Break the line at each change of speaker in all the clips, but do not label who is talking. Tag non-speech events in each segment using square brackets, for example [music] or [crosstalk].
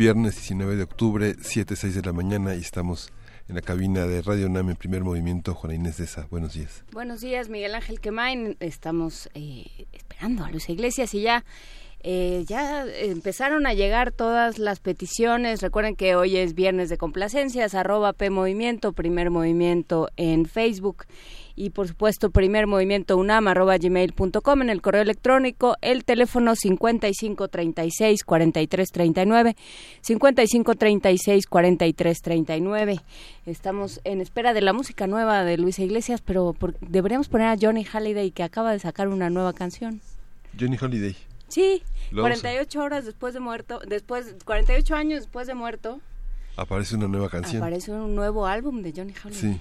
viernes 19 de octubre, 7, 6 de la mañana y estamos en la cabina de Radio UNAM en primer movimiento. Juana Inés de esa, buenos días.
Buenos días, Miguel Ángel Quemain. Estamos eh, esperando a Luis Iglesias y ya eh, ya empezaron a llegar todas las peticiones. Recuerden que hoy es viernes de complacencias, arroba P Movimiento, primer movimiento en Facebook y por supuesto primer movimiento unam arroba gmail.com en el correo electrónico, el teléfono 5536 4339 5536 4339. Estamos en espera de la música nueva de Luisa Iglesias, pero deberíamos poner a Johnny Halliday que acaba de sacar una nueva canción.
Johnny Holiday.
Sí, 48 horas después de muerto, después 48 años después de muerto.
Aparece una nueva canción.
Aparece un nuevo álbum de Johnny Holiday.
Sí.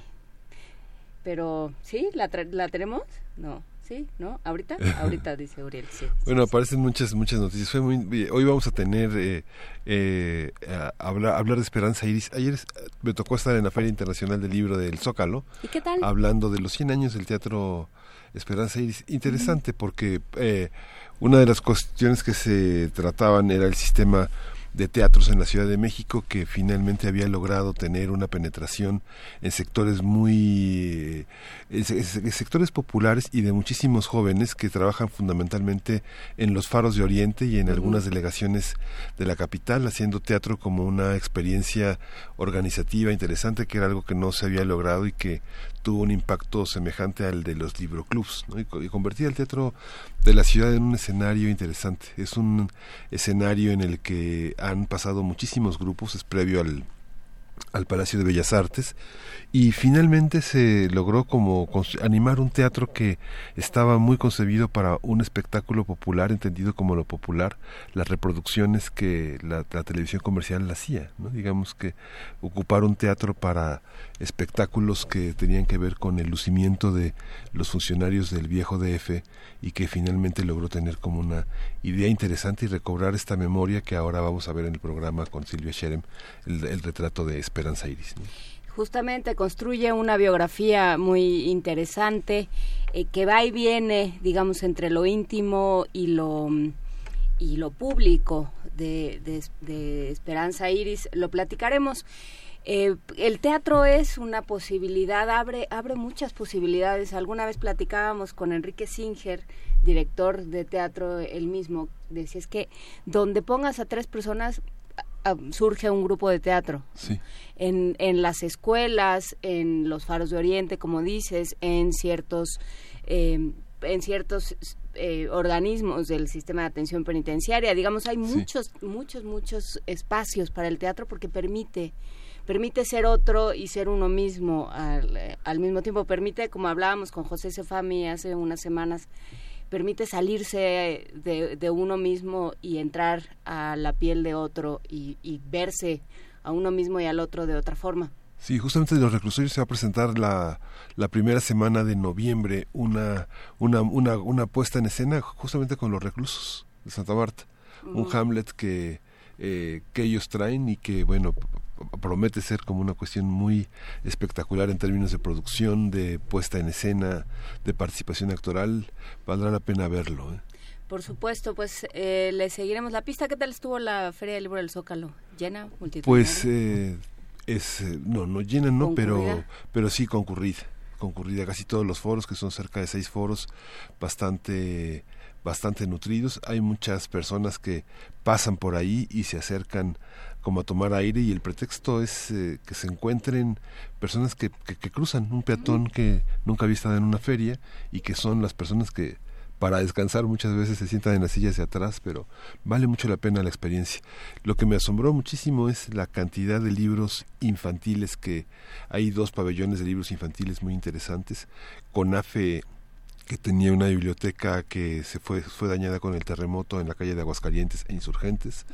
Pero, ¿sí? ¿La, la tenemos? No. ¿Sí? ¿No? ¿Ahorita? [laughs] Ahorita, dice Uriel. Sí,
bueno, aparecen muchas muchas noticias. Fue muy, hoy vamos a tener, eh, eh, hablar, hablar de Esperanza Iris. Ayer me tocó estar en la Feria Internacional del Libro del Zócalo.
¿Y qué tal?
Hablando de los 100 años del teatro Esperanza Iris. Interesante porque eh, una de las cuestiones que se trataban era el sistema de teatros en la Ciudad de México que finalmente había logrado tener una penetración en sectores muy en sectores populares y de muchísimos jóvenes que trabajan fundamentalmente en los faros de Oriente y en algunas delegaciones de la capital haciendo teatro como una experiencia organizativa interesante que era algo que no se había logrado y que tuvo un impacto semejante al de los libroclubs ¿no? y, y convertir el teatro de la ciudad en un escenario interesante. Es un escenario en el que han pasado muchísimos grupos, es previo al, al Palacio de Bellas Artes y finalmente se logró como animar un teatro que estaba muy concebido para un espectáculo popular entendido como lo popular las reproducciones que la, televisión comercial hacía ¿no? digamos que ocupar un teatro para espectáculos que tenían que ver con el lucimiento de los funcionarios del viejo DF y que finalmente logró tener como una idea interesante y recobrar esta memoria que ahora vamos a ver en el programa con Silvia Sherem el, retrato de Esperanza Iris
justamente construye una biografía muy interesante eh, que va y viene, digamos, entre lo íntimo y lo y lo público de, Esperanza Iris. Lo platicaremos. Eh, el teatro es una posibilidad, abre, abre muchas posibilidades. Alguna vez platicábamos con Enrique Singer, director de teatro, él mismo, decía es que donde pongas a tres personas surge un grupo de teatro. En, en las escuelas, en los faros de Oriente, como dices, en ciertos, em, en ciertos eh, organismos del sistema de atención penitenciaria. Digamos, hay muchos, muchos, muchos espacios para el teatro porque permite permite ser otro y ser uno mismo al, al mismo tiempo. Permite, como hablábamos con José Sefami hace unas semanas, permite salirse de, uno mismo y entrar a la piel de otro y, verse a uno mismo y al otro de otra forma.
Sí, justamente de los reclusorios se va a presentar la, la primera semana de noviembre una, una, una, una puesta en escena justamente con los reclusos de Santa Marta. Un Hamlet que, eh, que ellos traen y que, bueno, promete ser como una cuestión muy espectacular en términos de producción, de puesta en escena, de participación actoral. Valdrá la pena verlo. ¿eh?
Por supuesto, pues eh, le seguiremos la pista. ¿Qué tal estuvo la Feria del Libro del Zócalo? ¿Llena?
Pues eh, es, no, no llena, no, pero, pero sí concurrida. Concurrida casi todos los foros, que son cerca de seis foros, bastante bastante nutridos. Hay muchas personas que pasan por ahí y se acercan como a tomar aire y el pretexto es eh, que se encuentren personas que, que, cruzan, un peatón que nunca había estado en una feria y que son las personas que para descansar muchas veces se sientan en las sillas de atrás, pero vale mucho la pena la experiencia. Lo que me asombró muchísimo es la cantidad de libros infantiles que hay dos pabellones de libros infantiles muy interesantes. CONAFE que tenía una biblioteca que se fue, fue dañada con el terremoto en la calle de Aguascalientes e Insurgentes.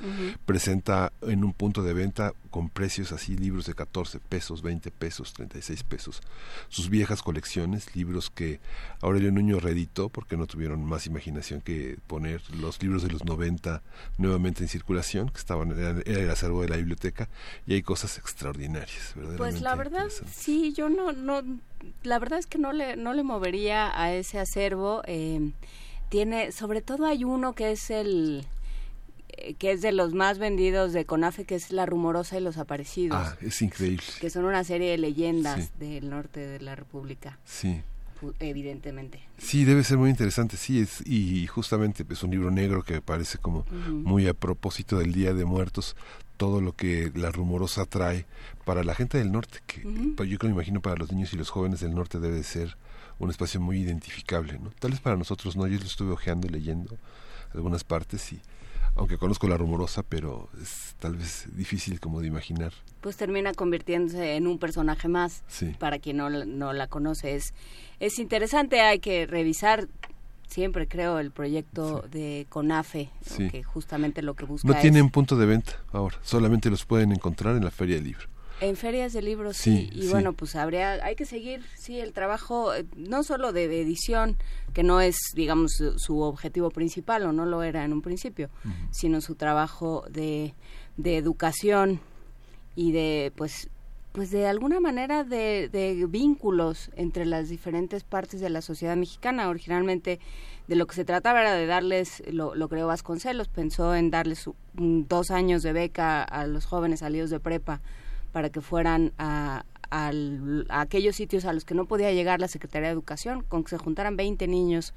Presenta en un punto de venta con precios así libros de 14 pesos, 20 pesos, 36 pesos. Sus viejas colecciones, libros que Aurelio Nuño reeditó porque no tuvieron más imaginación que poner los libros de los 90 nuevamente en circulación, que estaban era, el acervo de la biblioteca y hay cosas extraordinarias.
Pues la verdad, sí, yo no, no, la verdad es que no le, no le movería a ese acervo. Eh, tiene, sobre todo hay uno que es el eh, que es de los más vendidos de Conafe, que es La Rumorosa y los Aparecidos.
Ah, es increíble.
Que son una serie de leyendas del norte de la República.
Sí.
Evidentemente.
Sí, debe ser muy interesante, sí, es, y justamente es un libro negro que parece como muy a propósito del Día de Muertos, todo lo que la rumorosa trae para la gente del norte, que yo creo, imagino para los niños y los jóvenes del norte debe de ser un espacio muy identificable, ¿no? Tal vez para nosotros no, yo lo estuve ojeando, leyendo algunas partes y aunque conozco la rumorosa, pero es tal vez difícil como de imaginar.
Pues termina convirtiéndose en un personaje más, para quien no, no la conoce. Es, es interesante, hay que revisar siempre creo el proyecto de CONAFE, que justamente lo que busca
No tienen punto de venta ahora, solamente los pueden encontrar en la Feria del Libro.
En ferias de libros, sí, y bueno, pues habría, hay que seguir, sí, el trabajo, eh, no solo de edición, que no es, digamos, su, objetivo principal, o no lo era en un principio, sino su trabajo de, de educación y de, pues, pues de alguna manera de, de, vínculos entre las diferentes partes de la sociedad mexicana. Originalmente de lo que se trataba era de darles, lo, lo creó Vasconcelos, pensó en darles dos años de beca a los jóvenes salidos de prepa para que fueran a, aquellos sitios a los que no podía llegar la Secretaría de Educación, con que se juntaran 20 niños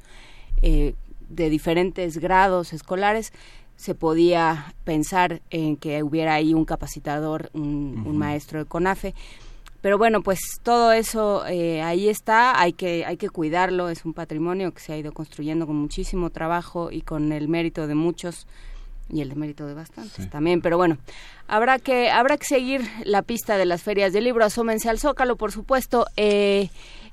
eh, de diferentes grados escolares, se podía pensar en que hubiera ahí un capacitador, un, maestro de CONAFE. Pero bueno, pues todo eso eh, ahí está, hay que, hay que cuidarlo, es un patrimonio que se ha ido construyendo con muchísimo trabajo y con el mérito de muchos y el mérito de bastantes también, pero bueno, habrá que habrá que seguir la pista de las ferias del libro, asómense al Zócalo, por supuesto, eh,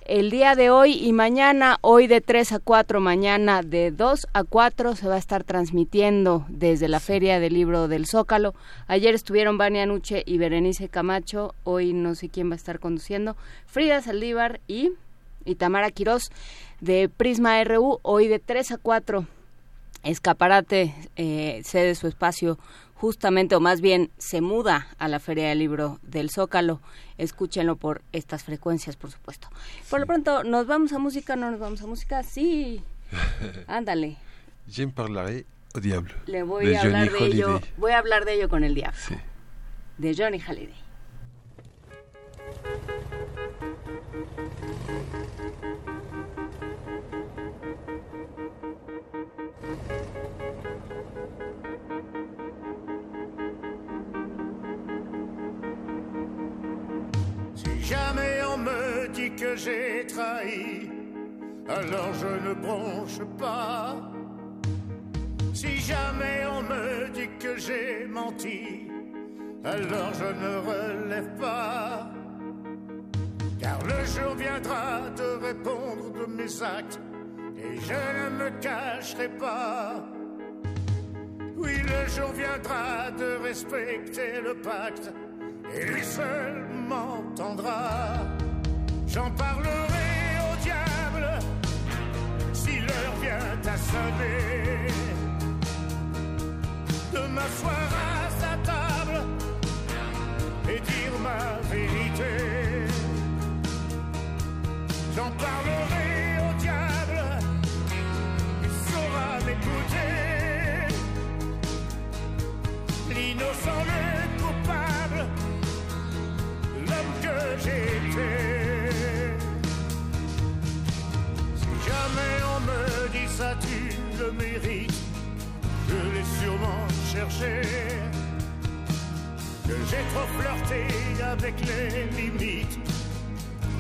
el día de hoy y mañana, hoy de 3 a 4, mañana de 2 a 4 se va a estar transmitiendo desde la Feria del Libro del Zócalo. Ayer estuvieron Vania Nuche y Berenice Camacho, hoy no sé quién va a estar conduciendo, Frida Saldívar y, y Tamara Quirós de Prisma RU, hoy de 3 a 4 Escaparate eh, cede su espacio justamente, o más bien se muda a la Feria del Libro del Zócalo. Escúchenlo por estas frecuencias, por supuesto. Por lo pronto, ¿nos vamos a música? ¿No nos vamos a música? Sí. [laughs] Ándale.
Je parlaré au diable.
Le voy a hablar de ello. Voy a hablar de ello con el diablo. Sí. De Johnny Halliday.
Que j'ai trahi, alors je ne bronche pas. Si jamais on me dit que j'ai menti, alors je ne relève pas. Car le jour viendra de répondre de mes actes, et je ne me cacherai pas. Oui, le jour viendra de respecter le pacte et lui seul m'entendra. J'en parlerai au diable si l'heure vient à sonner. De m'asseoir à sa table et dire ma vérité. J'en parlerai au diable, il saura m'écouter. L'innocent, le coupable que j'étais. Si jamais on me dit ça, tu le mérites, je l'ai sûrement cherché. Que j'ai trop flirté avec les limites,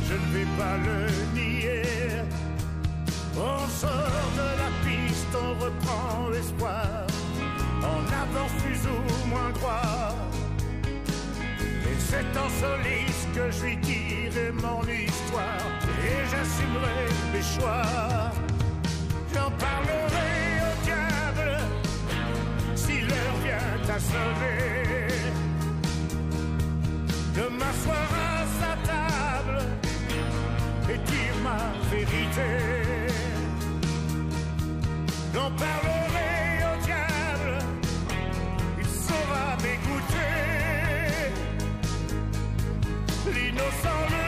je ne vais pas le nier. On sort de la piste, on reprend l'espoir, on avance plus ou moins droit. C'est en soliste que je lui dirai mon histoire et j'assumerai mes choix. J'en parlerai au diable si l'heure vient à sonner. Je m'asseoir à sa table et dire ma vérité. J'en parlerai L'innocent, le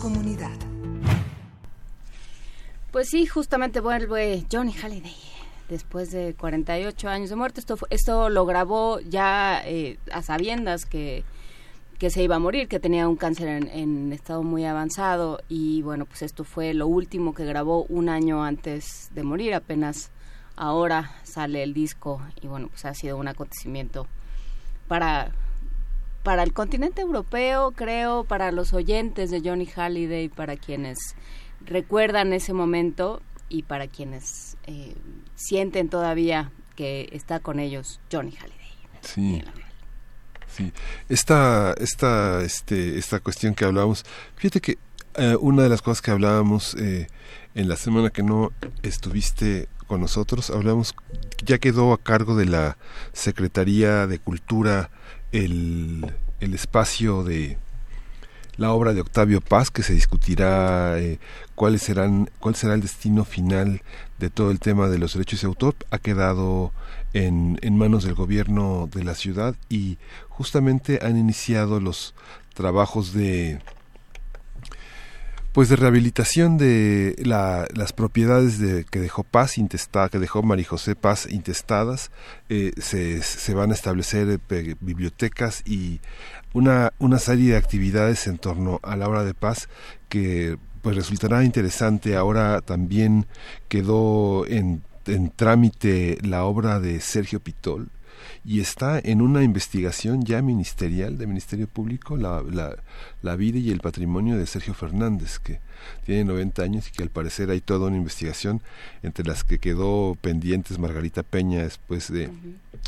Comunidad.
Pues sí, justamente vuelve Johnny Halliday después de 48 años de muerte. Esto, esto lo grabó ya eh, a sabiendas que, que se iba a morir, que tenía un cáncer en estado muy avanzado y bueno, pues esto fue lo último que grabó un año antes de morir, apenas ahora sale el disco y bueno, pues ha sido un acontecimiento para para el continente europeo, creo, para los oyentes de Johnny Halliday, para quienes recuerdan ese momento y para quienes eh, sienten todavía que está con ellos Johnny Halliday.
Sí. Sí, esta, esta, este, esta cuestión que hablábamos, fíjate que eh, una de las cosas que hablábamos eh, en la semana que no estuviste con nosotros, hablamos, ya quedó a cargo de la Secretaría de Cultura el, el espacio de la obra de Octavio Paz, que se discutirá eh, cuáles serán, cuál será el destino final de todo el tema de los derechos de autor, ha quedado en, en manos del gobierno de la ciudad y justamente han iniciado los trabajos de pues de rehabilitación de la- las propiedades de, que dejó Paz intestada, que dejó María José Paz intestadas, eh, se, se van a establecer eh, bibliotecas y una, una serie de actividades en torno a la obra de paz que pues resultará interesante. Ahora también quedó en, en trámite la obra de Sergio Pitol y está en una investigación ya ministerial de Ministerio Público la, la, la vida y el patrimonio de Sergio Fernández, que tiene 90 años y que al parecer hay toda una investigación entre las que quedó pendientes Margarita Peña después de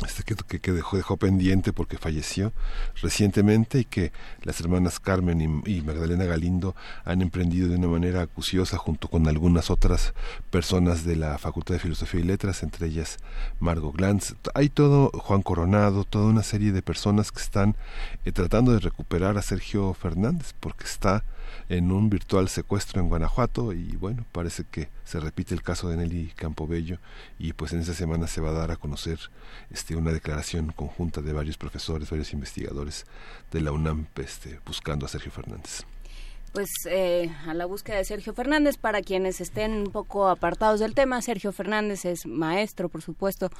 este que, que, dejó, dejó pendiente porque falleció recientemente y que las hermanas Carmen y, y Magdalena Galindo han emprendido de una manera acuciosa junto con algunas otras personas de la Facultad de Filosofía y Letras, entre ellas Margot Glantz. Hay todo, Juan Coronado, toda una serie de personas que están eh, tratando de recuperar a Sergio Fernández porque está en un virtual secuestro en Guanajuato y bueno, parece que se repite el caso de Nelly Campobello y pues en esa semana se va a dar a conocer este una declaración conjunta de varios profesores, varios investigadores de la UNAM este, buscando a Sergio Fernández.
Pues eh, a la búsqueda de Sergio Fernández, para quienes estén un poco apartados del tema, Sergio Fernández es maestro, por supuesto,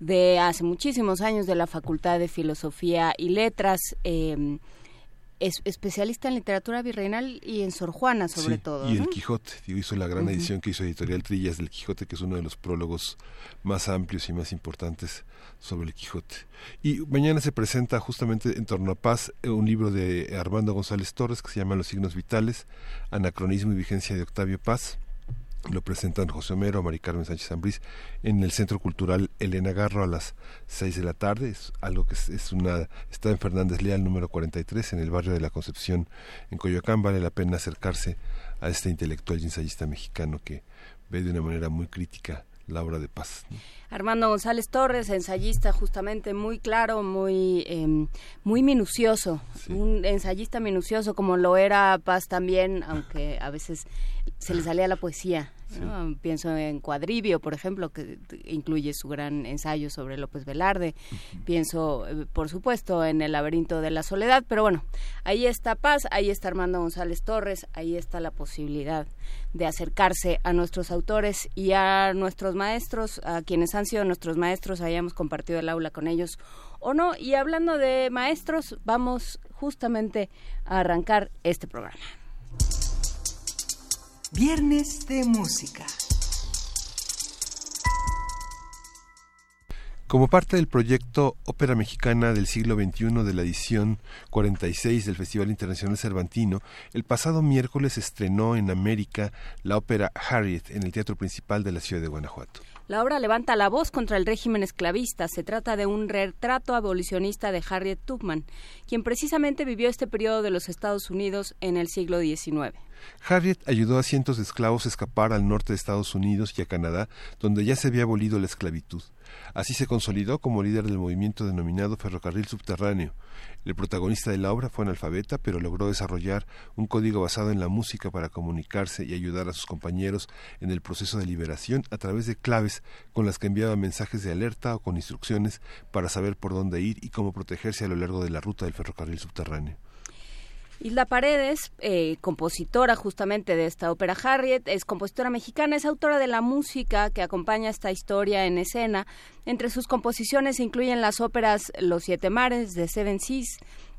de hace muchísimos años de la Facultad de Filosofía y Letras. Eh, es especialista en literatura virreinal y en Sor Juana, sobre
Sí,
todo.
Y
¿no?
el Quijote, digo, hizo la gran edición que hizo Editorial Trillas del Quijote, que es uno de los prólogos más amplios y más importantes sobre el Quijote. Y mañana se presenta justamente en torno a paz eh, un libro de Armando González Torres que se llama Los signos vitales, anacronismo y vigencia de Octavio Paz. Lo presentan José Homero, Mari Carmen Sánchez Ambrís en el Centro Cultural Elena Garro a las 6 de la tarde. Es algo que es, una está en Fernández Leal número 43 en el barrio de la Concepción en Coyoacán. Vale la pena acercarse a este intelectual y ensayista mexicano que ve de una manera muy crítica la obra de paz.
Armando González Torres, ensayista justamente muy claro, muy, em, muy minucioso, un ensayista minucioso como lo era Paz también, aunque a veces se le salía la poesía Pienso en Cuadrivio, por ejemplo, que incluye su gran ensayo sobre López Velarde. Pienso, eh, por supuesto, en El laberinto de la soledad, pero bueno, ahí está Paz, ahí está Armando González Torres, ahí está la posibilidad de acercarse a nuestros autores y a nuestros maestros, a quienes han sido nuestros maestros, hayamos compartido el aula con ellos o no. Y hablando de maestros, vamos justamente a arrancar este programa.
Viernes de Música.
Como parte del proyecto Ópera Mexicana del siglo XXI de la edición 46 del Festival Internacional Cervantino, el pasado miércoles estrenó en América la ópera Harriet en el Teatro Principal de la ciudad de Guanajuato.
La obra levanta la voz contra el régimen esclavista. Se trata de un retrato abolicionista de Harriet Tubman, quien precisamente vivió este periodo de los Estados Unidos en el siglo XIX.
Harriet ayudó a cientos de esclavos a escapar al norte de Estados Unidos y a Canadá, donde ya se había abolido la esclavitud. Así se consolidó como líder del movimiento denominado ferrocarril subterráneo. El protagonista de la obra fue analfabeta, pero logró desarrollar un código basado en la música para comunicarse y ayudar a sus compañeros en el proceso de liberación a través de claves con las que enviaba mensajes de alerta o con instrucciones para saber por dónde ir y cómo protegerse a lo largo de la ruta del ferrocarril subterráneo.
Isla Paredes, eh, compositora justamente de esta ópera Harriet, es compositora mexicana, es autora de la música que acompaña esta historia en escena. Entre sus composiciones se incluyen las óperas Los Siete Mares de Seven Seas,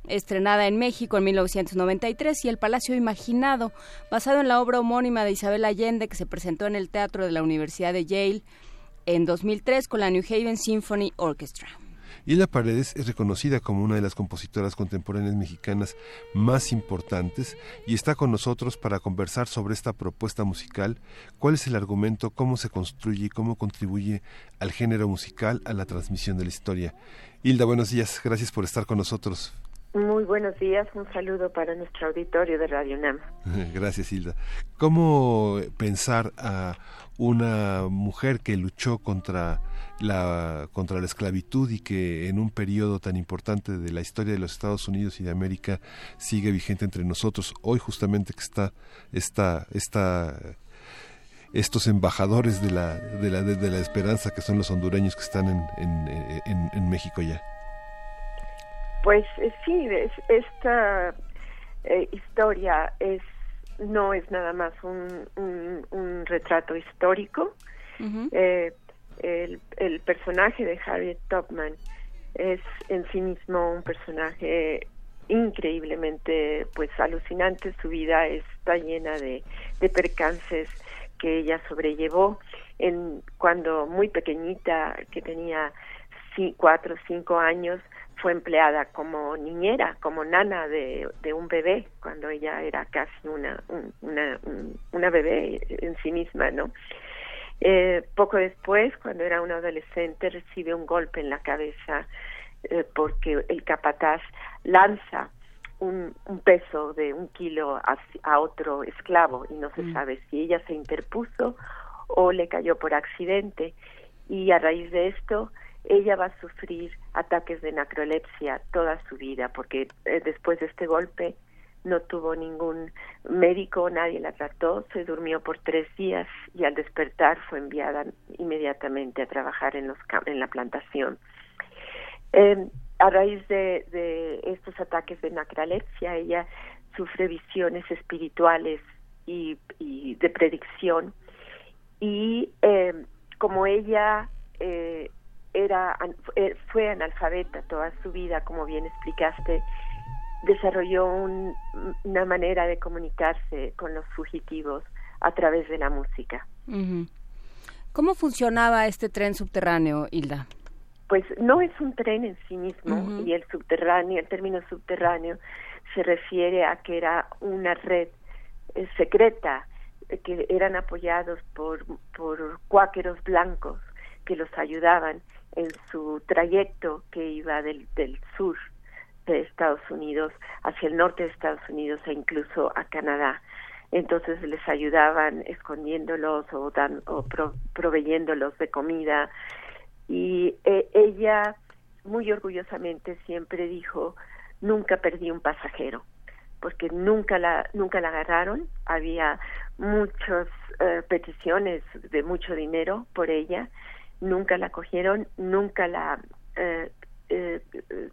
estrenada en México en 1993, y El Palacio Imaginado, basado en la obra homónima de Isabel Allende que se presentó en el Teatro de la Universidad de Yale en 2003 con la New Haven Symphony Orchestra.
Hilda Paredes es reconocida como una de las compositoras contemporáneas mexicanas más importantes y está con nosotros para conversar sobre esta propuesta musical, cuál es el argumento, cómo se construye y cómo contribuye al género musical a la transmisión de la historia. Hilda, buenos días, gracias por estar con nosotros.
Muy buenos días, un saludo para nuestro auditorio de Radio NAM. [laughs]
Gracias, Hilda. ¿Cómo pensar a una mujer que luchó contra la contra la esclavitud y que en un periodo tan importante de la historia de los Estados Unidos y de América sigue vigente entre nosotros hoy justamente que está esta esta estos embajadores de la de la de, la esperanza que son los hondureños que están en, en, en, México ya.
Pues eh, sí esta eh, historia es no es nada más un, un, retrato histórico. Eh, el, personaje de Harriet Tubman es en sí mismo un personaje increíblemente pues alucinante. Su vida está llena de, de percances que ella sobrellevó. En cuando muy pequeñita que tenía cuatro o cinco años fue empleada como niñera como nana de, de un bebé cuando ella era casi una una una bebé en sí misma no eh, poco después, cuando era un adolescente, recibe un golpe en la cabeza eh, porque el capataz lanza un, un, peso de un kilo a, otro esclavo y no se mm. sabe si ella se interpuso o le cayó por accidente y a raíz de esto ella va a sufrir ataques de necrolepsia toda su vida porque eh, después de este golpe no tuvo ningún médico, nadie la trató, se durmió por tres días y al despertar fue enviada inmediatamente a trabajar en, los, en la plantación. Eh, a raíz de, de, estos ataques de nacralepsia, ella sufre visiones espirituales y, de predicción y eh, como ella eh, era eh, fue analfabeta toda su vida, como bien explicaste, desarrolló una manera de comunicarse con los fugitivos a través de la música.
¿Cómo funcionaba este tren subterráneo, Hilda?
Pues no es un tren en sí mismo y el subterráneo, el término subterráneo se refiere a que era una red eh, secreta eh, que eran apoyados por, por cuáqueros blancos que los ayudaban en su trayecto que iba del, del sur de Estados Unidos hacia el norte de Estados Unidos e incluso a Canadá. entonces les ayudaban escondiéndolos o, dan, o proveyéndolos de comida. Y eh, ella muy orgullosamente siempre dijo nunca perdí un pasajero porque nunca la nunca la agarraron. Había muchas eh, peticiones de mucho dinero por ella. Nunca la cogieron nunca la eh, eh,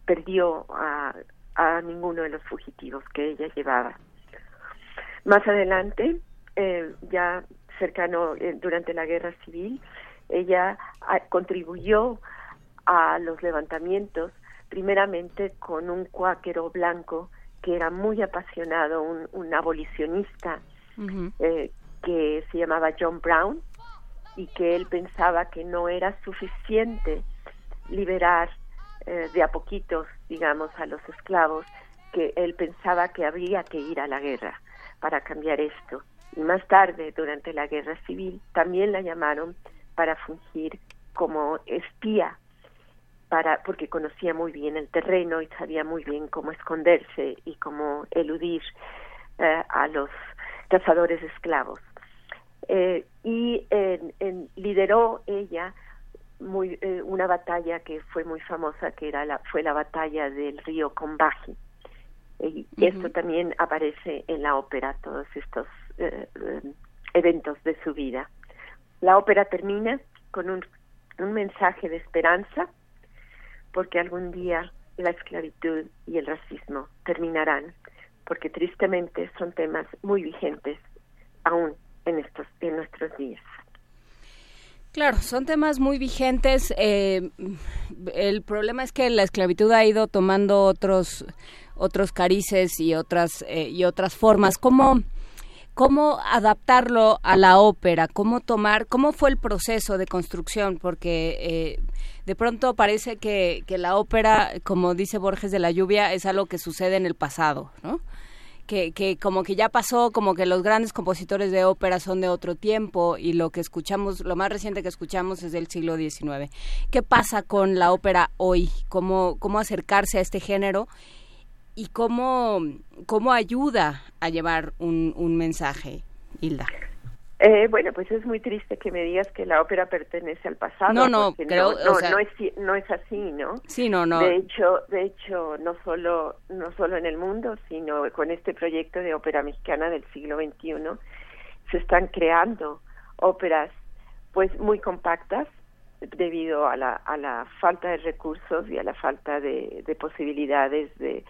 perdió a, a ninguno de los fugitivos que ella llevaba. Más adelante ya cercano durante la guerra civil ella ah, contribuyó a los levantamientos primeramente con un cuáquero blanco que era muy apasionado, un, abolicionista eh, que se llamaba John Brown y que él pensaba que no era suficiente liberar eh, de a poquitos, digamos, a los esclavos, que él pensaba que había que ir a la guerra para cambiar esto. Y más tarde, durante la guerra civil, también la llamaron para fungir como espía para porque conocía muy bien el terreno y sabía muy bien cómo esconderse y cómo eludir eh, a los cazadores esclavos eh, y lideró ella muy eh, una batalla que fue muy famosa que era la fue la batalla del río Combahee y esto también aparece en la ópera todos estos eventos de su vida. La ópera termina con un, un mensaje de esperanza porque algún día la esclavitud y el racismo terminarán, porque tristemente son temas muy vigentes aún en estos en nuestros días.
Claro, son temas muy vigentes. Eh, el problema es que la esclavitud ha ido tomando otros otros carices y otras eh, y otras formas. ¿Cómo cómo adaptarlo a la ópera? ¿Cómo tomar? ¿Cómo fue el proceso de construcción? Porque eh, de pronto parece que, que la ópera, como dice Borges de la lluvia, es algo que sucede en el pasado, ¿no? Que, como que ya pasó, como que los grandes compositores de ópera son de otro tiempo y lo que escuchamos, lo más reciente que escuchamos es del siglo XIX. ¿Qué pasa con la ópera hoy? ¿Cómo, cómo acercarse a este género? ¿Y cómo, cómo ayuda a llevar un, un mensaje, Hilda?
Eh, bueno, pues es muy triste que me digas que la ópera pertenece al pasado.
No, no,
no, no, es, no es así, ¿no?
Sí, no, no.
De hecho, de hecho, no solo, no solo en el mundo, sino con este proyecto de ópera mexicana del siglo XXI, se están creando óperas, pues, muy compactas debido a la, a la falta de recursos y a la falta de, de posibilidades de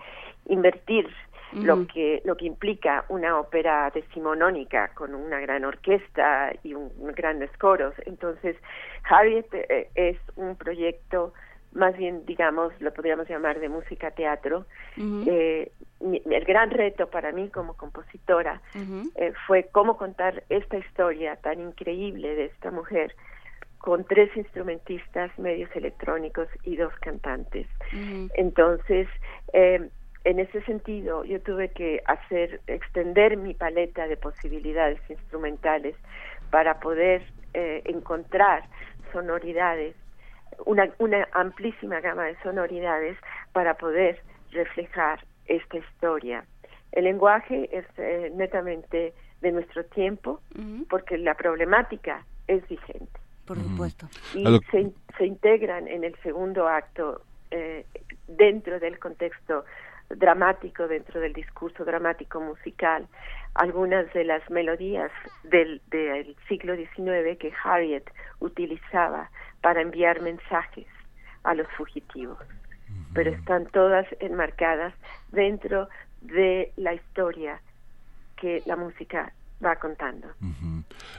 invertir lo que lo que implica una ópera decimonónica con una gran orquesta y un, grandes coros. Entonces Harriet eh, es un proyecto más bien digamos lo podríamos llamar de música teatro. Eh, el gran reto para mí como compositora eh, fue cómo contar esta historia tan increíble de esta mujer con tres instrumentistas, medios electrónicos y dos cantantes. Entonces, eh, en ese sentido, yo tuve que hacer, extender mi paleta de posibilidades instrumentales para poder eh, encontrar sonoridades, una, una amplísima gama de sonoridades para poder reflejar esta historia. El lenguaje es eh, netamente de nuestro tiempo porque la problemática es vigente.
Por supuesto.
Y se, se, integran en el segundo acto eh, dentro del contexto dramático dentro del discurso dramático musical algunas de las melodías del, del siglo XIX que Harriet utilizaba para enviar mensajes a los fugitivos, pero están todas enmarcadas dentro de la historia que la música va contando.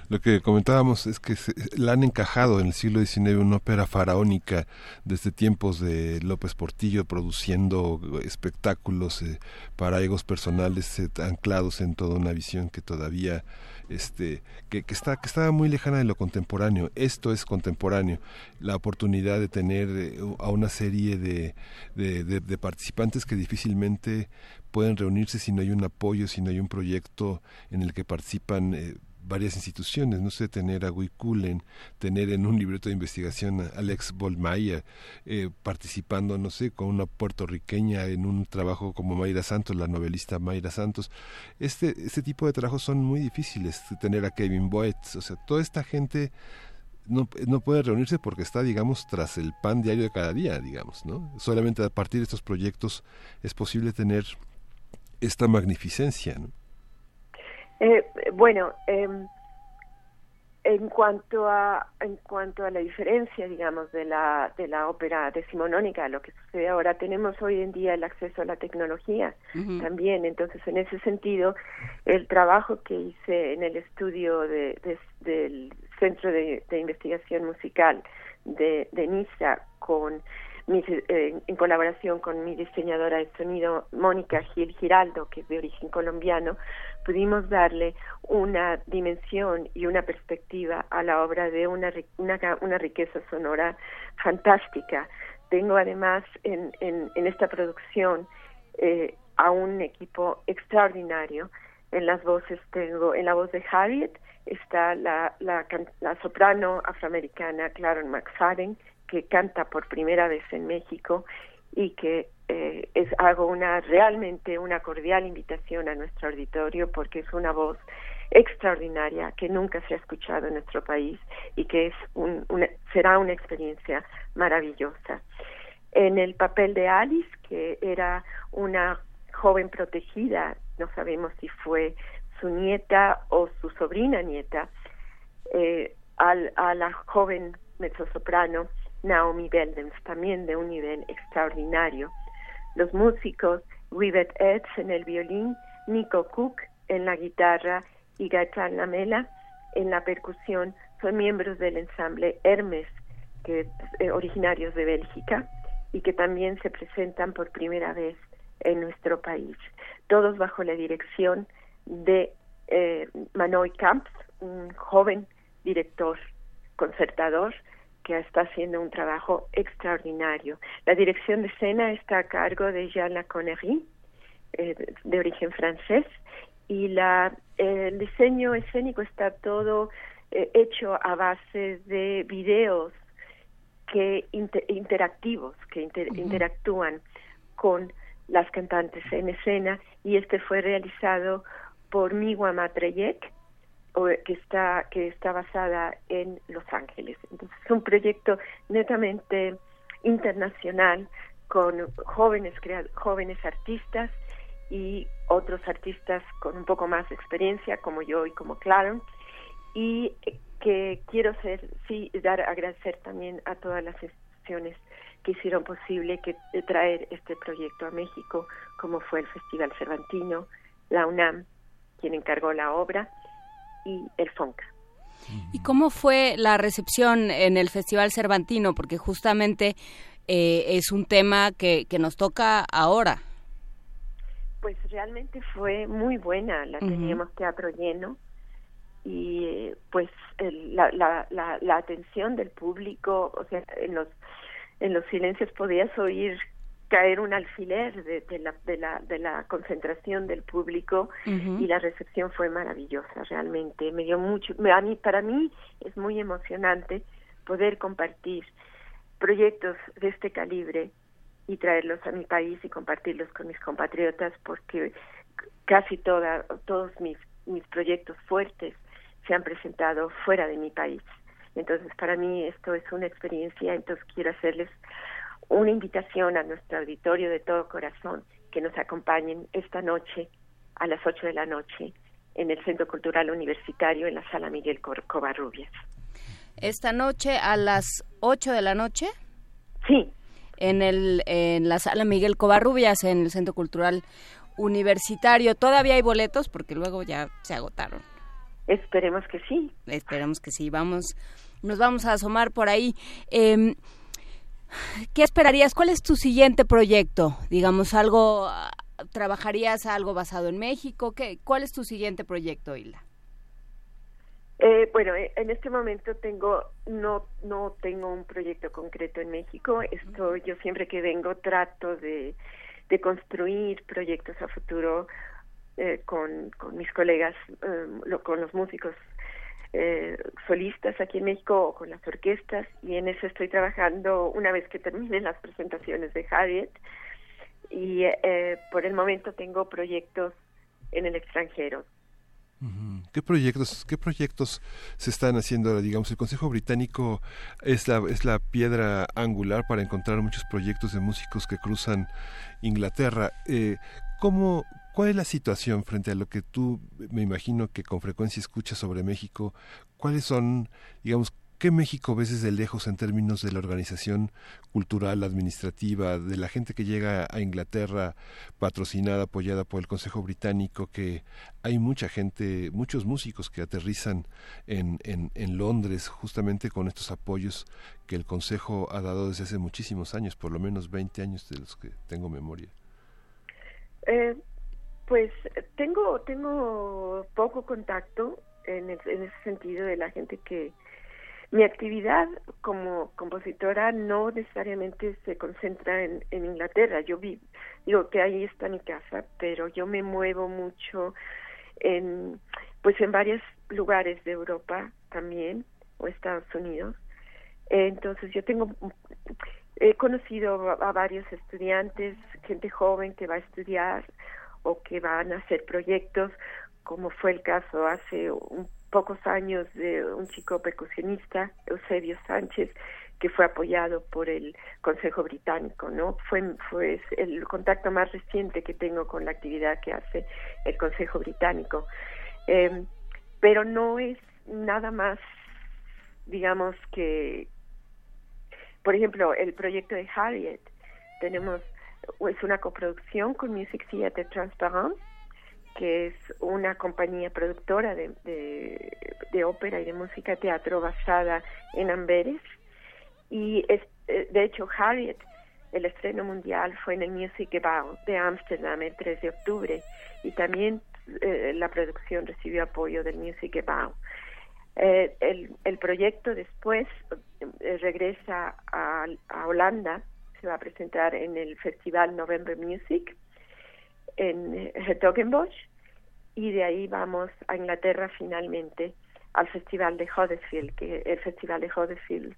Lo que comentábamos es que la han encajado en el siglo XIX una ópera faraónica desde tiempos de López Portillo produciendo espectáculos eh, para egos personales eh, anclados en toda una visión que todavía este que, que está que estaba muy lejana de lo contemporáneo. Esto es contemporáneo. La oportunidad de tener eh, a una serie de, de, de participantes que difícilmente pueden reunirse si no hay un apoyo, si no hay un proyecto en el que participan eh, varias instituciones, no sé, tener a Wikulen, tener en un libreto de investigación a Alex Bolmaya, eh, participando, no sé, con una puertorriqueña en un trabajo como Mayra Santos, la novelista Mayra Santos. Este, este tipo de trabajos son muy difíciles, tener a Kevin Boetz, o sea, toda esta gente no, no puede reunirse porque está, digamos, tras el pan diario de cada día, digamos, ¿no? Solamente a partir de estos proyectos es posible tener esta magnificencia, ¿no?
Eh, bueno, eh, en cuanto a en cuanto a la diferencia, digamos, de la de la ópera decimonónica, lo que sucede ahora, tenemos hoy en día el acceso a la tecnología también. Entonces, en ese sentido, el trabajo que hice en el estudio de, del Centro de, Investigación Musical de, de Niza con eh, en colaboración con mi diseñadora de sonido, Mónica Gil Giraldo, que es de origen colombiano, pudimos darle una dimensión y una perspectiva a la obra de una, una, riqueza sonora fantástica. Tengo además en, en, esta producción eh, a un equipo extraordinario. En las voces tengo, en la voz de Harriet está la, la, la soprano afroamericana Claron McFadden, que canta por primera vez en México y que eh, hago una realmente una cordial invitación a nuestro auditorio porque es una voz extraordinaria que nunca se ha escuchado en nuestro país y que es un, una, será una experiencia maravillosa. En el papel de Alice, que era una joven protegida, no sabemos si fue su nieta o su sobrina nieta, eh, al, a la joven mezzosoprano Naomi Beldens, también de un nivel extraordinario. Los músicos, Rivet Edds en el violín, Nico Cook en la guitarra y Gaetan Lamela en la percusión son miembros del ensamble Hermes, que eh, originarios de Bélgica y que también se presentan por primera vez en nuestro país. Todos bajo la dirección de eh, Manoy Camps, un joven director concertador que está haciendo un trabajo extraordinario. La dirección de escena está a cargo de Jean Laconnerie, eh, de origen francés, y la, el diseño escénico está todo eh, hecho a base de videos que interactivos, que interactúan con las cantantes en escena, y este fue realizado por Miwa Matreyek, que está que está basada en Los Ángeles. Entonces es un proyecto netamente internacional con jóvenes jóvenes artistas y otros artistas con un poco más de experiencia como yo y como Claro y que quiero ser sí dar agradecer también a todas las instituciones que hicieron posible que traer este proyecto a México como fue el Festival Cervantino, la UNAM quien encargó la obra y el FONCA.
¿Y cómo fue la recepción en el Festival Cervantino? Porque justamente eh, es un tema que, que nos toca ahora.
Pues realmente fue muy buena, la teníamos teatro lleno y pues la, la, la, la, atención del público, o sea, en los, en los silencios podías oír caer un alfiler de, la, de, la, de la concentración del público y la recepción fue maravillosa realmente me dio mucho a mí para mí es muy emocionante poder compartir proyectos de este calibre y traerlos a mi país y compartirlos con mis compatriotas porque casi toda, todos mis, mis proyectos fuertes se han presentado fuera de mi país. Entonces, para mí esto es una experiencia, entonces quiero hacerles una invitación a nuestro auditorio de todo corazón que nos acompañen esta noche a las 8 de la noche en el Centro Cultural Universitario en la Sala Miguel Covarrubias.
Esta noche a las 8 de la noche?
Sí.
En, el, en la Sala Miguel Covarrubias, en el Centro Cultural Universitario. ¿Todavía hay boletos? Porque luego ya se agotaron.
Esperemos que sí.
Esperemos que sí. Vamos, nos vamos a asomar por ahí. Eh, ¿Qué esperarías? ¿Cuál es tu siguiente proyecto? Digamos, algo, ¿trabajarías algo basado en México? ¿Qué, ¿Cuál es tu siguiente proyecto, Hilda?
Eh, bueno, eh, en este momento tengo no no tengo un proyecto concreto en México. Esto yo siempre que vengo trato de, de construir proyectos a futuro eh, con, con mis colegas, con los músicos eh, solistas aquí en México con las orquestas y en eso estoy trabajando una vez que terminen las presentaciones de Harriet y eh, por el momento tengo proyectos en el extranjero.
¿Qué proyectos, qué proyectos se están haciendo? Digamos, el Consejo Británico es la, es la piedra angular para encontrar muchos proyectos de músicos que cruzan Inglaterra. Eh, ¿cómo, ¿Cuál es la situación frente a lo que tú me imagino que con frecuencia escuchas sobre México? ¿Cuáles son, digamos, qué México ves desde lejos en términos de la organización cultural, administrativa, de la gente que llega a Inglaterra patrocinada, apoyada por el Consejo Británico, que hay mucha gente, muchos músicos que aterrizan en, Londres justamente con estos apoyos que el Consejo ha dado desde hace muchísimos años, por lo menos 20 años de los que tengo memoria?
Eh, pues tengo, tengo poco contacto en, en ese sentido de la gente que mi actividad como compositora no necesariamente se concentra en, en Inglaterra. Yo vi, digo que ahí está mi casa, pero yo me muevo mucho en, pues en varios lugares de Europa también o Estados Unidos. Entonces yo tengo, he conocido a varios estudiantes, gente joven que va a estudiar o que van a hacer proyectos, como fue el caso hace un pocos años de un chico percusionista, Eusebio Sánchez, que fue apoyado por el Consejo Británico, ¿no? Fue, fue el contacto más reciente que tengo con la actividad que hace el Consejo Británico. Em, pero no es nada más, digamos que, por ejemplo, el proyecto de Harriet, tenemos, es una coproducción con Music Theatre Transparent, que es una compañía productora de, de, ópera y de música teatro basada en Amberes. Y es, eh, de hecho, Harriet, el estreno mundial fue en el Music Bau de Ámsterdam el 3 de octubre y también eh, la producción recibió apoyo del Music Bau. Eh, el, el, proyecto después regresa a, a Holanda, se va a presentar en el Festival November Music en Hertogenbosch y de ahí vamos a Inglaterra finalmente al Festival de Huddersfield, que el Festival de Huddersfield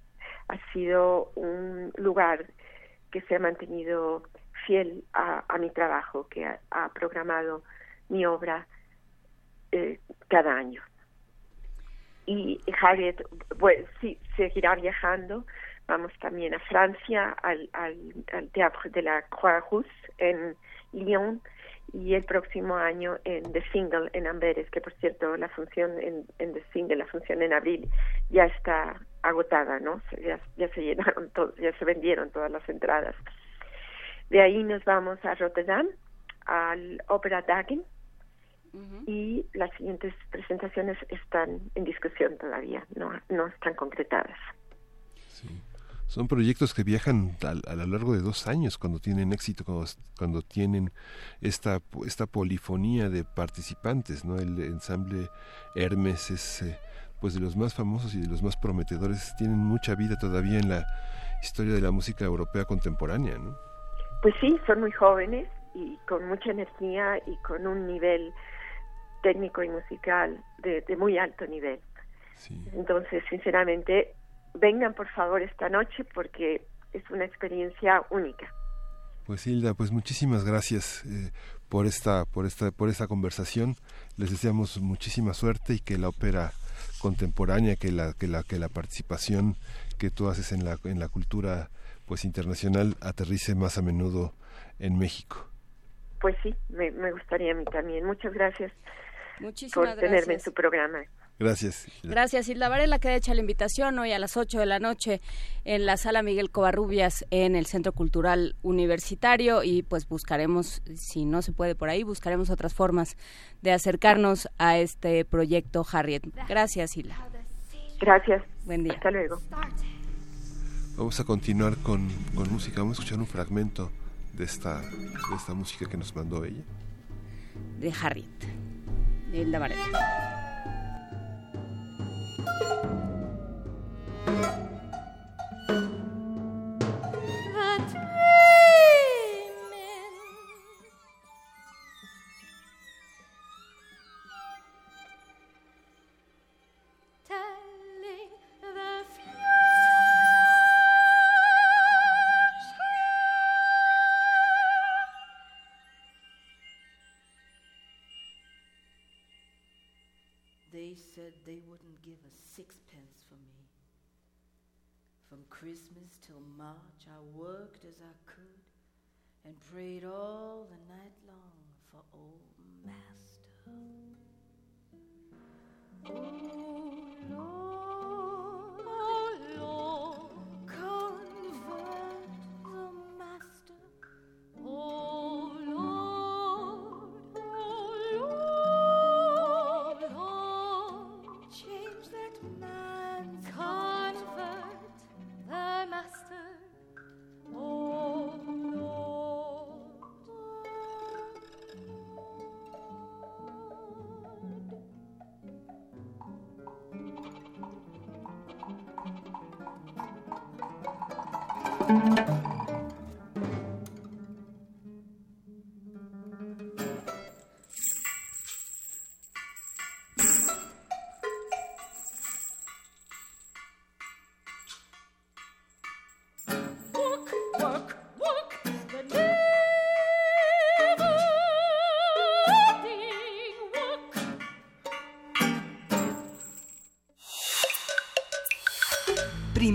ha sido un lugar que se ha mantenido fiel a, mi trabajo, que ha, programado mi obra eh, cada año. Y Harriet pues, sí, seguirá viajando. Vamos también a Francia, al, al, al Teatro de la Croix-Rousse en Lyon, y el próximo año en The Single en Amberes, que por cierto la función en, en The Single, la función en abril, ya está agotada, ¿no? Ya, ya se llenaron, todo, ya se vendieron todas las entradas. De ahí nos vamos a Rotterdam, al Opera Dagen, y las siguientes presentaciones están en discusión todavía, no, no están concretadas.
Sí. Son proyectos que viajan a, lo largo de dos años cuando tienen éxito, cuando, tienen esta, esta polifonía de participantes, ¿no? El ensamble Hermes es eh, pues de los más famosos y de los más prometedores, tienen mucha vida todavía en la historia de la música europea contemporánea, ¿no?
Pues sí, son muy jóvenes y con mucha energía y con un nivel técnico y musical de, de muy alto nivel. Entonces, sinceramente, vengan por favor esta noche porque es una experiencia única.
Pues Hilda, pues muchísimas gracias eh, por esta por esta por esta conversación. Les deseamos muchísima suerte y que la ópera contemporánea, que la que la que la participación que tú haces en la en la cultura pues internacional aterrice más a menudo en México.
Pues sí, me, gustaría a mí también. Muchas gracias por tenerme en su programa.
Gracias.
Gracias, Hilda Varela, que hecha la invitación hoy a las 8 de la noche en la sala Miguel Covarrubias en el Centro Cultural Universitario y pues buscaremos, si no se puede por ahí, buscaremos otras formas de acercarnos a este proyecto Harriet. Gracias, Hilda.
Gracias.
Buen día.
Hasta luego.
Vamos a continuar con, con música. Vamos a escuchar un fragmento de esta, de esta música que nos mandó ella.
De Harriet, de Hilda Varela.
Thank you. From Christmas till March, I worked as I could and prayed all the night long for old Master. Oh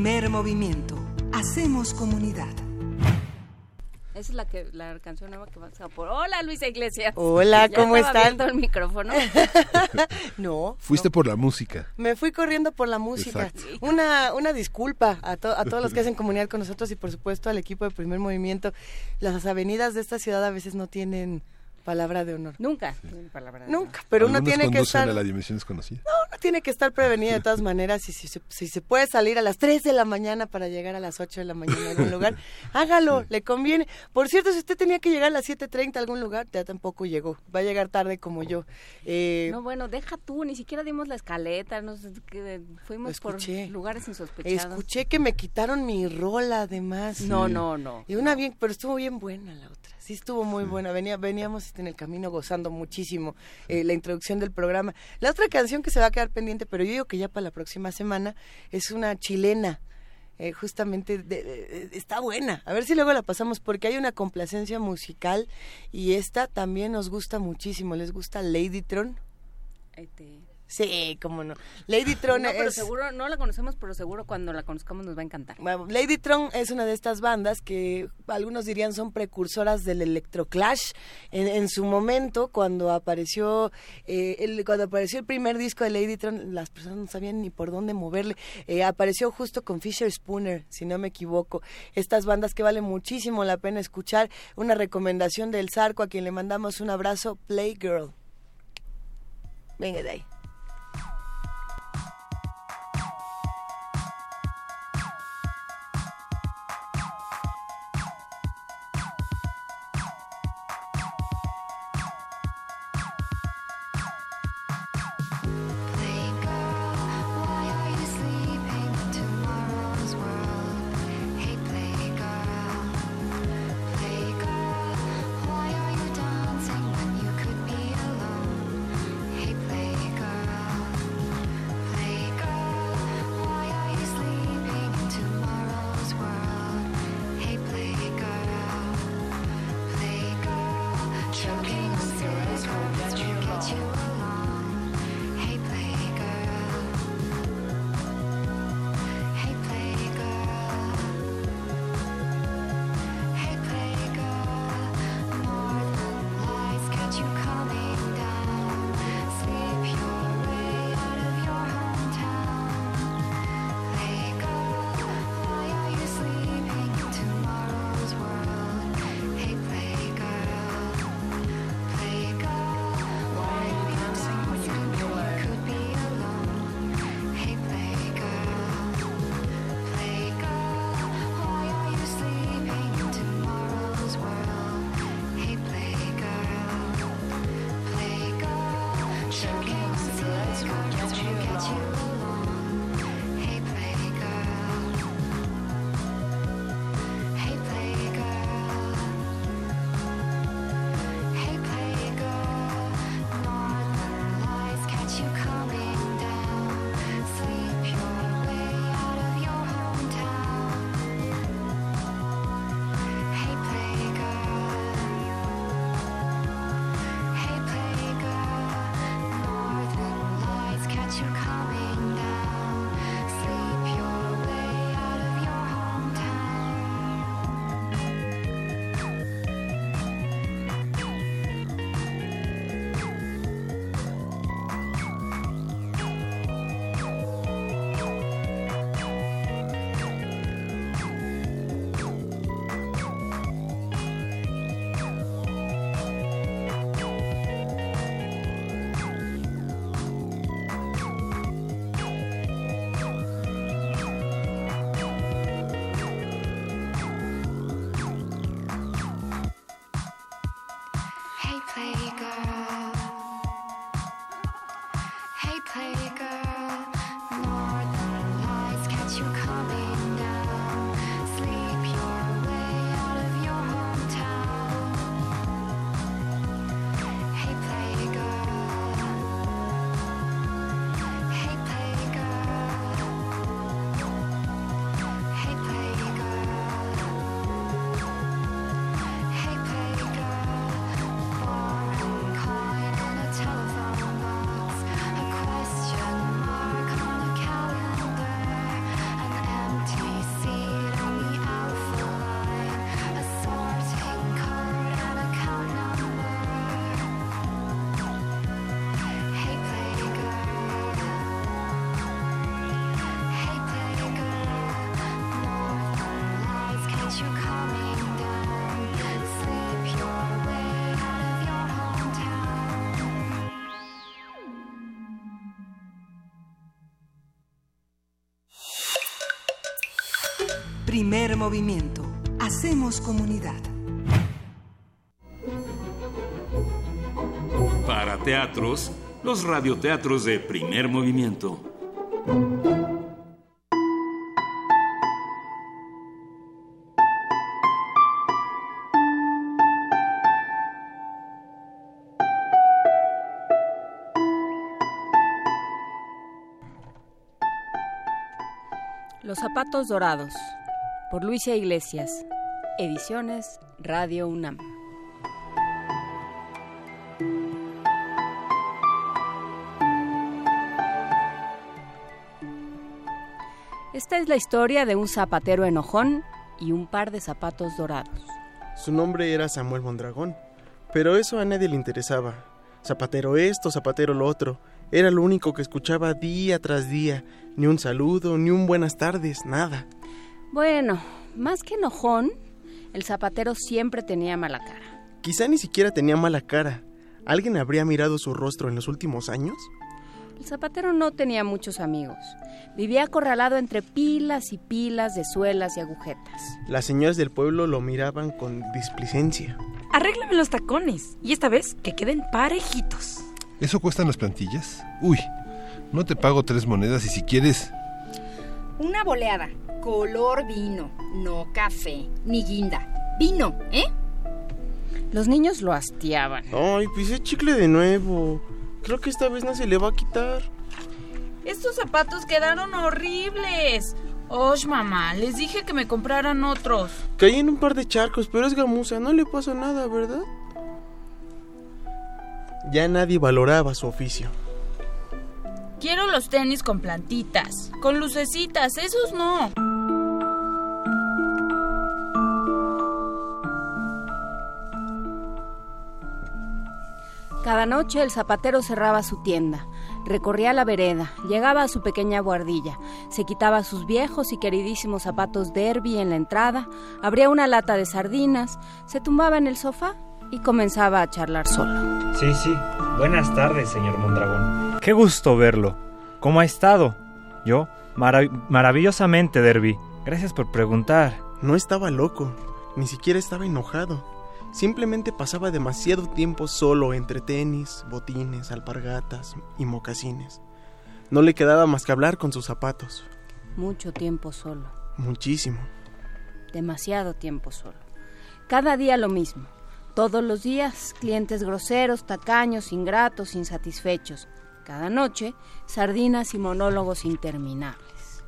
Primer movimiento. Hacemos comunidad.
Esa es la que la canción nueva que vas a por. Hola Luisa Iglesias.
Hola,
Ya
¿cómo
estaba
están?
el micrófono. [laughs]
No.
Fuiste por la música.
Me fui corriendo por la música.
Exacto.
Una, una disculpa a, to- a todos los que [laughs] hacen comunidad con nosotros y por supuesto al equipo de primer movimiento. Las avenidas de esta ciudad a veces no tienen palabra de honor.
Nunca. Palabra de
Nunca, pero uno tiene que estar...
a la dimensión desconocida.
Uno tiene que estar prevenido de todas maneras y si, se- si se puede salir a las 3 de la mañana para llegar a las 8 de la mañana a algún [laughs] lugar, hágalo, le conviene. Por cierto, si usted tenía que llegar a las 7.30 a algún lugar, ya tampoco llegó. Va a llegar tarde como yo. Eh,
No, bueno, deja tú, ni siquiera dimos la escaleta, no sé, que fuimos por lugares insospechados.
escuché que me quitaron mi rola además.
No, no, no.
Y una bien, pero estuvo bien buena la otra. Sí, estuvo muy buena. Venía, veníamos en el camino gozando muchísimo eh, la introducción del programa. La otra canción que se va a quedar pendiente, pero yo digo que ya para la próxima semana, es una chilena. eh, justamente de- de- de- está buena. A ver si luego la pasamos porque hay una complacencia musical y esta también nos gusta muchísimo. ¿Les gusta Ladytron?
Este,
Sí, cómo no. Ladytron [laughs]
no, pero
es...
seguro, no la conocemos, pero seguro cuando la conozcamos nos va a encantar.
Bueno, Ladytron es una de estas bandas que algunos dirían son precursoras del electroclash. En, en su momento, cuando apareció eh, el, cuando apareció el primer disco de Ladytron, las personas no sabían ni por dónde moverle. Eh, apareció justo con Fisher Spooner, si no me equivoco. Estas bandas que vale muchísimo la pena escuchar. Una recomendación del Zarco a quien le mandamos un abrazo, Playgirl. Venga de ahí.
Primer movimiento. Hacemos comunidad.
Para teatros, los radioteatros de primer movimiento.
Los zapatos dorados, por Luisa Iglesias, ediciones Radio UNAM. Esta es la historia de un zapatero enojón y un par de zapatos dorados.
Su nombre era Samuel Mondragón, pero eso a nadie le interesaba. Zapatero esto, zapatero lo otro. Era lo único que escuchaba día tras día. Ni un saludo, ni un buenas tardes, nada.
Bueno, más que enojón, el zapatero siempre tenía mala cara.
Quizá ni siquiera tenía mala cara. ¿Alguien habría mirado su rostro en los últimos años?
El zapatero no tenía muchos amigos. Vivía acorralado entre pilas y pilas de suelas y agujetas.
Las señoras del pueblo lo miraban con displicencia.
Arréglame los tacones. Y esta vez que queden parejitos.
¿Eso cuestan las plantillas? Uy, no te pago tres monedas y si quieres...
Una boleada. Color vino. No café. Ni guinda. Vino, ¿eh?
Los niños lo hastiaban.
Ay, pisé chicle de nuevo. Creo que esta vez no se le va a quitar.
Estos zapatos quedaron horribles. Osh, mamá, les dije que me compraran otros.
Caí en un par de charcos, pero es gamuza, no le pasa nada, ¿verdad? Ya nadie valoraba su oficio.
Quiero los tenis con plantitas, con lucecitas, esos no.
Cada noche el zapatero cerraba su tienda, recorría la vereda, llegaba a su pequeña guardilla, se quitaba sus viejos y queridísimos zapatos derby en la entrada, abría una lata de sardinas, se tumbaba en el sofá y comenzaba a charlar solo.
Sí, sí. Buenas tardes, señor Mondragón. Qué gusto verlo. ¿Cómo ha estado? Yo, marav maravillosamente, Derby. Gracias por preguntar.
No estaba loco, ni siquiera estaba enojado. Simplemente pasaba demasiado tiempo solo entre tenis, botines, alpargatas y mocasines. No le quedaba más que hablar con sus zapatos.
Mucho tiempo solo.
Muchísimo.
Demasiado tiempo solo. Cada día lo mismo. Todos los días, clientes groseros, tacaños, ingratos, insatisfechos. Cada noche, sardinas y monólogos interminables.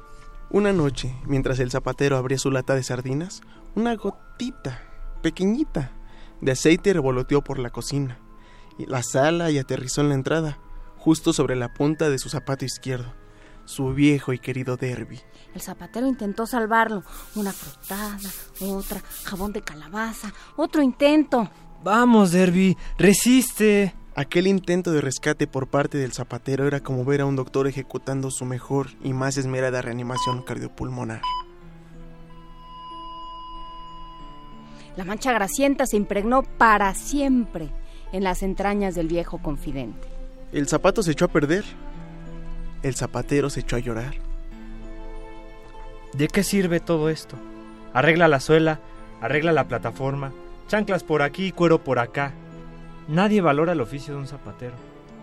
Una noche, mientras el zapatero abría su lata de sardinas, una gotita, pequeñita, de aceite revoloteó por la cocina, y la sala y aterrizó en la entrada, justo sobre la punta de su zapato izquierdo, su viejo y querido Derby.
El zapatero intentó salvarlo. Una frotada, otra, jabón de calabaza, otro intento.
Vamos, Derby, resiste.
Aquel intento de rescate por parte del zapatero era como ver a un doctor ejecutando su mejor y más esmerada reanimación cardiopulmonar.
La mancha grasienta se impregnó para siempre en las entrañas del viejo confidente.
El zapato se echó a perder. El zapatero se echó a llorar.
¿De qué sirve todo esto? Arregla la suela, arregla la plataforma, chanclas por aquí y cuero por acá. Nadie valora el oficio de un zapatero.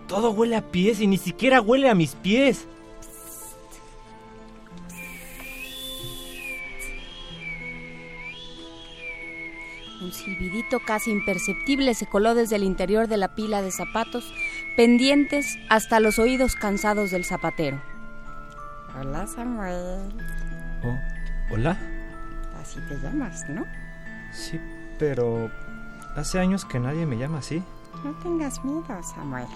Todo huele a pies y ni siquiera huele a mis pies.
Un silbidito casi imperceptible se coló desde el interior de la pila de zapatos, pendientes hasta los oídos cansados del zapatero.
Hola, Samuel.
Oh, ¿Hola?
Así te llamas, ¿no?
Sí, pero hace años que nadie me llama así.
No tengas miedo, Samuel.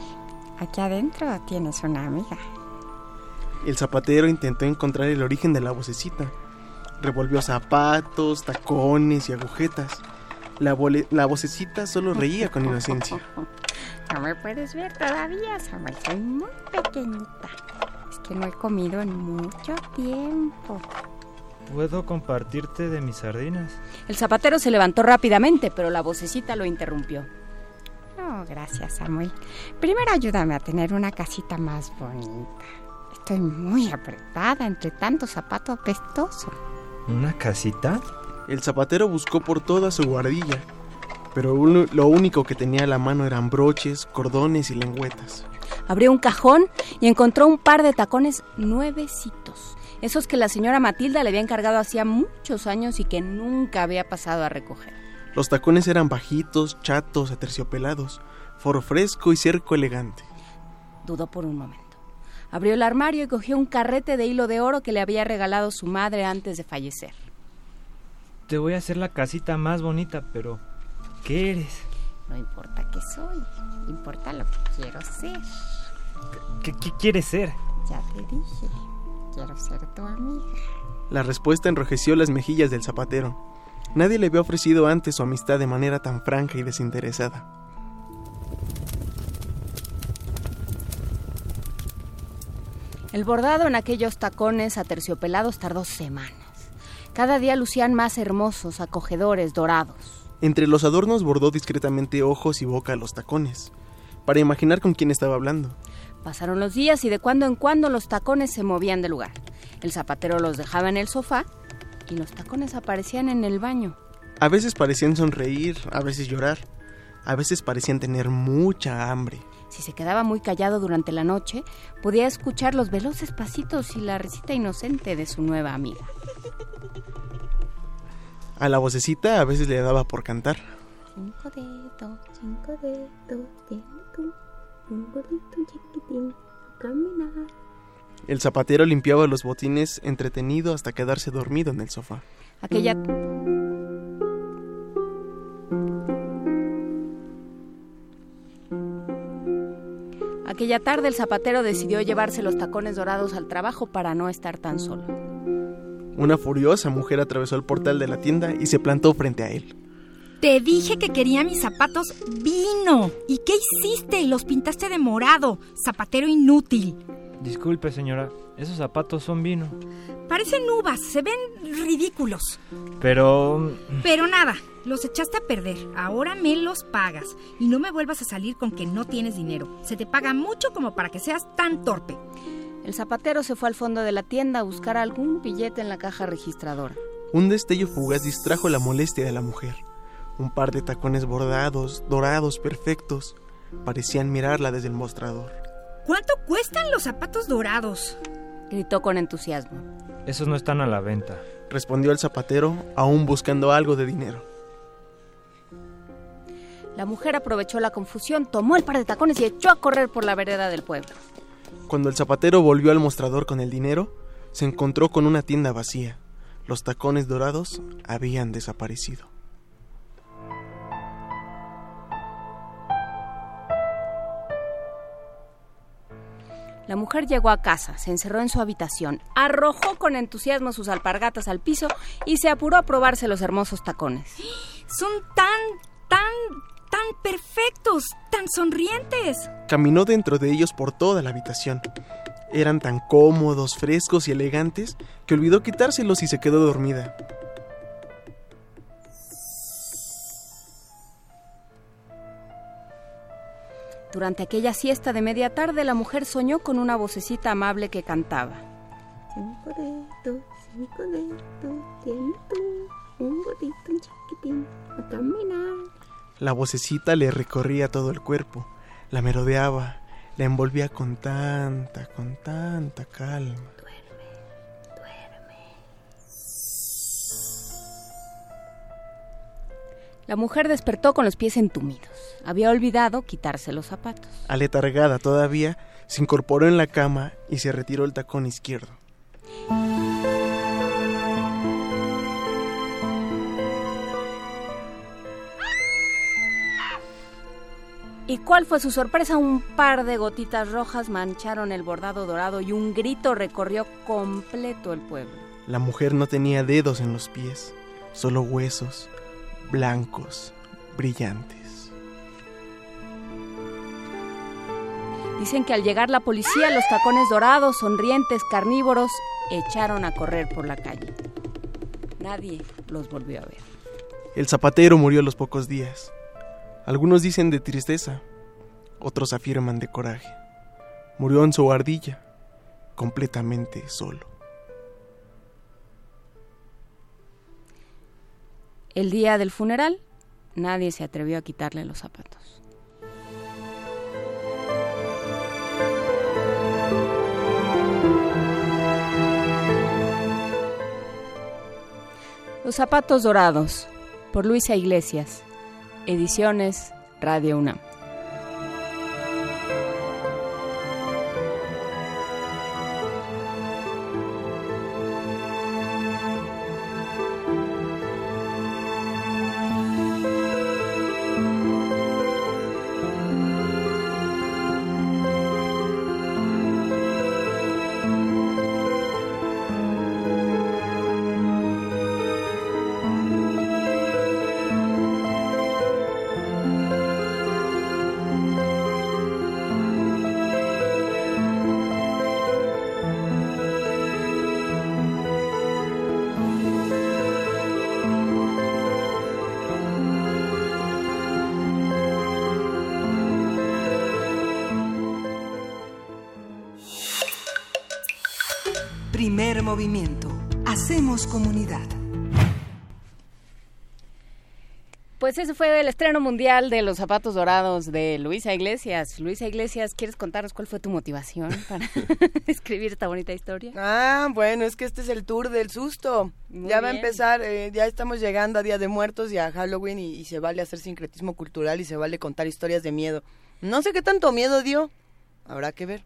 Aquí adentro tienes una amiga.
El zapatero intentó encontrar el origen de la vocecita. Revolvió zapatos, tacones y agujetas. La, la vocecita solo reía con inocencia. [laughs]
No me puedes ver todavía, Samuel. Soy muy pequeñita. Es que no he comido en mucho tiempo.
¿Puedo compartirte de mis sardinas?
El zapatero se levantó rápidamente, pero la vocecita lo interrumpió.
No, gracias, Samuel. Primero ayúdame a tener una casita más bonita. Estoy muy apretada entre tanto zapato apestoso.
¿Una casita?
El zapatero buscó por toda su guardilla, pero un- lo único que tenía a la mano eran broches, cordones y lengüetas.
Abrió un cajón y encontró un par de tacones nuevecitos. Esos que la señora Matilda le había encargado hacía muchos años y que nunca había pasado a recoger.
Los tacones eran bajitos, chatos, aterciopelados, foro fresco y cerco elegante.
Dudó por un momento. Abrió el armario y cogió un carrete de hilo de oro que le había regalado su madre antes de fallecer.
Te voy a hacer la casita más bonita, pero ¿qué eres?
No importa qué soy, importa lo que quiero ser.
¿Qué, qué quieres ser?
Ya te dije, quiero ser tu amiga.
La respuesta enrojeció las mejillas del zapatero. Nadie le había ofrecido antes su amistad de manera tan franca y desinteresada.
El bordado en aquellos tacones aterciopelados tardó semanas. Cada día lucían más hermosos, acogedores, dorados.
Entre los adornos bordó discretamente ojos y boca a los tacones, para imaginar con quién estaba hablando.
Pasaron los días y de cuando en cuando los tacones se movían de lugar. El zapatero los dejaba en el sofá y los tacones aparecían en el baño.
A veces parecían sonreír, a veces llorar, a veces parecían tener mucha hambre.
Si se quedaba muy callado durante la noche, podía escuchar los veloces pasitos y la risita inocente de su nueva amiga.
A la vocecita a veces le daba por cantar.
Cinco dedos, cinco dedos, tiene tú, un bolito chiquitín, caminar.
El zapatero limpiaba los botines entretenido hasta quedarse dormido en el sofá.
Aquella Aquella tarde el zapatero decidió llevarse los tacones dorados al trabajo para no estar tan solo.
Una furiosa mujer atravesó el portal de la tienda y se plantó frente a él.
Te dije que quería mis zapatos vino. ¿Y qué hiciste? Los pintaste de morado. Zapatero inútil.
Disculpe, señora, esos zapatos son vino.
Parecen uvas, se ven ridículos.
Pero...
Pero nada, los echaste a perder. Ahora me los pagas. Y no me vuelvas a salir con que no tienes dinero. Se te paga mucho como para que seas tan torpe.
El zapatero se fue al fondo de la tienda a buscar algún billete en la caja registradora.
Un destello fugaz distrajo la molestia de la mujer. Un par de tacones bordados, dorados, perfectos, parecían mirarla desde el mostrador.
¿Cuánto cuestan los zapatos dorados?
Gritó con entusiasmo.
Esos no están a la venta.
Respondió el zapatero, aún buscando algo de dinero.
La mujer aprovechó la confusión, tomó el par de tacones y echó a correr por la vereda del pueblo.
Cuando el zapatero volvió al mostrador con el dinero, se encontró con una tienda vacía. Los tacones dorados habían desaparecido.
La mujer llegó a casa, se encerró en su habitación, arrojó con entusiasmo sus alpargatas al piso y se apuró a probarse los hermosos tacones.
Son tan, tan, tan perfectos, tan sonrientes.
Caminó dentro de ellos por toda la habitación. Eran tan cómodos, frescos y elegantes que olvidó quitárselos y se quedó dormida.
Durante aquella siesta de media tarde, la mujer soñó con una vocecita amable que cantaba.
Cinco dedos, cinco dedos, tiene tú, un bolito chiquitín, a caminar.
La vocecita le recorría todo el cuerpo, la merodeaba, la envolvía con tanta, con tanta calma.
La mujer despertó con los pies entumidos. Había olvidado quitarse los zapatos.
Aletargada todavía, se incorporó en la cama y se retiró el tacón izquierdo.
¿Y cuál fue su sorpresa? Un par de gotitas rojas mancharon el bordado dorado y un grito recorrió completo el pueblo.
La mujer no tenía dedos en los pies, solo huesos, blancos, brillantes.
Dicen que al llegar la policía, los tacones dorados, sonrientes, carnívoros, echaron a correr por la calle. Nadie los volvió a ver.
El zapatero murió a los pocos días. Algunos dicen de tristeza, otros afirman de coraje. Murió en su ardilla, completamente solo.
El día del funeral, nadie se atrevió a quitarle los zapatos. Los zapatos dorados, por Luisa Iglesias. Ediciones Radio UNAM. Pues ese fue el estreno mundial de Los Zapatos Dorados de Luisa Iglesias. Luisa Iglesias, ¿quieres contarnos cuál fue tu motivación para [laughs] [laughs] escribir esta bonita historia?
Ah, bueno, es que este es el tour del susto.
Muy
ya va a empezar, eh, ya estamos llegando a Día de Muertos y a Halloween y, y se vale hacer sincretismo cultural y se vale contar historias de miedo. No sé qué tanto miedo dio, habrá que ver.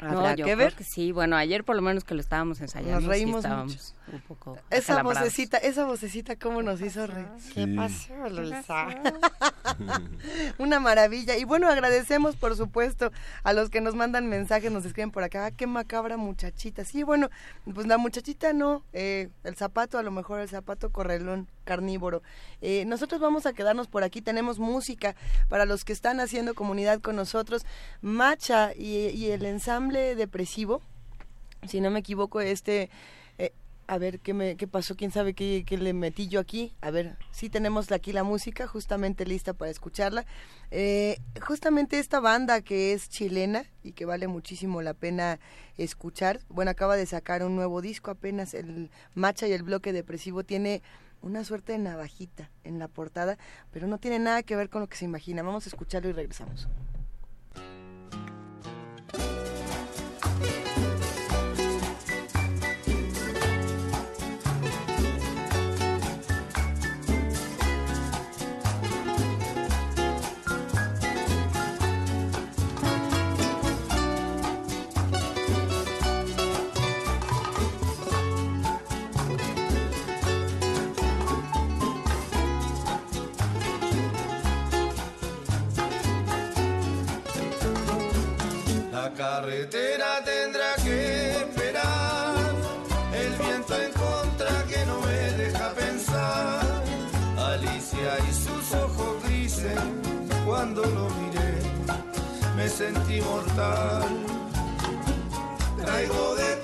No,
Habrá
yo
que
creo
ver.
que sí, bueno, ayer por lo menos que lo estábamos ensayando.
Nos
sí
reímos
estábamos un poco
Esa vocecita, esa vocecita, ¿cómo nos hizo reír?
¿Qué Sí. pasó,
Luisa? [laughs] Una maravilla. Y bueno, agradecemos, por supuesto, a los que nos mandan mensajes, nos escriben por acá, "Ah, qué macabra muchachita. Sí, bueno, pues la muchachita no, eh, el zapato, a lo mejor el zapato correlón carnívoro. Eh, nosotros vamos a quedarnos por aquí, tenemos música para los que están haciendo comunidad con nosotros. Macha y, y el ensamble depresivo, si no me equivoco, este... a ver, ¿qué, me, qué pasó? ¿Quién sabe qué, qué le metí yo aquí? A ver, sí tenemos aquí la música, justamente lista para escucharla. Eh, justamente esta banda que es chilena y que vale muchísimo la pena escuchar. Bueno, acaba de sacar un nuevo disco apenas, el Macha y el Bloque Depresivo tiene una suerte de navajita en la portada, pero no tiene nada que ver con lo que se imagina. Vamos a escucharlo y regresamos.
Carretera tendrá que esperar, el viento en contra que no me deja pensar. Alicia y sus ojos grises, cuando lo miré, me sentí mortal. Traigo de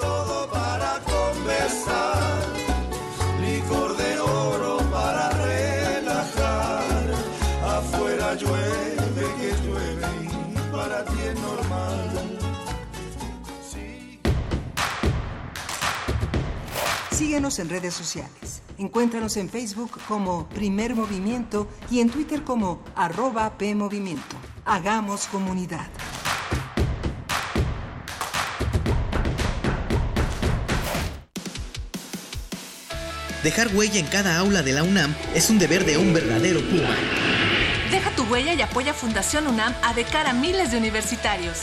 Síguenos en redes sociales. Encuéntranos en Facebook como Primer Movimiento y en Twitter como arroba PMovimiento. Hagamos comunidad.
Dejar huella en cada aula de la UNAM es un deber de un verdadero Puma.
Deja tu huella y apoya Fundación UNAM a de cara a miles de universitarios.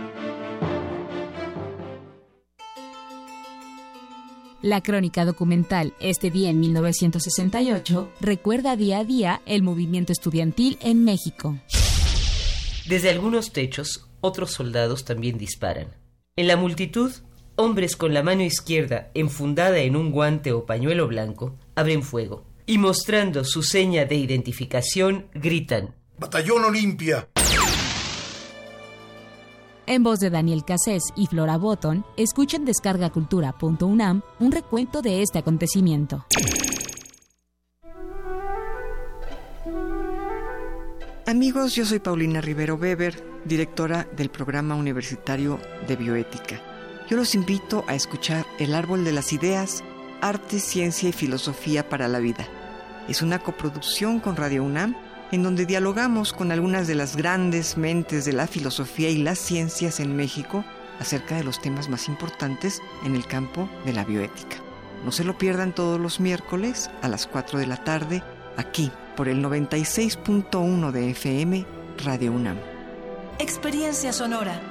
La crónica documental Este día en 1968 recuerda día a día el movimiento estudiantil en México.
Desde algunos techos, otros soldados también disparan. En la multitud, hombres con la mano izquierda enfundada en un guante o pañuelo blanco abren fuego y mostrando su seña de identificación gritan
Batallón Olimpia.
En voz de Daniel Cassés y Flora Botton, escuchen descargacultura.unam un recuento de este acontecimiento.
Amigos, yo soy Paulina Rivero Weber, directora del programa universitario de bioética. Yo los invito a escuchar El Árbol de las Ideas, Arte, Ciencia y Filosofía para la Vida. Es una coproducción con Radio UNAM en donde dialogamos con algunas de las grandes mentes de la filosofía y las ciencias en México acerca de los temas más importantes en el campo de la bioética. No se lo pierdan todos los miércoles a las 4 de la tarde aquí por el 96.1 de FM Radio UNAM.
Experiencia sonora.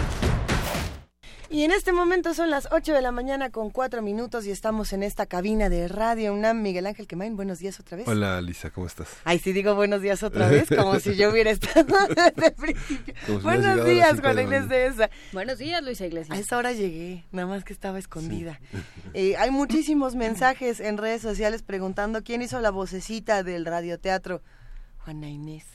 Y en este momento son las 8 de la mañana con 4 minutos y estamos en esta cabina de Radio UNAM. Miguel Ángel Quemain, buenos días otra vez.
Hola, Lisa, ¿cómo estás?
Ay, sí digo buenos días otra vez, como si yo hubiera estado [laughs] desde el principio.
Si
buenos
a
días, Juan Inés de esa.
Buenos días, Luisa
A
Iglesias.
esa hora llegué, nada más que estaba escondida. [laughs] Eh, hay muchísimos mensajes en redes sociales preguntando quién hizo la vocecita del radioteatro. Juana Inés.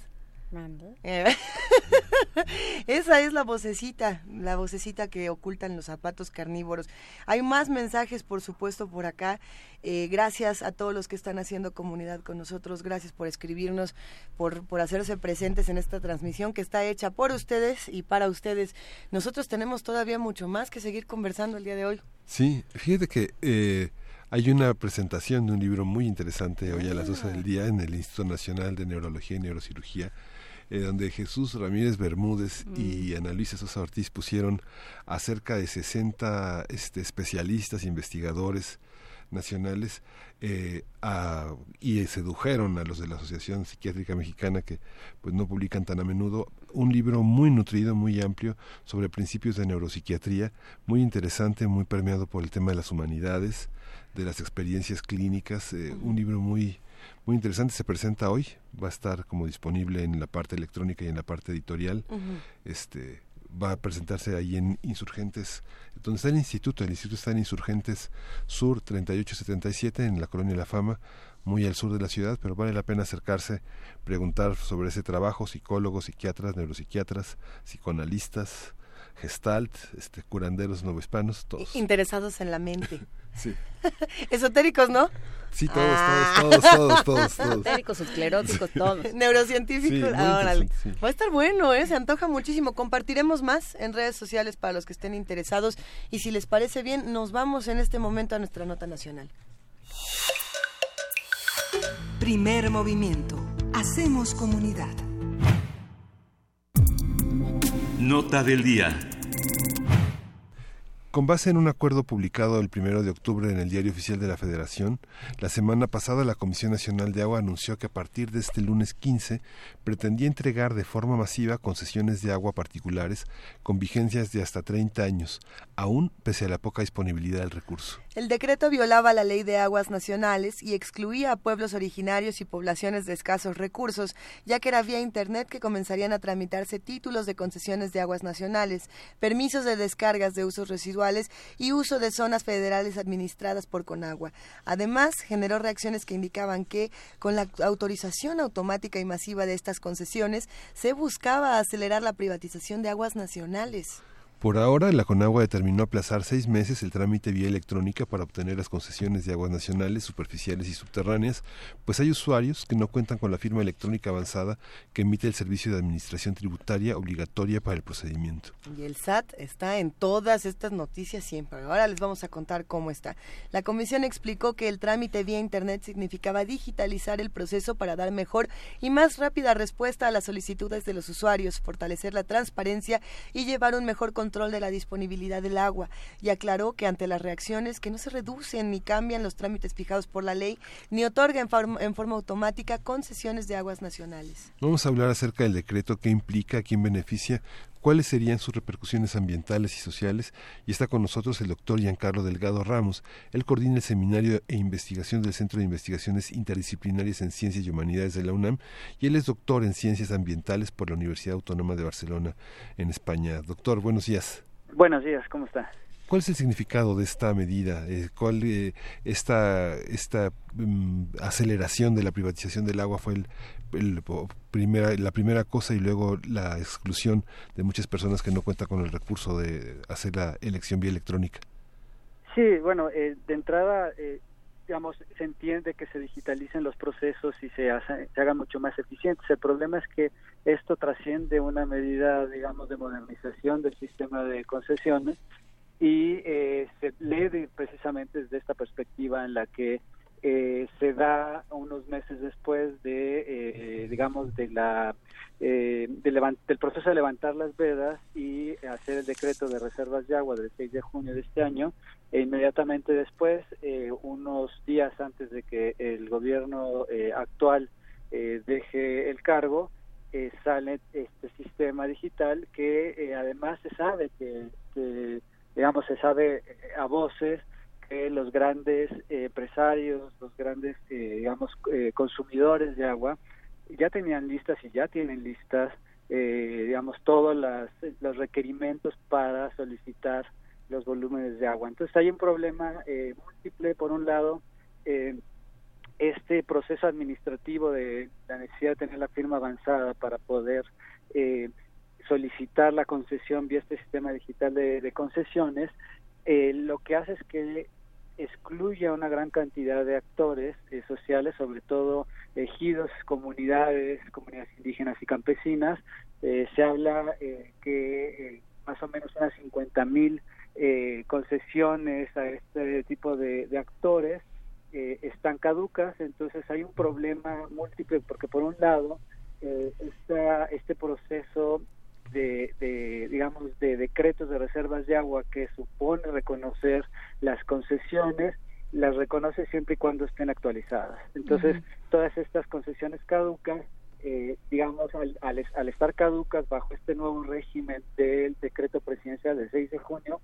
Eh, [laughs] Esa es la vocecita, la vocecita que ocultan los zapatos carnívoros. Hay más mensajes, por supuesto, por acá. Eh, gracias a todos los que están haciendo comunidad con nosotros. Gracias por escribirnos, por, por hacerse presentes en esta transmisión que está hecha por ustedes y para ustedes. Nosotros tenemos todavía mucho más que seguir conversando el día de hoy.
Sí, fíjate que eh, hay una presentación de un libro muy interesante hoy a las 12 del día en el Instituto Nacional de Neurología y Neurocirugía, eh, donde Jesús Ramírez Bermúdez y Ana Luisa Sosa Ortiz pusieron a cerca de 60 este, especialistas, investigadores nacionales eh, a- y sedujeron a los de la Asociación Psiquiátrica Mexicana que pues no publican tan a menudo un libro muy nutrido, muy amplio sobre principios de neuropsiquiatría, muy interesante, muy permeado por el tema de las humanidades, de las experiencias clínicas, eh, un libro muy muy interesante. Se presenta hoy, va a estar como disponible en la parte electrónica y en la parte editorial. Este va a presentarse ahí en Insurgentes, donde está el instituto, el instituto está en Insurgentes Sur 3877 en la Colonia La Fama, muy al sur de la ciudad, pero vale la pena acercarse, preguntar sobre ese trabajo, psicólogos, psiquiatras, neuropsiquiatras, psicoanalistas, gestalt, este curanderos novohispanos, todos.
Interesados en la mente. [laughs]
Sí. [laughs]
Esotéricos, ¿no?
Sí, todos,
Ah.
todos, todos, todos, todos, todos.
Esotéricos, escleróticos, todos. [laughs]
Neurocientíficos.
Sí,
Ah,
interesante, sí.
Va a estar bueno, ¿eh? Se antoja muchísimo. Compartiremos más en redes sociales para los que estén interesados. Y si les parece bien, nos vamos en este momento a nuestra nota nacional.
Primer movimiento. Hacemos comunidad.
Nota del día.
Con base en un acuerdo publicado el primero de octubre en el Diario Oficial de la Federación, la semana pasada la Comisión Nacional de Agua anunció que a partir de este lunes 15 pretendía entregar de forma masiva concesiones de agua particulares con vigencias de hasta 30 años, aún pese a la poca disponibilidad del recurso.
El decreto violaba la ley de aguas nacionales y excluía a pueblos originarios y poblaciones de escasos recursos, ya que era vía Internet que comenzarían a tramitarse títulos de concesiones de aguas nacionales, permisos de descargas de usos residuales, y uso de zonas federales administradas por Conagua. Además, generó reacciones que indicaban que, con la autorización automática y masiva de estas concesiones, se buscaba acelerar la privatización de aguas nacionales.
Por ahora, la Conagua determinó aplazar seis meses el trámite vía electrónica para obtener las concesiones de aguas nacionales, superficiales y subterráneas, pues hay usuarios que no cuentan con la firma electrónica avanzada que emite el Servicio de Administración Tributaria obligatoria para el procedimiento.
Y el SAT está en todas estas noticias siempre. Ahora les vamos a contar cómo está. La comisión explicó que el trámite vía Internet significaba digitalizar el proceso para dar mejor y más rápida respuesta a las solicitudes de los usuarios, fortalecer la transparencia y llevar un mejor control control de la disponibilidad del agua y aclaró que ante las reacciones que no se reducen ni cambian los trámites fijados por la ley ni otorga en, forma, en forma automática concesiones de aguas nacionales.
Vamos a hablar acerca del decreto, qué implica, quién beneficia, cuáles serían sus repercusiones ambientales y sociales y está con nosotros el doctor Giancarlo Delgado Ramos. Él coordina el seminario e investigación del Centro de Investigaciones Interdisciplinarias en Ciencias y Humanidades de la UNAM y él es doctor en Ciencias Ambientales por la Universidad Autónoma de Barcelona en España. Doctor, buenos días.
Buenos días, ¿cómo está?
¿Cuál es el significado de esta medida? Eh, ¿Cuál eh, esta esta mm, aceleración de la privatización del agua fue el, primera, la primera cosa y luego la exclusión de muchas personas que no cuentan con el recurso de hacer la elección vía electrónica?
Sí, bueno, eh, de entrada, digamos, se entiende que se digitalicen los procesos y se, se hagan mucho más eficientes. El problema es que esto trasciende una medida, digamos, de modernización del sistema de concesiones y eh, se lee precisamente desde esta perspectiva en la que eh, se da unos meses después de, eh, digamos, de la de del proceso de levantar las vedas y hacer el decreto de reservas de agua del 6 de junio de este año, e inmediatamente después, unos días antes de que el gobierno actual deje el cargo, sale este sistema digital que además se sabe que digamos, se sabe eh, a voces que los grandes eh, empresarios, los grandes, eh, digamos, consumidores de agua ya tenían listas y ya tienen listas, digamos, todos las, los requerimientos para solicitar los volúmenes de agua. Entonces hay un problema múltiple, por un lado, este proceso administrativo de la necesidad de tener la firma avanzada para poder solicitar la concesión vía este sistema digital de, concesiones, eh, lo que hace es que excluye a una gran cantidad de actores eh, sociales, sobre todo ejidos, comunidades, comunidades indígenas y campesinas. Eh, se habla que más o menos unas 50 mil concesiones a este tipo de, de actores están caducas, entonces hay un problema múltiple porque por un lado está este proceso de, digamos de decretos de reservas de agua que supone reconocer las concesiones las reconoce siempre y cuando estén actualizadas. Entonces todas estas concesiones caducas eh, digamos al, al, estar caducas bajo este nuevo régimen del decreto presidencial del 6 de junio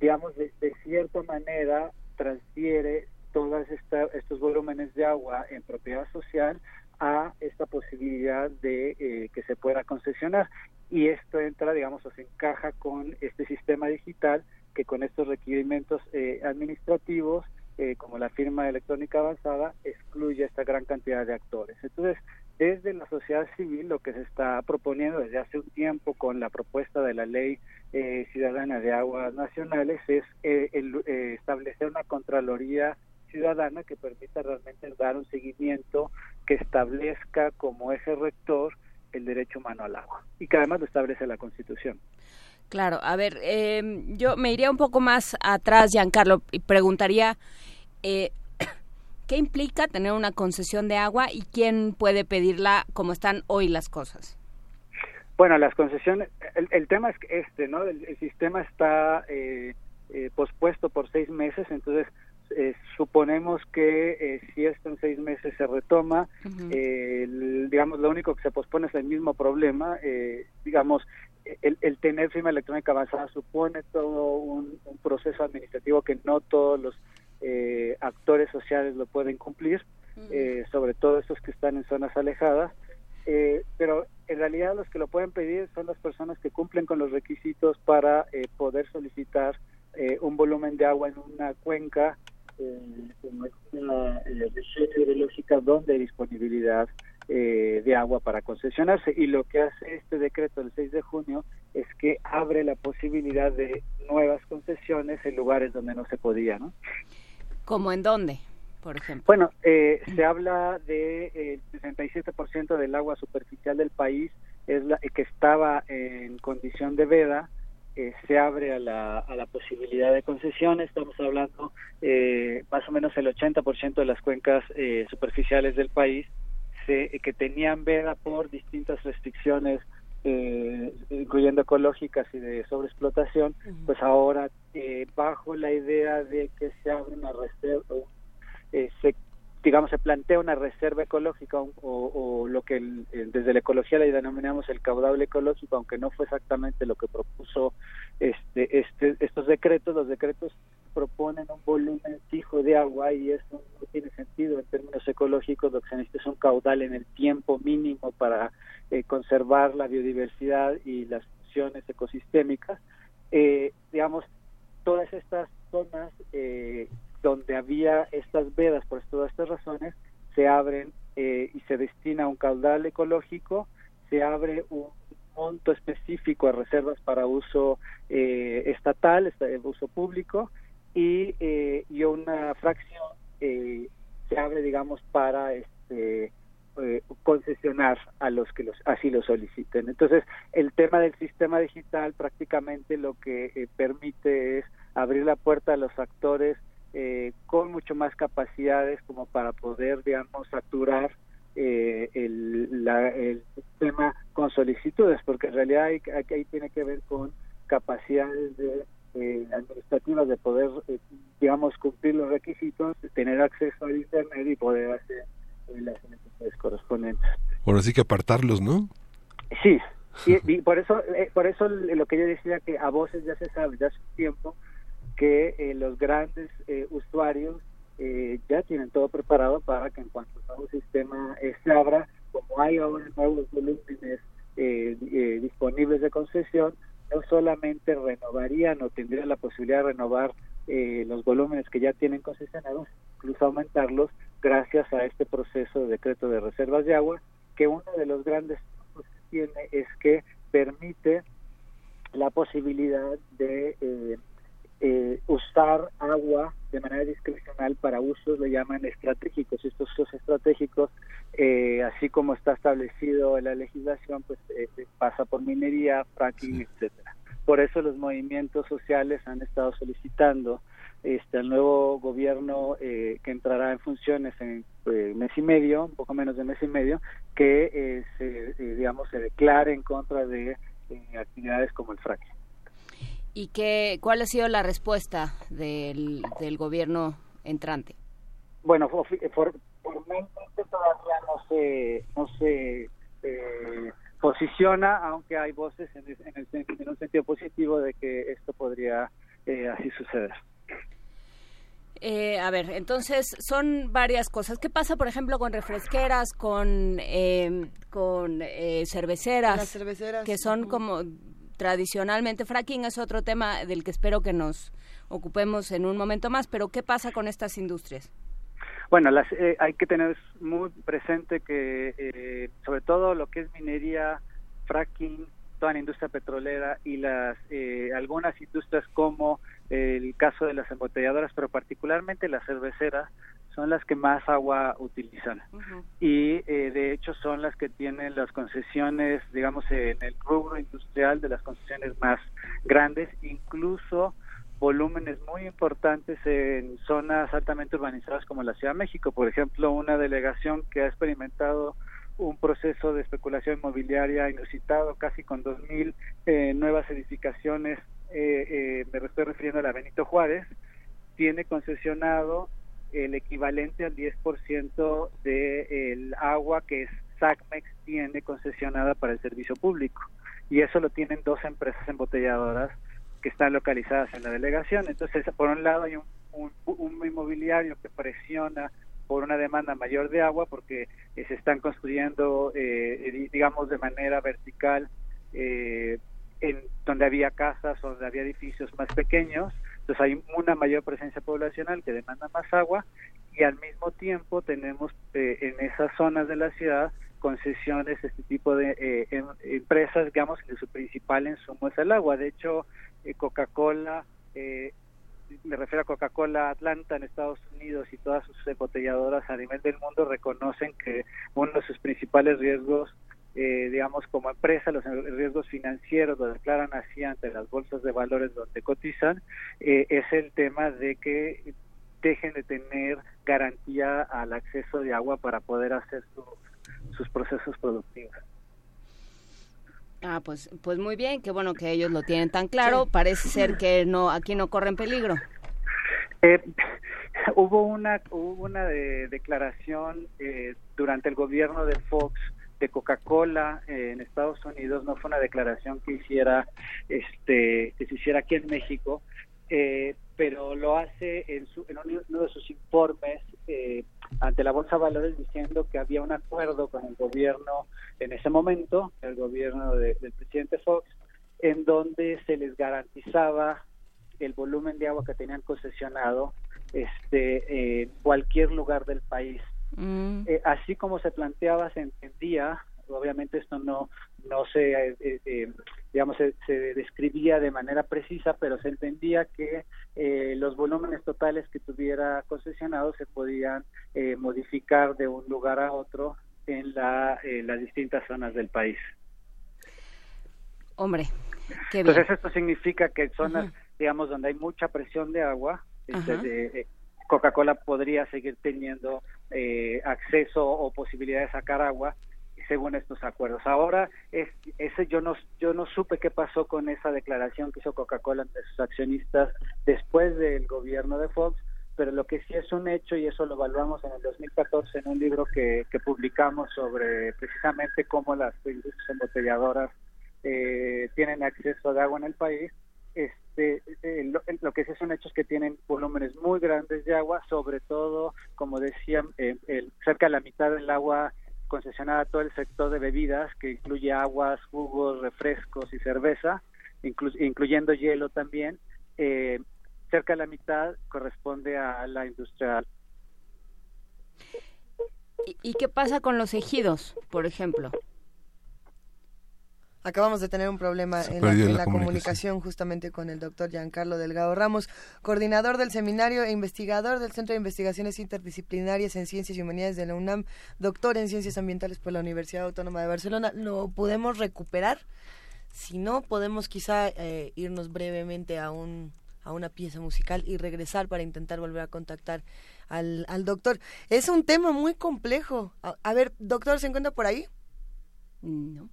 digamos de, cierta manera transfiere todos estos volúmenes de agua en propiedad social a esta posibilidad de eh, que se pueda concesionar y esto entra, digamos, o se encaja con este sistema digital que con estos requerimientos eh, administrativos, eh, como la firma electrónica avanzada, excluye a esta gran cantidad de actores. Entonces, desde la sociedad civil lo que se está proponiendo desde hace un tiempo con la propuesta de la ley eh, ciudadana de aguas nacionales es el, establecer una contraloría ciudadana que permita realmente dar un seguimiento que establezca como eje rector el derecho humano al agua y que además lo establece la Constitución.
Claro, a ver, em, yo me iría un poco más atrás, Giancarlo, y preguntaría, eh, [coughs] ¿qué implica tener una concesión de agua y quién puede pedirla como están hoy las cosas?
Bueno, las concesiones, el, tema es este, ¿no? El, sistema está, eh, eh, pospuesto por seis meses, entonces eh, suponemos que eh, si esto en seis meses se retoma, digamos, lo único que se pospone es el mismo problema, digamos, el, el, tener firma electrónica avanzada supone todo un, proceso administrativo que no todos los actores sociales lo pueden cumplir, sobre todo estos que están en zonas alejadas, pero en realidad los que lo pueden pedir son las personas que cumplen con los requisitos para poder solicitar eh, un volumen de agua en una cuenca, eh, en una eh, región hidrológica donde hay disponibilidad eh, de agua para concesionarse. Y lo que hace este decreto del 6 de junio es que abre la posibilidad de nuevas concesiones en lugares donde no se podía, ¿no?
¿Como en dónde? Por ejemplo.
Bueno, eh, se habla de el 67% del agua superficial del país es la que estaba en condición de veda eh, se abre a la, a la posibilidad de concesiones. Estamos hablando eh, más o menos el 80% de las cuencas eh, superficiales del país se, que tenían veda por distintas restricciones, incluyendo ecológicas y de sobreexplotación, pues ahora bajo la idea de que se abre una reserva, se digamos, se plantea una reserva ecológica o, lo que desde la ecología le denominamos el caudal ecológico, aunque no fue exactamente lo que propuso este, este, estos decretos. Los decretos proponen un volumen fijo de agua y eso no tiene sentido en términos ecológicos. Lo que se necesita es un caudal en el tiempo mínimo para eh, conservar la biodiversidad y las funciones ecosistémicas. Eh, digamos, todas estas zonas eh, donde había estas vedas por todas estas razones, se abren eh, y se destina un caudal ecológico, se abre un monto específico a reservas para uso eh, estatal, uso público, y, eh, y una fracción eh, se abre, digamos, para este concesionar a los que los, así lo soliciten. Entonces, el tema del sistema digital prácticamente lo que permite es abrir la puerta a los actores eh, con mucho más capacidades como para poder, digamos, saturar eh, el, la, el sistema con solicitudes, porque en realidad hay, ahí tiene que ver con capacidades de, eh, administrativas de poder, eh, digamos, cumplir los requisitos, tener acceso al Internet y poder hacer las necesidades correspondientes.
Bueno, así que apartarlos, ¿no?
Sí, y, [laughs] por eso por eso lo que yo decía que a voces ya se sabe, ya hace tiempo, que eh, los grandes eh, usuarios eh, ya tienen todo preparado para que en cuanto el nuevo sistema se abra, como hay ahora nuevos volúmenes disponibles de concesión, no solamente renovarían o tendrían la posibilidad de renovar los volúmenes que ya tienen concesionados, incluso aumentarlos gracias a este proceso de decreto de reservas de agua, que uno de los grandes que tiene es que permite la posibilidad de eh, usar agua de manera discrecional para usos, le llaman estratégicos. Estos usos estratégicos, eh, así como está establecido en la legislación, pues eh, pasa por minería, fracking, etcétera. Por eso los movimientos sociales han estado solicitando este al nuevo gobierno que entrará en funciones en mes y medio, un poco menos de mes y medio, que se digamos se declare en contra de actividades como el fracking.
¿Y qué, cuál ha sido la respuesta del, del gobierno entrante?
Bueno, formalmente todavía no se, no se eh, posiciona, aunque hay voces en, el, en, un sentido positivo de que esto podría eh, así suceder.
Eh, a ver, entonces son varias cosas. ¿Qué pasa, por ejemplo, con refresqueras, con, con cerveceras?
Las cerveceras.
Que son como tradicionalmente fracking es otro tema del que espero que nos ocupemos en un momento más, pero ¿qué pasa con estas industrias?
Bueno, las, eh, hay que tener muy presente que eh, sobre todo lo que es minería, fracking, toda la industria petrolera y las eh, algunas industrias como el caso de las embotelladoras, pero particularmente las cerveceras, son las que más agua utilizan. Y eh, de hecho son las que tienen las concesiones, digamos, en el rubro industrial de las concesiones más grandes, incluso volúmenes muy importantes en zonas altamente urbanizadas como la Ciudad de México. Por ejemplo, una delegación que ha experimentado un proceso de especulación inmobiliaria inusitado, casi con 2.000 eh, nuevas edificaciones eh, eh, me estoy refiriendo a la Benito Juárez, tiene concesionado el equivalente al 10% del agua que SACMEX tiene concesionada para el servicio público. Y eso lo tienen dos empresas embotelladoras que están localizadas en la delegación. Entonces, por un lado hay un, un, un inmobiliario que presiona por una demanda mayor de agua porque eh, se están construyendo, eh, digamos, de manera vertical eh, en donde había casas o donde había edificios más pequeños. Entonces hay una mayor presencia poblacional que demanda más agua y al mismo tiempo tenemos en esas zonas de la ciudad concesiones, este tipo de em, empresas, digamos, que su principal insumo es el agua. De hecho, Coca-Cola eh, me refiero a Coca-Cola Atlanta en Estados Unidos y todas sus embotelladoras a nivel del mundo reconocen que uno de sus principales riesgos, eh, digamos como empresa, los riesgos financieros lo declaran así ante las bolsas de valores donde cotizan, eh, es el tema de que dejen de tener garantía al acceso de agua para poder hacer sus procesos productivos.
Ah, pues, pues muy bien, qué bueno que ellos lo tienen tan claro. Parece ser que no, aquí no corren peligro.
Eh, [laughs] hubo una, hubo una declaración eh, durante el gobierno de Fox de Coca-Cola eh, en Estados Unidos. No fue una declaración que hiciera, este, que se hiciera aquí en México, eh, pero lo hace en, su, en uno de sus informes eh, ante la Bolsa de Valores diciendo que había un acuerdo con el gobierno en ese momento, el gobierno del presidente Fox, en donde se les garantizaba el volumen de agua que tenían concesionado este en cualquier lugar del país. Mm. Eh, así como se planteaba, se entendía obviamente esto no no se eh, eh, eh, digamos se, describía de manera precisa pero se entendía que los volúmenes totales que tuviera concesionado se podían modificar de un lugar a otro en la las distintas zonas del país
hombre qué bien.
entonces esto significa que zonas digamos donde hay mucha presión de agua este, Coca-Cola podría seguir teniendo acceso o posibilidad de sacar agua según estos acuerdos. Ahora, es, ese yo no, yo no supe qué pasó con esa declaración que hizo Coca-Cola ante sus accionistas después del gobierno de Fox, pero lo que sí es un hecho, y eso lo evaluamos en el 2014 en un libro que, que publicamos sobre precisamente cómo las industrias embotelladoras eh, tienen acceso de agua en el país, este, lo, que sí es un hecho es que tienen volúmenes muy grandes de agua, sobre todo, como decía, eh, cerca de la mitad del agua concesionada a todo el sector de bebidas, que incluye aguas, jugos, refrescos y cerveza, incluyendo hielo también. Eh, cerca de la mitad corresponde a la industrial.
¿Y qué pasa con los ejidos, por ejemplo?
Acabamos de tener un problema en la, comunicación. justamente con el doctor Giancarlo Delgado Ramos, coordinador del seminario e investigador del Centro de Investigaciones Interdisciplinarias en Ciencias y Humanidades de la UNAM, doctor en Ciencias Ambientales por la Universidad Autónoma de Barcelona. ¿Lo podemos recuperar? Si no, podemos quizá eh, irnos brevemente a, un, a una pieza musical y regresar para intentar volver a contactar al, al doctor. Es un tema muy complejo. a ver, doctor, ¿se encuentra por ahí?
No.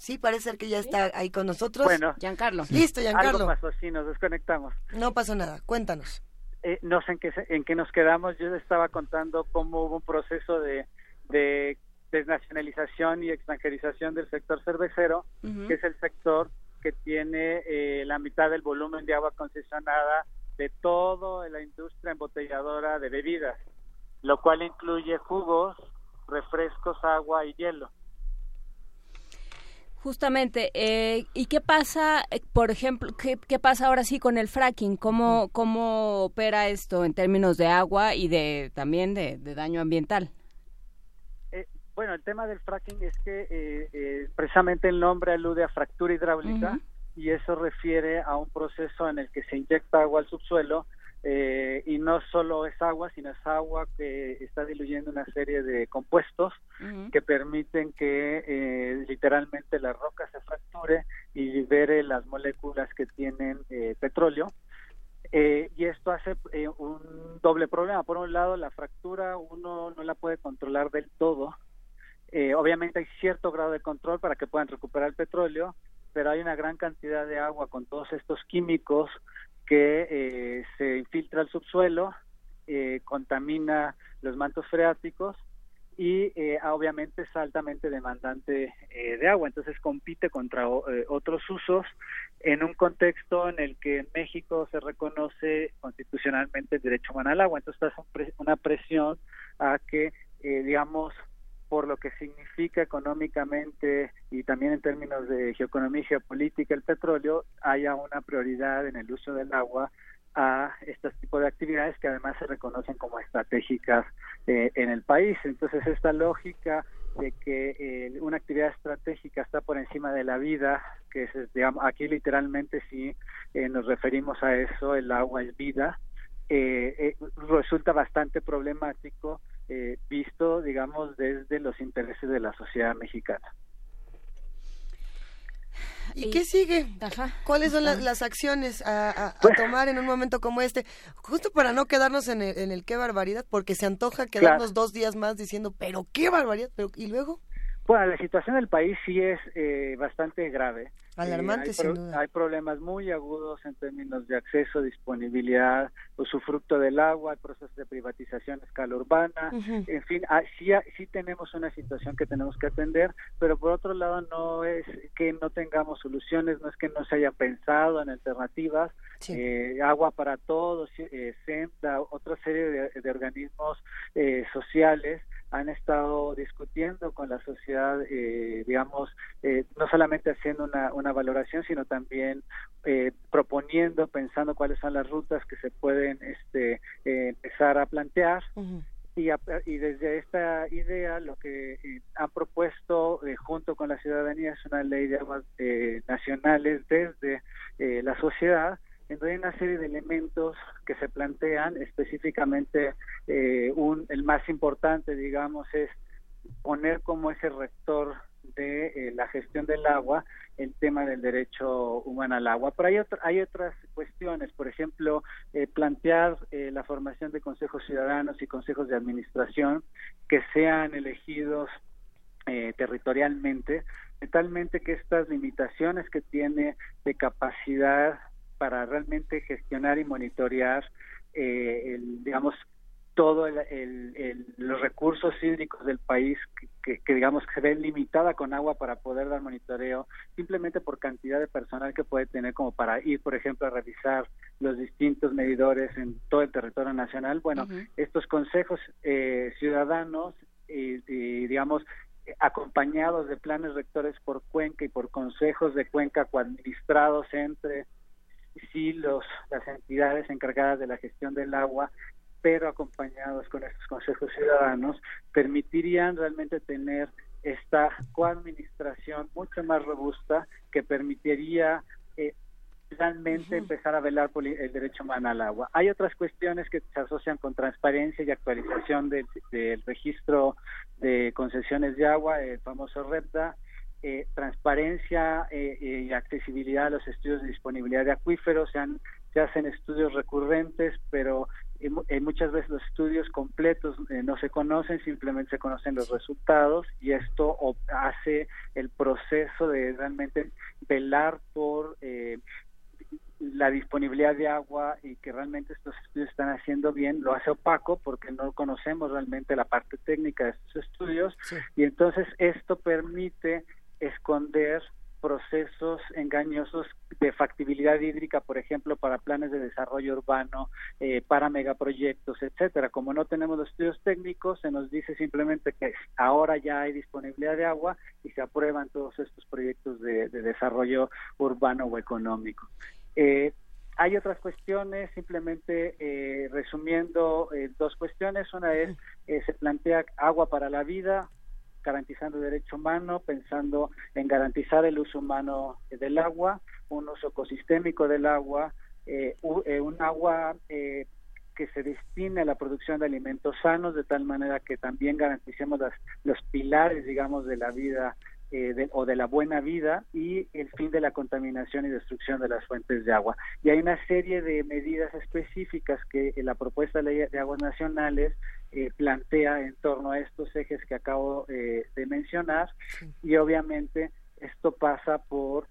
Sí, parece ser que ya está ahí con nosotros.
Bueno,
Giancarlo.
Listo, Giancarlo.
Algo pasó, sí, nos desconectamos.
No pasó nada, cuéntanos.
Eh, no sé en qué, en qué nos quedamos. Yo estaba contando cómo hubo un proceso de, de desnacionalización y extranjerización del sector cervecero, que es el sector que tiene eh, la mitad del volumen de agua concesionada de toda la industria embotelladora de bebidas, lo cual incluye jugos, refrescos, agua y hielo.
Justamente, eh, ¿y qué pasa, eh, por ejemplo, qué, qué, pasa ahora sí con el fracking? ¿Cómo, ¿Cómo opera esto en términos de agua y de también de, daño ambiental?
Eh, bueno, el tema del fracking es que precisamente el nombre alude a fractura hidráulica y eso refiere a un proceso en el que se inyecta agua al subsuelo eh, y no solo es agua, sino es agua que está diluyendo una serie de compuestos que permiten que eh, literalmente la roca se fracture y libere las moléculas que tienen eh, petróleo. y esto hace un doble problema. Por un lado, la fractura uno no la puede controlar del todo. obviamente hay cierto grado de control para que puedan recuperar el petróleo, pero hay una gran cantidad de agua con todos estos químicos que eh, se infiltra al subsuelo, eh, contamina los mantos freáticos y eh, obviamente es altamente demandante eh, de agua, entonces compite contra eh, otros usos en un contexto en el que en México se reconoce constitucionalmente el derecho humano al agua, entonces está una presión a que, digamos, por lo que significa económicamente y también en términos de geoeconomía y geopolítica el petróleo, haya una prioridad en el uso del agua a este tipo de actividades que además se reconocen como estratégicas eh, en el país. Entonces, esta lógica de que eh, una actividad estratégica está por encima de la vida, que es, digamos, aquí literalmente si eh, nos referimos a eso, el agua es vida, resulta bastante problemático visto, digamos, desde los intereses de la sociedad mexicana.
¿Y, qué sigue? ¿Cuáles son las, acciones a,
Pues
tomar en un momento como este? Justo para no quedarnos en el, en el qué barbaridad, porque se antoja quedarnos dos días más diciendo, pero qué barbaridad, pero ¿y luego?
Bueno, la situación del país sí es eh, bastante grave.
Alarmante,
hay,
sin duda.
hay problemas muy agudos en términos de acceso, disponibilidad, usufructo del agua, procesos de privatización a escala urbana, en fin, ah, sí, ah, sí tenemos una situación que tenemos que atender, pero por otro lado no es que no tengamos soluciones, no es que no se haya pensado en alternativas, eh, agua para todos, eh, otra serie de, de organismos eh, sociales han estado discutiendo con la sociedad, eh, digamos, eh, no solamente haciendo una, una valoración, sino también eh, proponiendo, pensando cuáles son las rutas que se pueden este, eh, empezar a plantear. Y, a- y desde esta idea lo que eh, han propuesto eh, junto con la ciudadanía es una ley de aguas nacionales desde eh, la sociedad donde hay una serie de elementos que se plantean específicamente eh, un el más importante digamos es poner como ese rector de eh, la gestión del agua el tema del derecho humano al agua. Pero hay, otra- hay otras cuestiones, por ejemplo, eh, plantear eh, la formación de consejos ciudadanos y consejos de administración que sean elegidos eh, territorialmente, talmente que estas limitaciones que tiene de capacidad para realmente gestionar y monitorear, eh, el, digamos, todo el, el- el- los recursos hídricos del país que, que- que, digamos que se ven limitada con agua para poder dar monitoreo simplemente por cantidad de personal que puede tener como para ir por ejemplo a revisar los distintos medidores en todo el territorio nacional. Bueno estos consejos eh, ciudadanos y, y, digamos acompañados de planes rectores por cuenca y por consejos de cuenca coadministrados entre sí los las entidades encargadas de la gestión del agua pero acompañados con estos consejos ciudadanos permitirían realmente tener esta coadministración mucho más robusta que permitiría eh, realmente empezar a velar por el derecho humano al agua. Hay otras cuestiones que se asocian con transparencia y actualización del, del registro de concesiones de agua, el famoso REPDA, eh, transparencia eh, eh, y accesibilidad a los estudios de disponibilidad de acuíferos, se, han- se hacen estudios recurrentes, pero eh, mu- muchas veces los estudios completos eh, no se conocen, simplemente se conocen los resultados y esto hace el proceso de realmente velar por eh, la disponibilidad de agua y que realmente estos estudios están haciendo bien, lo hace opaco porque no conocemos realmente la parte técnica de estos estudios. Y entonces esto permite esconder procesos engañosos de factibilidad hídrica, por ejemplo, para planes de desarrollo urbano, eh, para megaproyectos, etcétera. Como no tenemos los estudios técnicos, se nos dice simplemente que ahora ya hay disponibilidad de agua y se aprueban todos estos proyectos de, de desarrollo urbano o económico. Eh, hay otras cuestiones, simplemente eh, resumiendo eh, dos cuestiones. Una es, eh, se plantea agua para la vida, garantizando el derecho humano, pensando en garantizar el uso humano del agua, un uso ecosistémico del agua, eh, eh, un agua eh, que se destine a la producción de alimentos sanos, de tal manera que también garanticemos las- los pilares, digamos, de la vida eh, de- o de la buena vida y el fin de la contaminación y destrucción de las fuentes de agua. Y hay una serie de medidas específicas que la propuesta de ley de aguas nacionales eh, plantea en torno a estos ejes que acabo eh, de mencionar. Y obviamente esto pasa por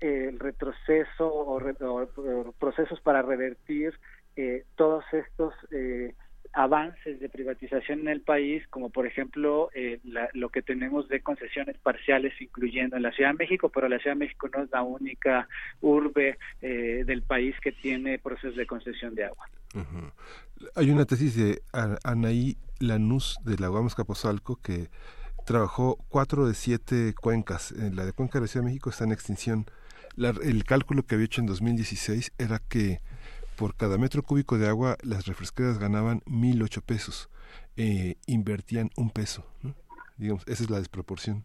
el retroceso o, procesos para revertir eh, todos estos eh, avances de privatización en el país, como por ejemplo eh, lo que tenemos de concesiones parciales, incluyendo en la Ciudad de México, pero la Ciudad de México no es la única urbe del país que tiene procesos de concesión de agua.
Hay una tesis de Anaí Lanús de la Guamas Capozalco que trabajó cuatro de siete cuencas. La de Cuenca de la Ciudad de México está en extinción. el cálculo que había hecho en 2016 era que por cada metro cúbico de agua las refresqueras ganaban mil ocho pesos. Eh, invertían un peso. Digamos, esa es la desproporción.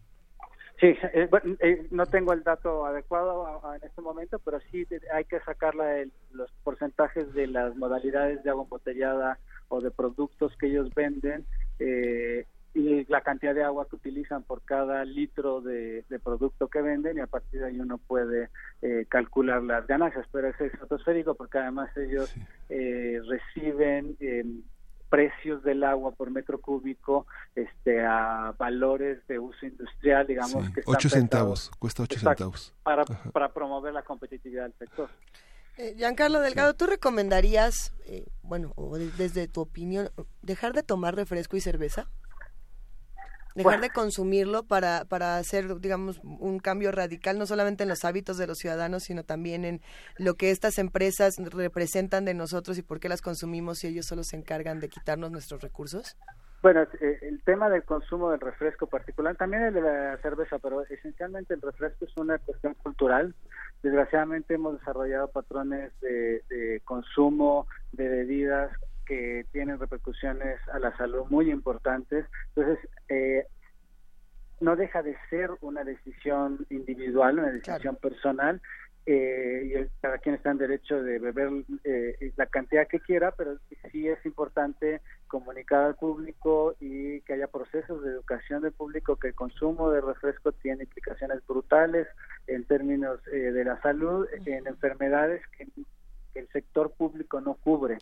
Sí, eh, eh, no tengo el dato adecuado en este momento, pero sí hay que sacarla de los porcentajes de las modalidades de agua embotellada o de productos que ellos venden eh, y la cantidad de agua que utilizan por cada litro de, producto que venden y a partir de ahí uno puede eh, calcular las ganancias, pero es estratosférico porque además ellos eh, reciben em, precios del agua por metro cúbico este a valores de uso industrial digamos que
8 centavos cuesta 8 centavos.
para, para promover la competitividad del sector.
Eh, Giancarlo Delgado, ¿tú recomendarías, eh, bueno, desde tu opinión, dejar de tomar refresco y cerveza? Dejar de consumirlo para, para hacer, digamos, un cambio radical, no solamente en los hábitos de los ciudadanos, sino también en lo que estas empresas representan de nosotros y por qué las consumimos si ellos solo se encargan de quitarnos nuestros recursos?
Bueno, eh, el tema del consumo del refresco particular, también el de la cerveza, pero esencialmente el refresco es una cuestión cultural. Desgraciadamente hemos desarrollado patrones de, de consumo de bebidas que tienen repercusiones a la salud muy importantes. Entonces, eh, no deja de ser una decisión individual, una decisión personal, eh, y cada quien está en derecho de beber eh, la cantidad que quiera, pero sí es importante comunicar al público y que haya procesos de educación del público que el consumo de refresco tiene implicaciones brutales en términos de la salud, en enfermedades que el sector público no cubre.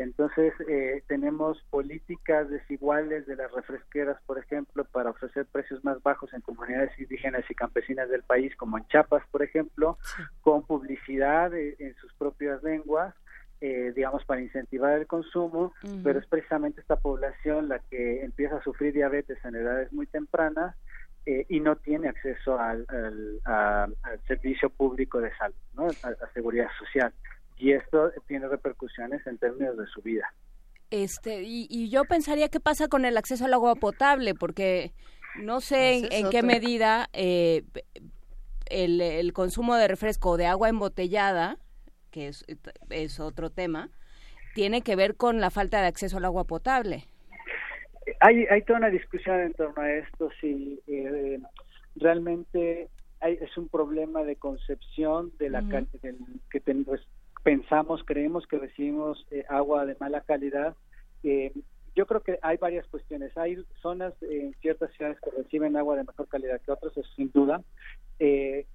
Entonces, eh, tenemos políticas desiguales de las refresqueras, por ejemplo, para ofrecer precios más bajos en comunidades indígenas y campesinas del país, como en Chiapas, por ejemplo, con publicidad en sus propias lenguas, eh, digamos, para incentivar el consumo, pero es precisamente esta población la que empieza a sufrir diabetes en edades muy tempranas eh, y no tiene acceso al, servicio público de salud, ¿no? a seguridad social y esto tiene repercusiones en términos de su vida.
Este, y, yo pensaría qué pasa con el acceso al agua potable, porque no sé en, qué medida eh, el, consumo de refresco o de agua embotellada, que es, es, otro tema, tiene que ver con la falta de acceso al agua potable.
Hay, hay toda una discusión en torno a esto, si eh, realmente hay, es un problema de concepción de la que tenemos pensamos, creemos que recibimos eh, agua de mala calidad. Eh, yo creo que hay varias cuestiones. Hay zonas en ciertas ciudades que reciben agua de mejor calidad que otras, sin duda. Eh,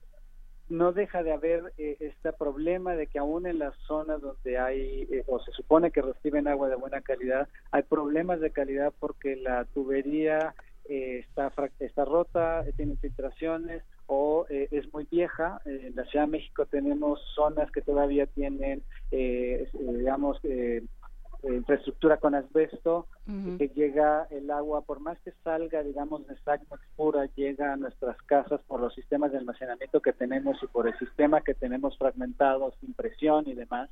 no deja de haber este problema de que aún en las zonas donde hay o se supone que reciben agua de buena calidad, hay problemas de calidad porque la tubería está, está rota, tiene filtraciones o eh, es muy vieja. En la Ciudad de México tenemos zonas que todavía tienen, eh, eh, digamos, infraestructura con asbesto, que llega el agua, por más que salga, digamos, de SACMEX pura, llega a nuestras casas por los sistemas de almacenamiento que tenemos y por el sistema que tenemos fragmentado, sin presión y demás,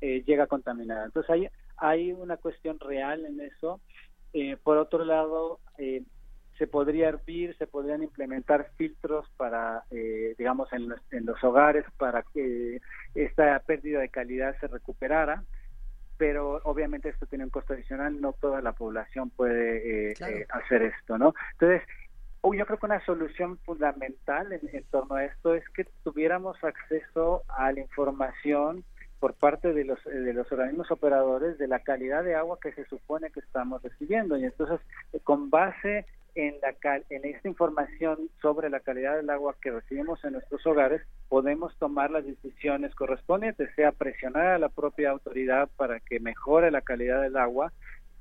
llega contaminada. Entonces hay, hay una cuestión real en eso. por otro lado, se podría hervir, se podrían implementar filtros para, eh, digamos, en los, hogares para que esta pérdida de calidad se recuperara, pero obviamente esto tiene un costo adicional, no toda la población puede eh, eh, hacer esto, ¿no? Entonces, yo creo que una solución fundamental en, torno a esto es que tuviéramos acceso a la información por parte de los, de los organismos operadores de la calidad de agua que se supone que estamos recibiendo. Y entonces, con base en, la en esta información sobre la calidad del agua que recibimos en nuestros hogares, podemos tomar las decisiones correspondientes, sea presionar a la propia autoridad para que mejore la calidad del agua,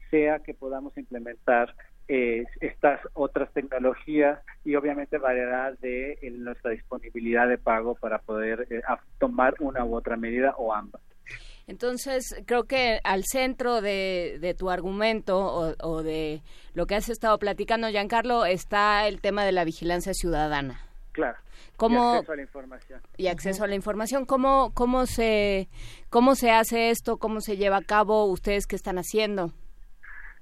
sea que podamos implementar eh, estas otras tecnologías y obviamente variará de nuestra disponibilidad de pago para poder eh, tomar una u otra medida o ambas.
Entonces, creo que al centro de, tu argumento o, o, de lo que has estado platicando, Giancarlo, está el tema de la vigilancia ciudadana.
Claro.
¿Cómo,
y acceso a la información.
Y acceso a la información. ¿Cómo, cómo, se, ¿Cómo se hace esto? ¿Cómo se lleva a cabo? ¿Ustedes qué están haciendo?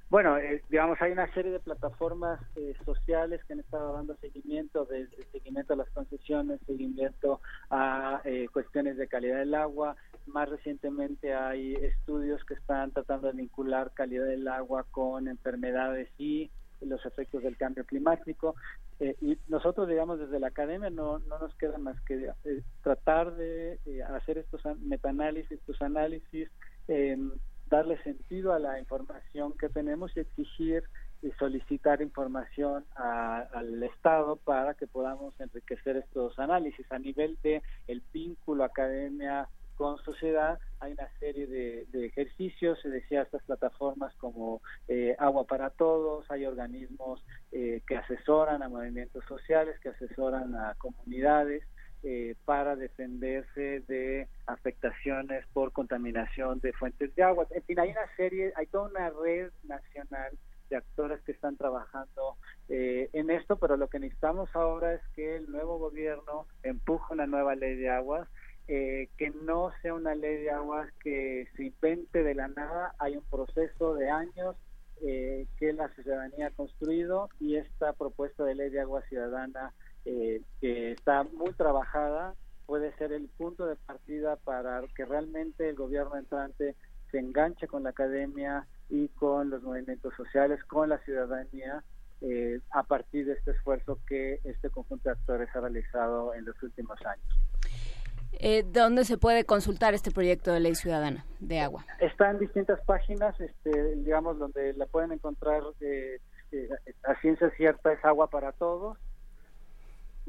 Bueno, eh, digamos, hay una serie de plataformas eh, sociales que han estado dando seguimiento, desde seguimiento a las concesiones, seguimiento a eh, cuestiones de calidad del agua. Más recientemente hay estudios que están tratando de vincular calidad del agua con enfermedades y los efectos del cambio climático. y nosotros, digamos, desde la academia no, no nos queda más que tratar de hacer estos metaanálisis, estos análisis, darle sentido a la información que tenemos y exigir y solicitar información al Estado para que podamos enriquecer estos análisis. A nivel de el vínculo academia con sociedad hay una serie de, ejercicios, se decía estas plataformas como eh, Agua para Todos, hay organismos eh, que asesoran a movimientos sociales, que asesoran a comunidades, eh, para defenderse de afectaciones por contaminación de fuentes de agua. En fin, hay una serie, hay toda una red nacional de actores que están trabajando eh, en esto, pero lo que necesitamos ahora es que el nuevo gobierno empuje una nueva ley de aguas, eh, que no sea una ley de aguas que se invente de la nada, hay un proceso de años que la ciudadanía ha construido y esta propuesta de ley de agua ciudadana eh, que está muy trabajada, puede ser el punto de partida para que realmente el gobierno entrante se enganche con la academia y con los movimientos sociales, con la ciudadanía, eh, a partir de este esfuerzo que este conjunto de actores ha realizado en los últimos años.
Eh, ¿Dónde se puede consultar este proyecto de ley ciudadana de agua?
Está en distintas páginas, este, digamos, donde la pueden encontrar eh, a ciencia cierta es agua para todos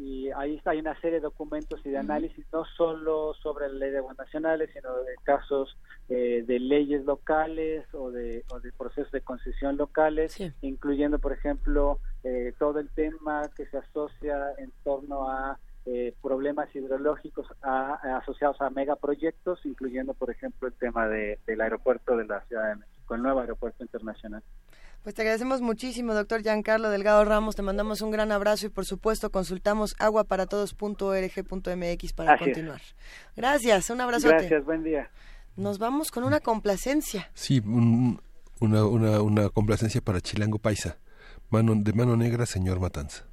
y ahí está, hay una serie de documentos y de análisis, no solo sobre la ley de aguas nacionales, sino de casos eh, de leyes locales o de, o de procesos de concesión locales, incluyendo, por ejemplo, eh, todo el tema que se asocia en torno a eh, problemas hidrológicos asociados a megaproyectos, incluyendo, por ejemplo, el tema de, del aeropuerto de la Ciudad de México, el nuevo aeropuerto internacional.
Pues te agradecemos muchísimo, doctor Giancarlo Delgado Ramos. Te mandamos un gran abrazo y, por supuesto, consultamos aguaparatodos.org.mx para continuar. Gracias, un abrazo.
Gracias, buen día.
Nos vamos con una complacencia.
Sí, una, una, una complacencia para Chilango Paisa. Mano, de mano negra, señor Matanza.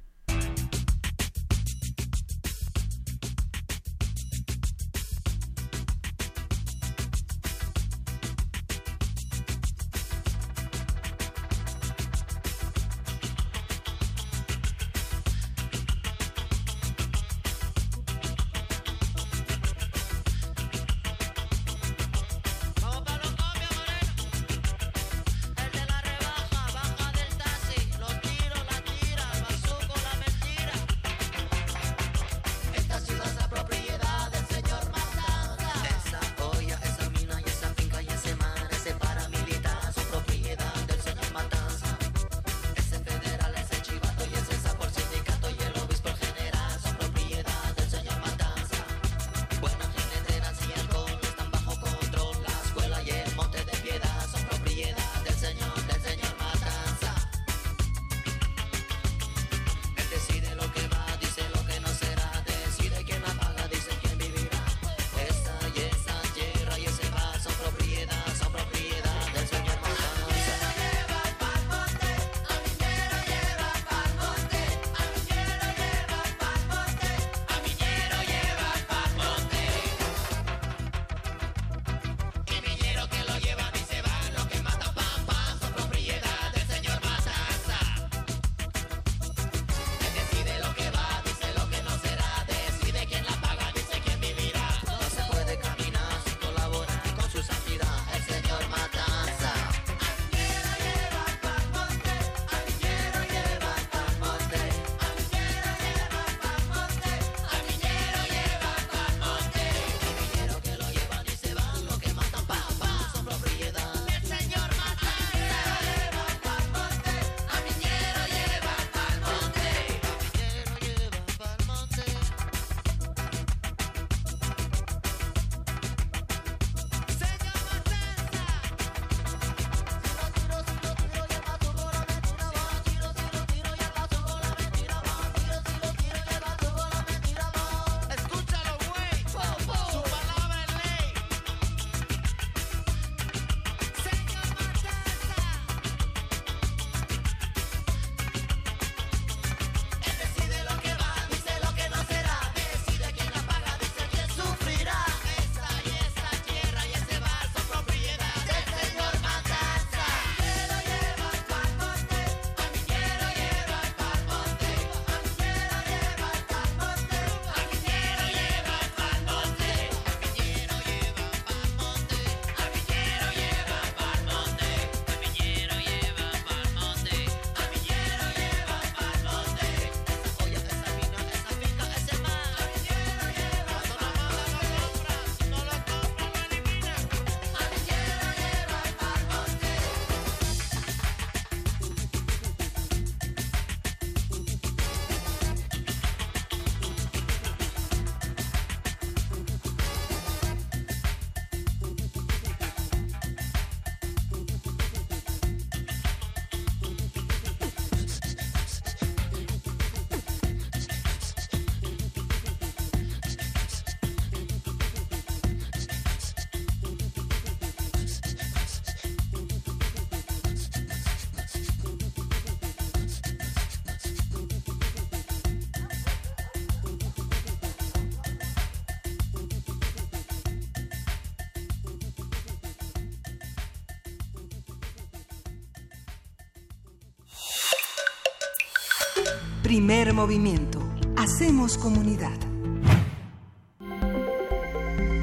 Primer movimiento. Hacemos comunidad.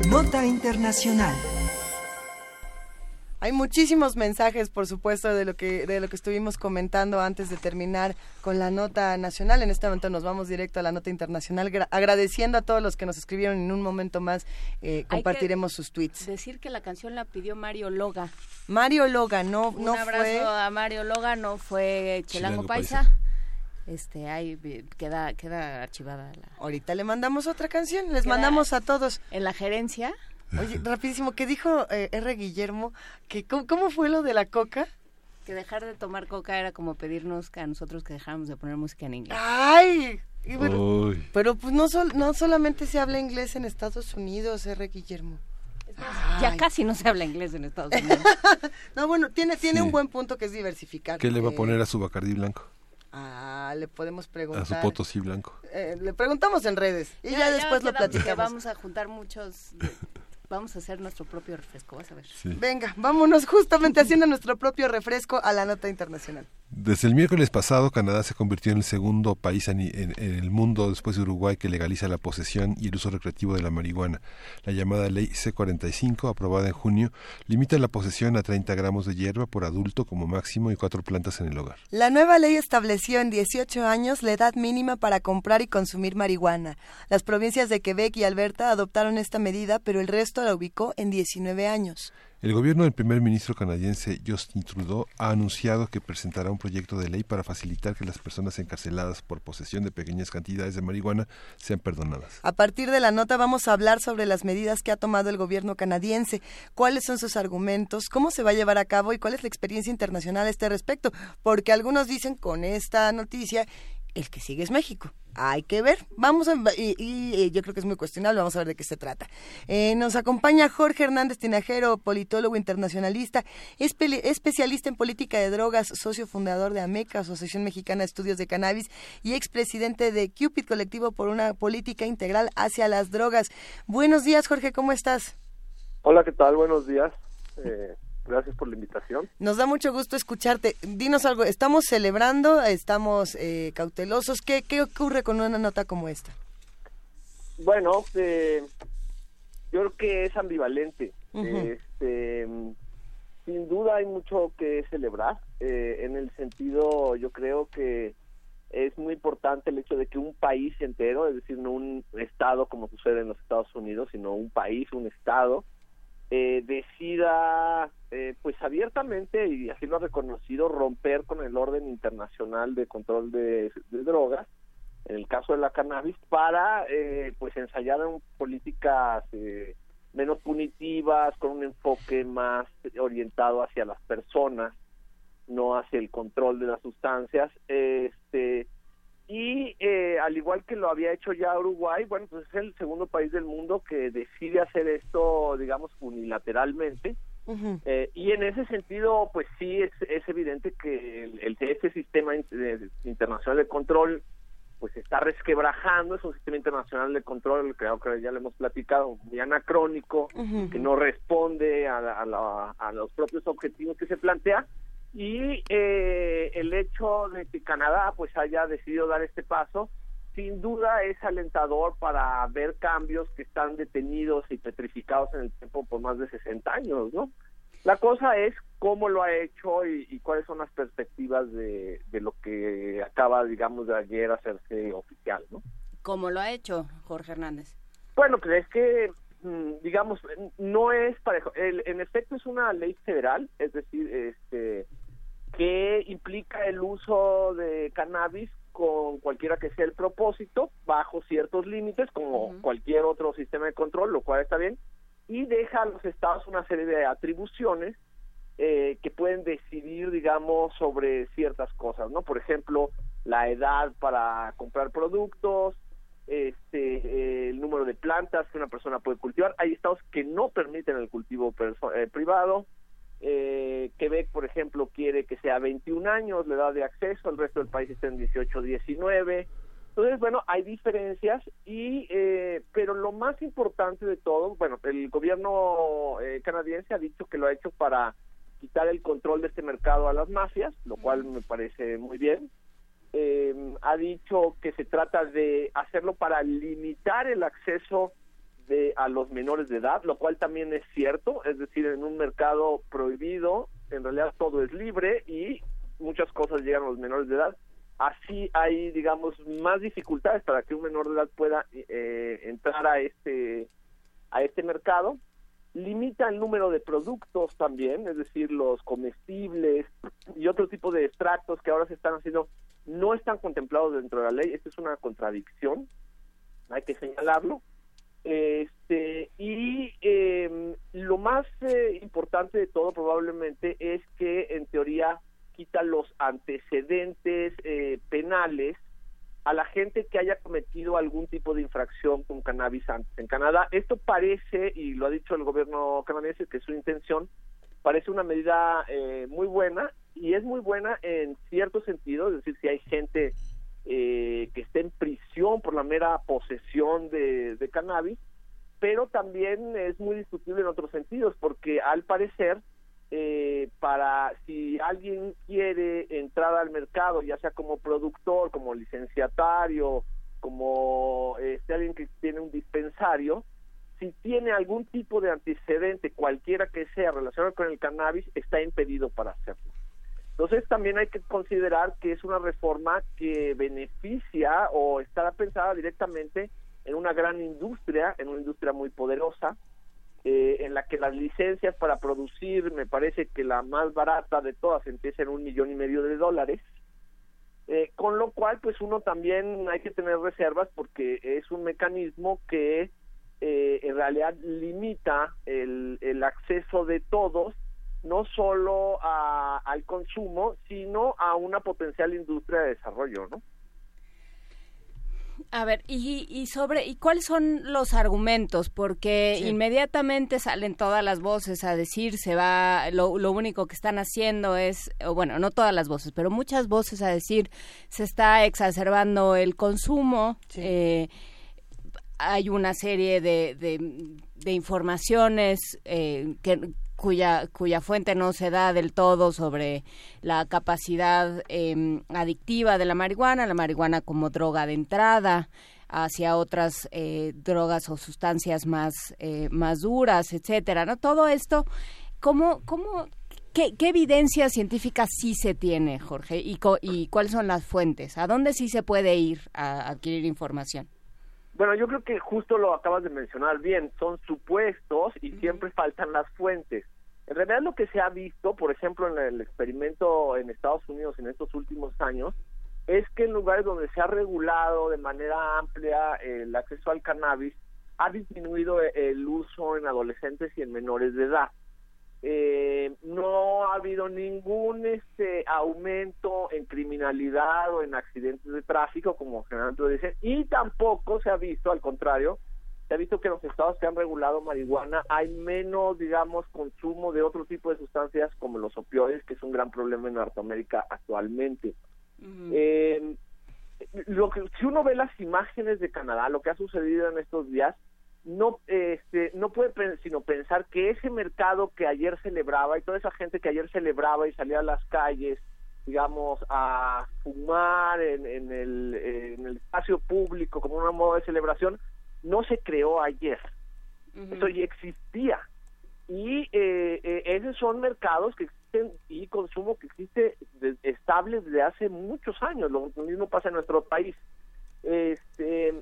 Nota Internacional.
Hay muchísimos mensajes, por supuesto, de lo que de lo que estuvimos comentando antes de terminar con la nota nacional. En este momento nos vamos directo a la nota internacional, gra- agradeciendo a todos los que nos escribieron. En un momento más eh,
Hay
compartiremos sus tweets.
Decir que la canción la pidió Mario Loga.
Mario Loga, no,
Un
no
abrazo
fue.
a Mario Loga, no fue Chilango,
Chilango
Paisa.
Paisa.
Este, ahí queda queda archivada la
Ahorita le mandamos otra canción, les
Queda-
mandamos a todos.
En la gerencia.
Oye, rapidísimo, ¿qué dijo eh, R. Guillermo? Que, ¿cómo, cómo fue lo de la coca?
Que dejar de tomar coca era como pedirnos que a nosotros que dejáramos de poner música en inglés.
¡Ay!
Uy.
pero pues no, sol- no solamente se habla inglés en Estados Unidos, R. Guillermo.
Ya casi no se habla inglés en Estados Unidos. [laughs]
No, bueno, tiene, tiene
Sí.
un buen punto que es diversificar.
¿Qué le va a
Eh,
poner a su Bacardí blanco?
Ah, le podemos preguntar.
A su potosí blanco.
Eh, le preguntamos en redes y ya, después lo platicamos.
Vamos a juntar muchos. Vamos a hacer nuestro propio refresco, vas a ver.
Venga, vámonos justamente haciendo nuestro propio refresco a la nota internacional.
Desde el miércoles pasado, Canadá se convirtió en el segundo país en, el mundo después de Uruguay que legaliza la posesión y el uso recreativo de la marihuana. La llamada Ley C-45, aprobada en junio, limita la posesión a 30 gramos de hierba por adulto como máximo y cuatro plantas en el hogar.
La nueva ley estableció en 18 años la edad mínima para comprar y consumir marihuana. Las provincias de Quebec y Alberta adoptaron esta medida, pero el resto la ubicó en 19 años.
El gobierno del primer ministro canadiense Justin Trudeau ha anunciado que presentará un proyecto de ley para facilitar que las personas encarceladas por posesión de pequeñas cantidades de marihuana sean perdonadas.
A partir de la nota vamos a hablar sobre las medidas que ha tomado el gobierno canadiense, cuáles son sus argumentos, cómo se va a llevar a cabo y cuál es la experiencia internacional a este respecto, porque algunos dicen con esta noticia el que sigue es México. Hay que ver, vamos a, y, y, eh, yo creo que es muy cuestionable, vamos a ver de qué se trata. Eh, nos acompaña Jorge Hernández Tinajero, politólogo internacionalista, espe- especialista en política de drogas, socio fundador de AMECA, Asociación Mexicana de Estudios de Cannabis, y expresidente de Cupid, colectivo por una política integral hacia las drogas. Buenos días, Jorge, ¿cómo estás?
Hola, ¿qué tal? Buenos días. Eh, gracias por la invitación.
Nos da mucho gusto escucharte. Dinos algo, ¿estamos celebrando? ¿Estamos eh, cautelosos? ¿Qué, ¿Qué ocurre con una nota como esta?
Bueno, eh, yo creo que es ambivalente. Este, sin duda hay mucho que celebrar. eh, en el sentido, yo creo que es muy importante el hecho de que un país entero, es decir, no un estado como sucede en los Estados Unidos, sino un país, un estado, eh, decida, eh, pues abiertamente, y así lo ha reconocido, romper con el orden internacional de control de, drogas, en el caso de la cannabis, para eh, pues ensayar un- políticas eh, menos punitivas, con un enfoque más orientado hacia las personas, no hacia el control de las sustancias. Este, y eh, al igual que lo había hecho ya Uruguay, bueno, pues es el segundo país del mundo que decide hacer esto, digamos, unilateralmente. Eh, y en ese sentido, pues sí, es, es evidente que el, el- ese sistema in- de- internacional de control pues se está resquebrajando, es un sistema internacional de control, creo que ya lo hemos platicado, muy anacrónico, que no responde a, la- a la- a los propios objetivos que se plantea, y eh, el hecho de que Canadá pues haya decidido dar este paso, sin duda es alentador para ver cambios que están detenidos y petrificados en el tiempo por más de 60 años, ¿no? La cosa es cómo lo ha hecho y, y cuáles son las perspectivas de, de lo que acaba, digamos, de ayer hacerse oficial, ¿no?
Como lo ha hecho Jorge Hernández.
Bueno, pues es que, mm, digamos, no es parejo. El- en efecto, es una ley federal, es decir, este que implica el uso de cannabis con cualquiera que sea el propósito, bajo ciertos límites, como cualquier otro sistema de control, lo cual está bien, y deja a los estados una serie de atribuciones eh, que pueden decidir, digamos, sobre ciertas cosas, ¿no? Por ejemplo, la edad para comprar productos, este, eh, el número de plantas que una persona puede cultivar. Hay estados que no permiten el cultivo eh, privado. Eh, Quebec, por ejemplo, quiere que sea 21 años la edad de acceso, el resto del país está en 18, 19. Entonces, bueno, hay diferencias, y eh, pero lo más importante de todo, bueno, el gobierno eh, canadiense ha dicho que lo ha hecho para quitar el control de este mercado a las mafias, lo cual me parece muy bien. eh, ha dicho que se trata de hacerlo para limitar el acceso de a los menores de edad, lo cual también es cierto, es decir, en un mercado prohibido, en realidad todo es libre y muchas cosas llegan a los menores de edad. Así hay, digamos, más dificultades para que un menor de edad pueda eh, entrar a este a este mercado. Limita el número de productos también, es decir, los comestibles y otro tipo de extractos que ahora se están haciendo no están contemplados dentro de la ley. Esto es una contradicción, hay que señalarlo. Este, y eh, lo más eh, importante de todo probablemente es que en teoría quita los antecedentes eh, penales a la gente que haya cometido algún tipo de infracción con cannabis antes. En Canadá esto parece, y lo ha dicho el gobierno canadiense, que es su intención, parece una medida eh, muy buena y es muy buena en cierto sentido, es decir, si hay gente eh, que esté en prisión por la mera posesión de, cannabis, pero también es muy discutible en otros sentidos, porque al parecer, eh, para si alguien quiere entrar al mercado, ya sea como productor, como licenciatario, como este, alguien que tiene un dispensario, si tiene algún tipo de antecedente, cualquiera que sea relacionado con el cannabis, está impedido para hacerlo. Entonces también hay que considerar que es una reforma que beneficia o estará pensada directamente en una gran industria, en una industria muy poderosa, eh, en la que las licencias para producir, me parece que la más barata de todas empieza en un millón y medio de dólares, eh, con lo cual pues uno también hay que tener reservas porque es un mecanismo que eh, en realidad limita el, el acceso de todos no solo a, al consumo, sino a una potencial industria de desarrollo, ¿no?
A ver, y, y sobre, ¿y cuáles son los argumentos? Porque inmediatamente salen todas las voces a decir, se va, lo, lo único que están haciendo es, o bueno, no todas las voces, pero muchas voces a decir, se está exacerbando el consumo, eh, hay una serie de, de, de informaciones eh, que, cuya, cuya fuente no se da del todo sobre la capacidad eh, adictiva de la marihuana, la marihuana como droga de entrada hacia otras eh, drogas o sustancias más, eh, más duras, etcétera, ¿no? Todo esto, ¿cómo, cómo, qué, qué evidencia científica sí se tiene, Jorge? Y, co ¿Y cuáles son las fuentes? ¿A dónde sí se puede ir a adquirir información?
Bueno, yo creo que justo lo acabas de mencionar bien, son supuestos y siempre faltan las fuentes. En realidad lo que se ha visto, por ejemplo, en el experimento en Estados Unidos en estos últimos años, es que en lugares donde se ha regulado de manera amplia el acceso al cannabis, ha disminuido el uso en adolescentes y en menores de edad. Eh, no ha habido ningún este aumento en criminalidad o en accidentes de tráfico, como generalmente dicen, y tampoco se ha visto, al contrario, se ha visto que en los estados que han regulado marihuana hay menos, digamos, consumo de otro tipo de sustancias como los opioides, que es un gran problema en Norteamérica actualmente. eh, lo que si uno ve las imágenes de Canadá, lo que ha sucedido en estos días, no este no puede sino pensar que ese mercado que ayer celebraba y toda esa gente que ayer celebraba y salía a las calles digamos a fumar en, en el en el espacio público como una moda de celebración no se creó ayer. Eso ya existía. Y eh, eh, esos son mercados que existen y consumo que existe de, estable desde hace muchos años. Lo mismo pasa en nuestro país. Este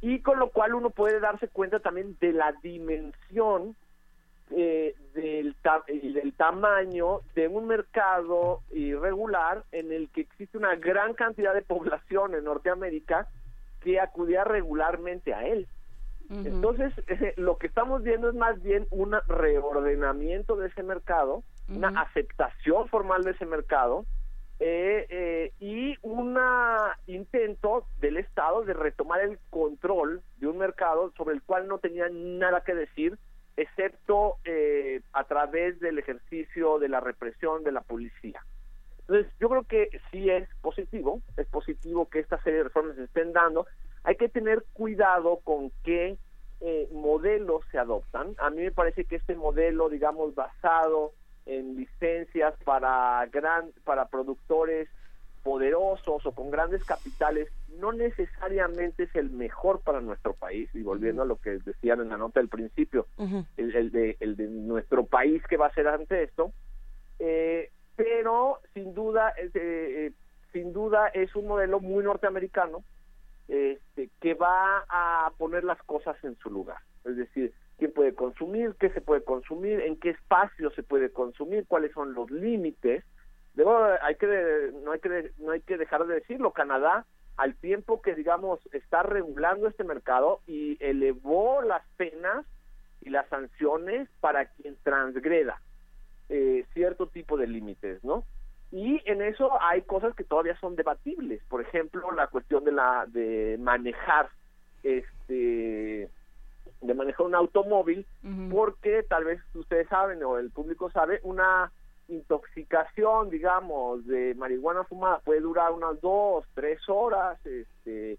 y con lo cual uno puede darse cuenta también de la dimensión eh, del, ta del tamaño de un mercado irregular en el que existe una gran cantidad de población en Norteamérica que acudía regularmente a él. Uh -huh. Entonces, eh, [laughs] lo que estamos viendo es más bien un reordenamiento de ese mercado, uh -huh. una aceptación formal de ese mercado, eh, eh, y un intento del Estado de retomar el control de un mercado sobre el cual no tenía nada que decir, excepto eh, a través del ejercicio de la represión de la policía. Entonces, yo creo que sí es positivo, es positivo que esta serie de reformas se estén dando. Hay que tener cuidado con qué eh, modelos se adoptan. A mí me parece que este modelo, digamos, basado en licencias para gran para productores poderosos o con grandes capitales no necesariamente es el mejor para nuestro país. Y volviendo a lo que decían en la nota del principio, el, el de, el de nuestro país que va a ser ante esto, eh, pero sin duda, eh, eh, sin duda es un modelo muy norteamericano este, que va a poner las cosas en su lugar. Es decir, quién puede consumir, qué se puede consumir, en qué espacio se puede consumir, cuáles son los límites. Luego, hay que no hay que no hay que dejar de decirlo. Canadá, al tiempo que digamos está regulando este mercado y elevó las penas y las sanciones para quien transgreda eh, cierto tipo de límites, ¿no? Y en eso hay cosas que todavía son debatibles. Por ejemplo, la cuestión de la de manejar este de manejar un automóvil porque tal vez ustedes saben o el público sabe una intoxicación digamos de marihuana fumada puede durar unas dos tres horas este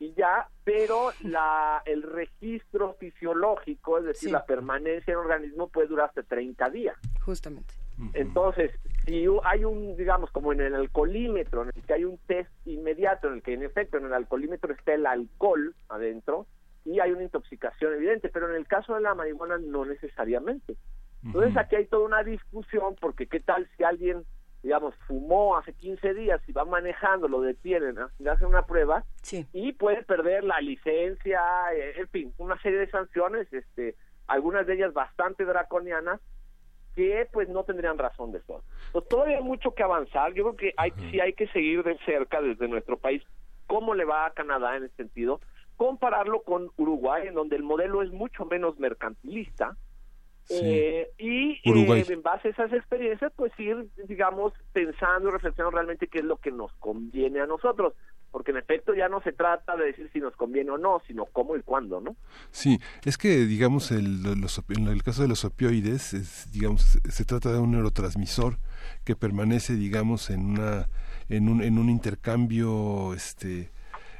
y ya pero [laughs] la el registro fisiológico es decir la permanencia en el organismo puede durar hasta 30 días.
Justamente
entonces, si hay un, digamos, como en el alcoholímetro, en el que hay un test inmediato, en el que en efecto en el alcoholímetro está el alcohol adentro, y hay una intoxicación evidente, pero en el caso de la marihuana no necesariamente. Entonces aquí hay toda una discusión, porque qué tal si alguien, digamos, fumó hace 15 días y va manejando, lo detienen, ¿no? le hacen una prueba y puede perder la licencia, eh, en fin, una serie de sanciones, este, algunas de ellas bastante draconianas, que pues no tendrían razón de ser. Pues todavía hay mucho que avanzar. Yo creo que hay, sí hay que seguir de cerca desde nuestro país cómo le va a Canadá en ese sentido, compararlo con Uruguay, en donde el modelo es mucho menos mercantilista. Eh, y eh, en base a esas experiencias, pues ir, digamos, pensando y reflexionando realmente qué es lo que nos conviene a nosotros porque en efecto ya no se trata de decir si nos conviene o no, sino cómo y cuándo, ¿no?
Sí, es que digamos el, en el caso de los opioides, es, digamos se trata de un neurotransmisor que permanece, digamos, en una en un, en un intercambio este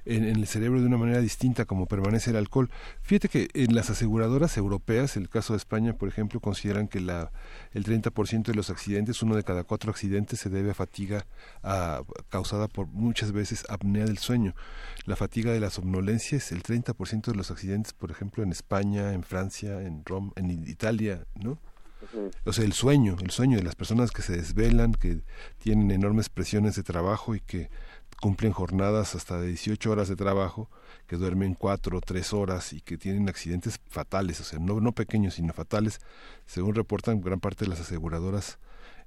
en, el cerebro de una manera distinta como permanece el alcohol. Fíjate que en las aseguradoras europeas, el caso de España, por ejemplo, consideran que la, el 30% de los accidentes, uno de cada cuatro accidentes, se debe a fatiga causada por muchas veces apnea del sueño. La fatiga de la somnolencia es el 30% de los accidentes, por ejemplo, en España, en Francia, en Roma, en Italia, ¿no? O sea, el sueño, el sueño de las personas que se desvelan, que tienen enormes presiones de trabajo y que cumplen jornadas hasta de 18 horas de trabajo, que duermen 4 o 3 horas y que tienen accidentes fatales, o sea, no, no pequeños, sino fatales, según reportan gran parte de las aseguradoras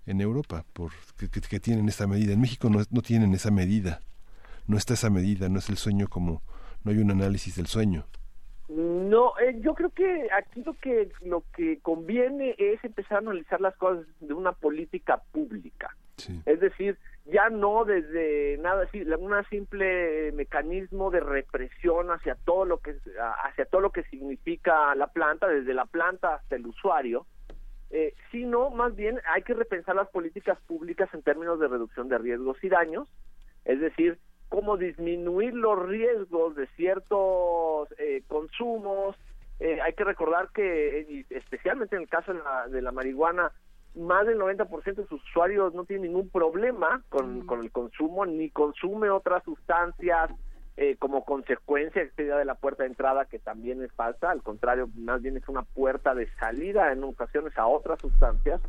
en Europa, por, que, tienen esta medida. En México no, no tienen esa medida, no está esa medida, no es el sueño como, no hay un análisis del sueño.
No, eh, yo creo que aquí lo que lo que conviene es empezar a analizar las cosas de una política pública. Es decir, ya no desde nada un simple mecanismo de represión hacia todo lo que hacia todo lo que significa la planta, desde la planta hasta el usuario, eh, sino más bien hay que repensar las políticas públicas en términos de reducción de riesgos y daños, es decir, cómo disminuir los riesgos de ciertos eh, consumos. Eh, hay que recordar que, especialmente en el caso de la, de la marihuana, más del 90% de sus usuarios no tienen ningún problema con, con el consumo, ni consume otras sustancias eh, como consecuencia de la puerta de entrada, que también es falsa, al contrario, más bien es una puerta de salida en ocasiones a otras sustancias.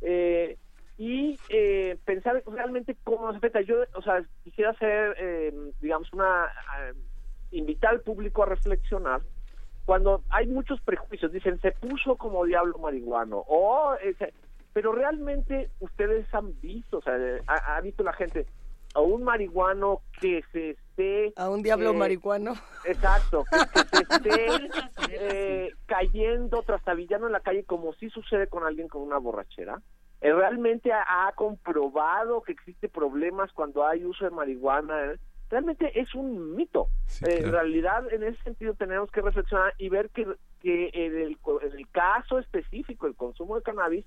Eh, y eh, pensar realmente cómo nos afecta. Yo, o sea, quisiera hacer, eh, digamos, una. invitar al público a reflexionar cuando hay muchos prejuicios, dicen, se puso como diablo marihuano, o pero realmente ustedes han visto, o sea, ha, visto la gente a un marihuano que se esté...
A un diablo
eh,
marihuano.
Exacto, que, se [laughs] esté eh, cayendo, trastabillando en la calle como si sucede con alguien con una borrachera. Eh, realmente ha, comprobado que existe problemas cuando hay uso de marihuana. Realmente es un mito. En realidad, en ese sentido, tenemos que reflexionar y ver que, que en, el, en el caso específico, el consumo de cannabis,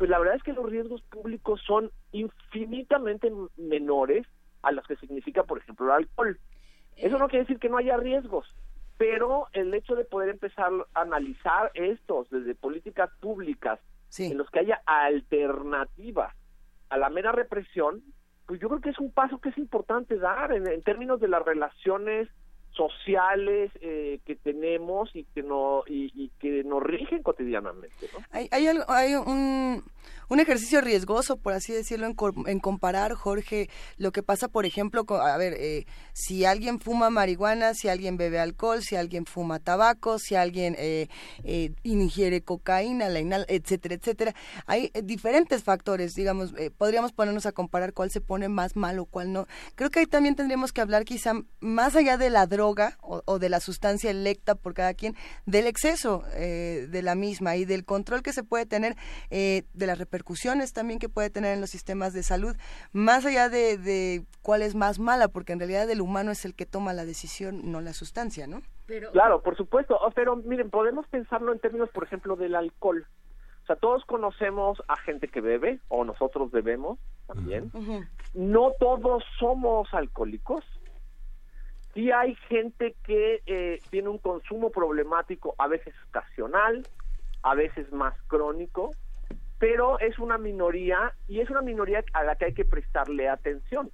pues la verdad es que los riesgos públicos son infinitamente menores a los que significa, por ejemplo, el alcohol. Eso no quiere decir que no haya riesgos, pero el hecho de poder empezar a analizar estos desde políticas públicas en los que haya alternativas a la mera represión, pues yo creo que es un paso que es importante dar en, en términos de las relaciones sociales eh, que tenemos y que no y, y que nos rigen cotidianamente ¿no?
Hay, hay, algo- hay un, un ejercicio riesgoso, por así decirlo, en, en comparar, Jorge, lo que pasa, por ejemplo, con- a ver, eh, si alguien fuma marihuana, si alguien bebe alcohol, si alguien fuma tabaco, si alguien eh, eh, ingiere cocaína, la inhala, etcétera, etcétera. Hay eh, diferentes factores, digamos, eh, podríamos ponernos a comparar cuál se pone más mal o cuál no. Creo que ahí también tendríamos que hablar quizá más allá de la droga o, o de la sustancia electa por cada quien, del exceso eh, de la misma y del control que se puede tener, eh, de las repercusiones también que puede tener en los sistemas de salud, más allá de, de cuál es más mala, porque en realidad el humano es el que toma la decisión, no la sustancia, ¿no?
Claro, por supuesto. Oh, Pero miren, podemos pensarlo en términos, por ejemplo, del alcohol. O sea, todos conocemos a gente que bebe, o nosotros bebemos también. No todos somos alcohólicos. Sí hay gente que eh, tiene un consumo problemático, a veces ocasional, a veces más crónico, pero es una minoría y es una minoría a la que hay que prestarle atención.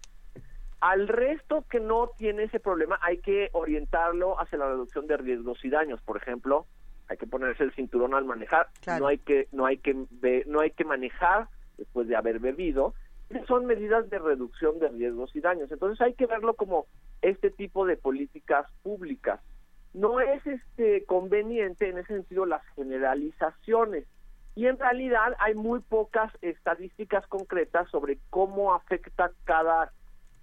Al resto que no tiene ese problema hay que orientarlo hacia la reducción de riesgos y daños. Por ejemplo, hay que ponerse el cinturón al manejar. No hay que no hay que no hay que manejar después de haber bebido. Son medidas de reducción de riesgos y daños. Entonces hay que verlo como este tipo de políticas públicas. No es este conveniente en ese sentido las generalizaciones. Y en realidad hay muy pocas estadísticas concretas sobre cómo afecta cada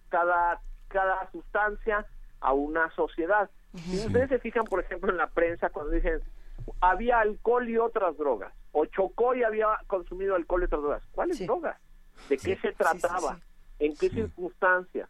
cada cada sustancia a una sociedad. Si ustedes se fijan, por ejemplo, en la prensa cuando dicen había alcohol y otras drogas, o chocó y había consumido alcohol y otras drogas, ¿cuáles drogas? ¿De qué se trataba? ¿En qué circunstancias?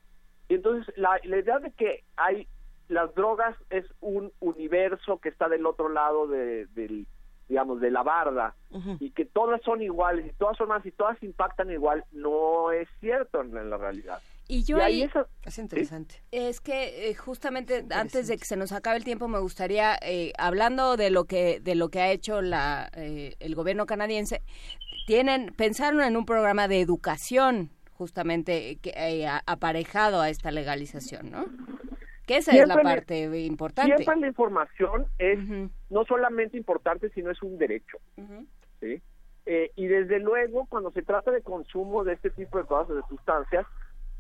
Y entonces la, la idea de que hay las drogas es un universo que está del otro lado de, del digamos de la barda y que todas son iguales y todas son más y todas impactan igual no es cierto en, en la realidad
Y yo
Y
ahí,
ahí eso-
Es interesante.
Es que eh, justamente antes de que se nos acabe el tiempo me gustaría eh, hablando de lo que de lo que ha hecho la eh, el gobierno canadiense tienen pensaron en un programa de educación justamente que, eh, aparejado a esta legalización, ¿no? Que esa es la
le-
parte importante.
Siempre la información es no solamente importante, sino es un derecho. ¿sí? Eh, y desde luego, cuando se trata de consumo de este tipo de cosas, de sustancias,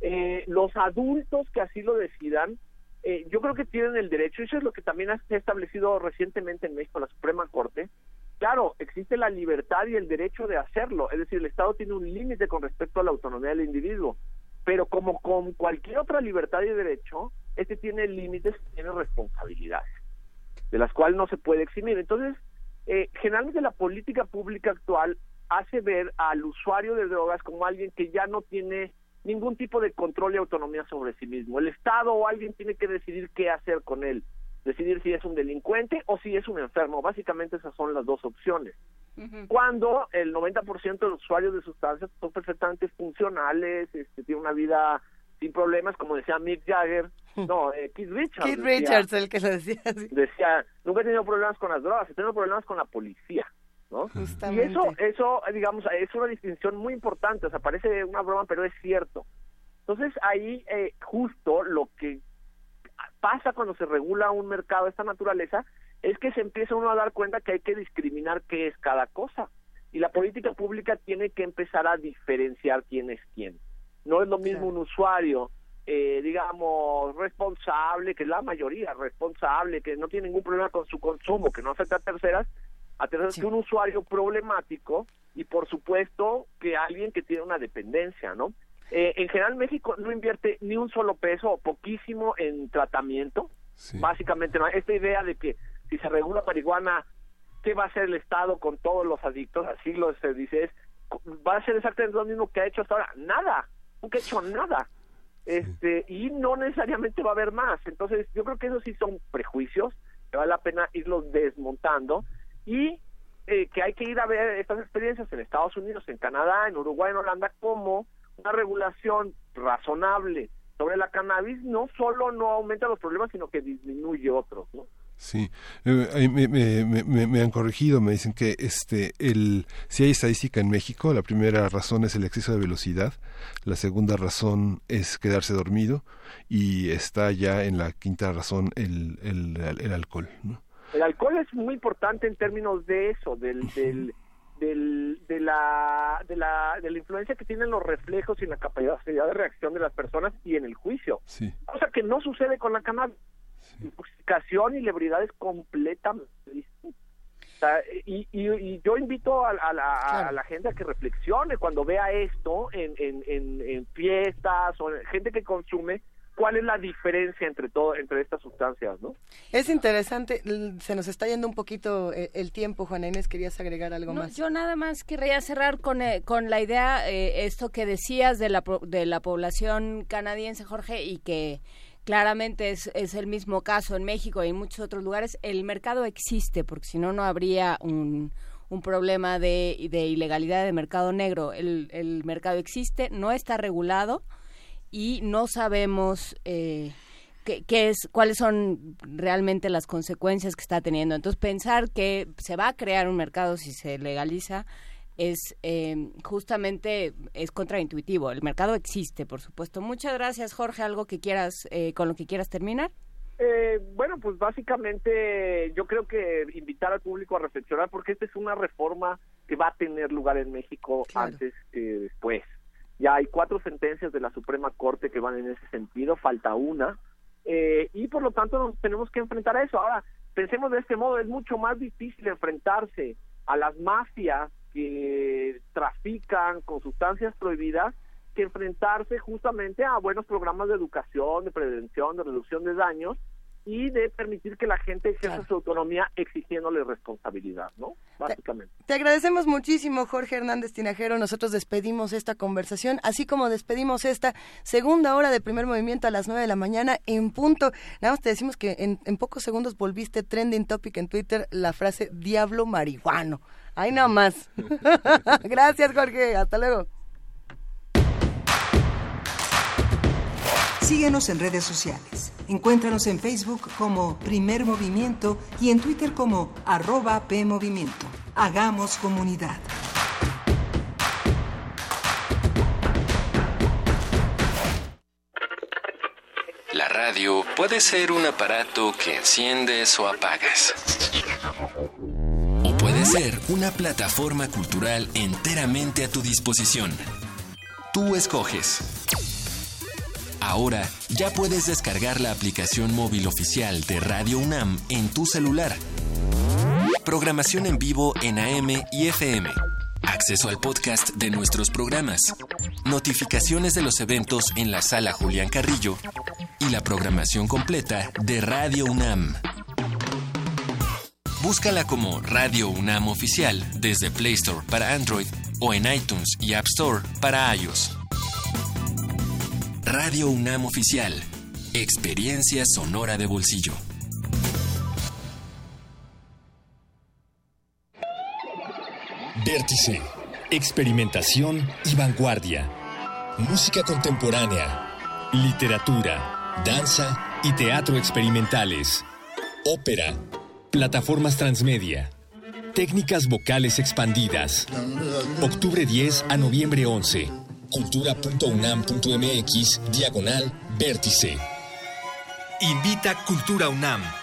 eh, los adultos que así lo decidan, eh, yo creo que tienen el derecho, y eso es lo que también se ha establecido recientemente en México, la Suprema Corte. Claro, existe la libertad y el derecho de hacerlo, es decir, el Estado tiene un límite con respecto a la autonomía del individuo, pero como con cualquier otra libertad y derecho, este tiene límites, tiene responsabilidades de las cuales no se puede eximir. Entonces, eh, generalmente la política pública actual hace ver al usuario de drogas como alguien que ya no tiene ningún tipo de control y autonomía sobre sí mismo. El Estado o alguien tiene que decidir qué hacer con él, decidir si es un delincuente o si es un enfermo. Básicamente esas son las dos opciones. Cuando el 90% de los usuarios de sustancias son perfectamente funcionales, este, tienen una vida sin problemas, como decía Mick Jagger, [laughs] no, eh, Keith Richards.
Keith
decía-
Richards, el que lo decía. [laughs] sí.
decía, nunca he tenido problemas con las drogas, he tenido problemas con la policía, ¿no? Y eso, eso, digamos, es una distinción muy importante, o sea, parece una broma, pero es cierto. Entonces, ahí eh, justo lo que pasa cuando se regula un mercado de esta naturaleza es que se empieza uno a dar cuenta que hay que discriminar qué es cada cosa. Y la política pública tiene que empezar a diferenciar quién es quién. No es lo mismo un usuario, eh, digamos, responsable, que es la mayoría, responsable, que no tiene ningún problema con su consumo, que no afecta a terceras, a terceras que un usuario problemático y por supuesto que alguien que tiene una dependencia, ¿no? Eh, en general México no invierte ni un solo peso o poquísimo en tratamiento, básicamente no. Esta idea de que si se regula marihuana, ¿qué va a hacer el Estado con todos los adictos? Así lo se dice, es, va a ser exactamente lo mismo que ha hecho hasta ahora, nada, nunca ha hecho nada. Este, y no necesariamente va a haber más. Entonces, yo creo que esos sí son prejuicios, que vale la pena irlos desmontando y eh, que hay que ir a ver estas experiencias en Estados Unidos, en Canadá, en Uruguay, en Holanda, como una regulación razonable sobre la cannabis no solo no aumenta los problemas, sino que disminuye otros, ¿no?
Sí, eh, me, me, me, me, han corregido, me dicen que este el si hay estadística en México, la primera razón es el exceso de velocidad, la segunda razón es quedarse dormido y está ya en la quinta razón el, el, el alcohol. ¿no?
El alcohol es muy importante en términos de eso, del, del, del, de, la, de, la, de la influencia que tienen los reflejos y la capacidad de reacción de las personas y en el juicio.
Sí.
Cosa que no sucede con la cannabis intoxicación y lebridad es completamente distinta. y, y, yo invito a, la, a, la, gente a que reflexione cuando vea esto en, en, en, fiestas o gente que consume cuál es la diferencia entre todo entre estas sustancias, ¿no?
Es interesante, se nos está yendo un poquito eh, el tiempo, Juana Inés, querías agregar algo más.
Yo nada más querría cerrar con, eh, con la idea, eh, esto que decías de la, de la población canadiense, Jorge, y que claramente es, es el mismo caso en México y en muchos otros lugares. El mercado existe, porque si no, no habría un, un problema de, de, ilegalidad de mercado negro. El, el, mercado existe, no está regulado y no sabemos eh, qué, qué, es, cuáles son realmente las consecuencias que está teniendo. Entonces, pensar que se va a crear un mercado si se legaliza es eh, justamente es contraintuitivo. El mercado existe, por supuesto. Muchas gracias, Jorge. Algo que quieras eh, con lo que quieras terminar.
Eh, bueno, pues básicamente yo creo que invitar al público a reflexionar porque esta es una reforma que va a tener lugar en México antes que después. Ya hay cuatro sentencias de la Suprema Corte que van en ese sentido, falta una, eh, y por lo tanto nos tenemos que enfrentar a eso. Ahora, pensemos de este modo, es mucho más difícil enfrentarse a las mafias que trafican con sustancias prohibidas que enfrentarse justamente a buenos programas de educación, de prevención, de reducción de daños y de permitir que la gente ejerza su autonomía exigiéndole responsabilidad, ¿no? Básicamente.
Te, agradecemos muchísimo, Jorge Hernández Tinajero. Nosotros despedimos esta conversación, así como despedimos esta segunda hora de primer movimiento a las nueve de la mañana en punto. Nada más te decimos que en, en pocos segundos volviste trending topic en Twitter la frase diablo marihuano. Ahí más. [laughs] Gracias, Jorge. Hasta luego.
Síguenos en redes sociales. Encuéntranos en Facebook como Primer Movimiento y en Twitter como arroba PMovimiento. Hagamos comunidad.
La radio puede ser un aparato que enciendes o apagas puede ser una plataforma cultural enteramente a tu disposición. Tú escoges. Ahora ya puedes descargar la aplicación móvil oficial de Radio UNAM en tu celular. Programación en vivo en AM y FM. Acceso al podcast de nuestros programas. Notificaciones de los eventos en la sala Julián Carrillo. Y la programación completa de Radio UNAM. Búscala como Radio UNAM Oficial desde Play Store para Android o en iTunes y App Store para iOS. Radio UNAM Oficial. Experiencia sonora de bolsillo.
Vértice. Experimentación y vanguardia. Música contemporánea. Literatura, danza y teatro experimentales. Ópera Plataformas Transmedia. Técnicas vocales expandidas. Octubre 10 a noviembre 11. Cultura.unam.mx, diagonal, vértice. Invita Cultura UNAM.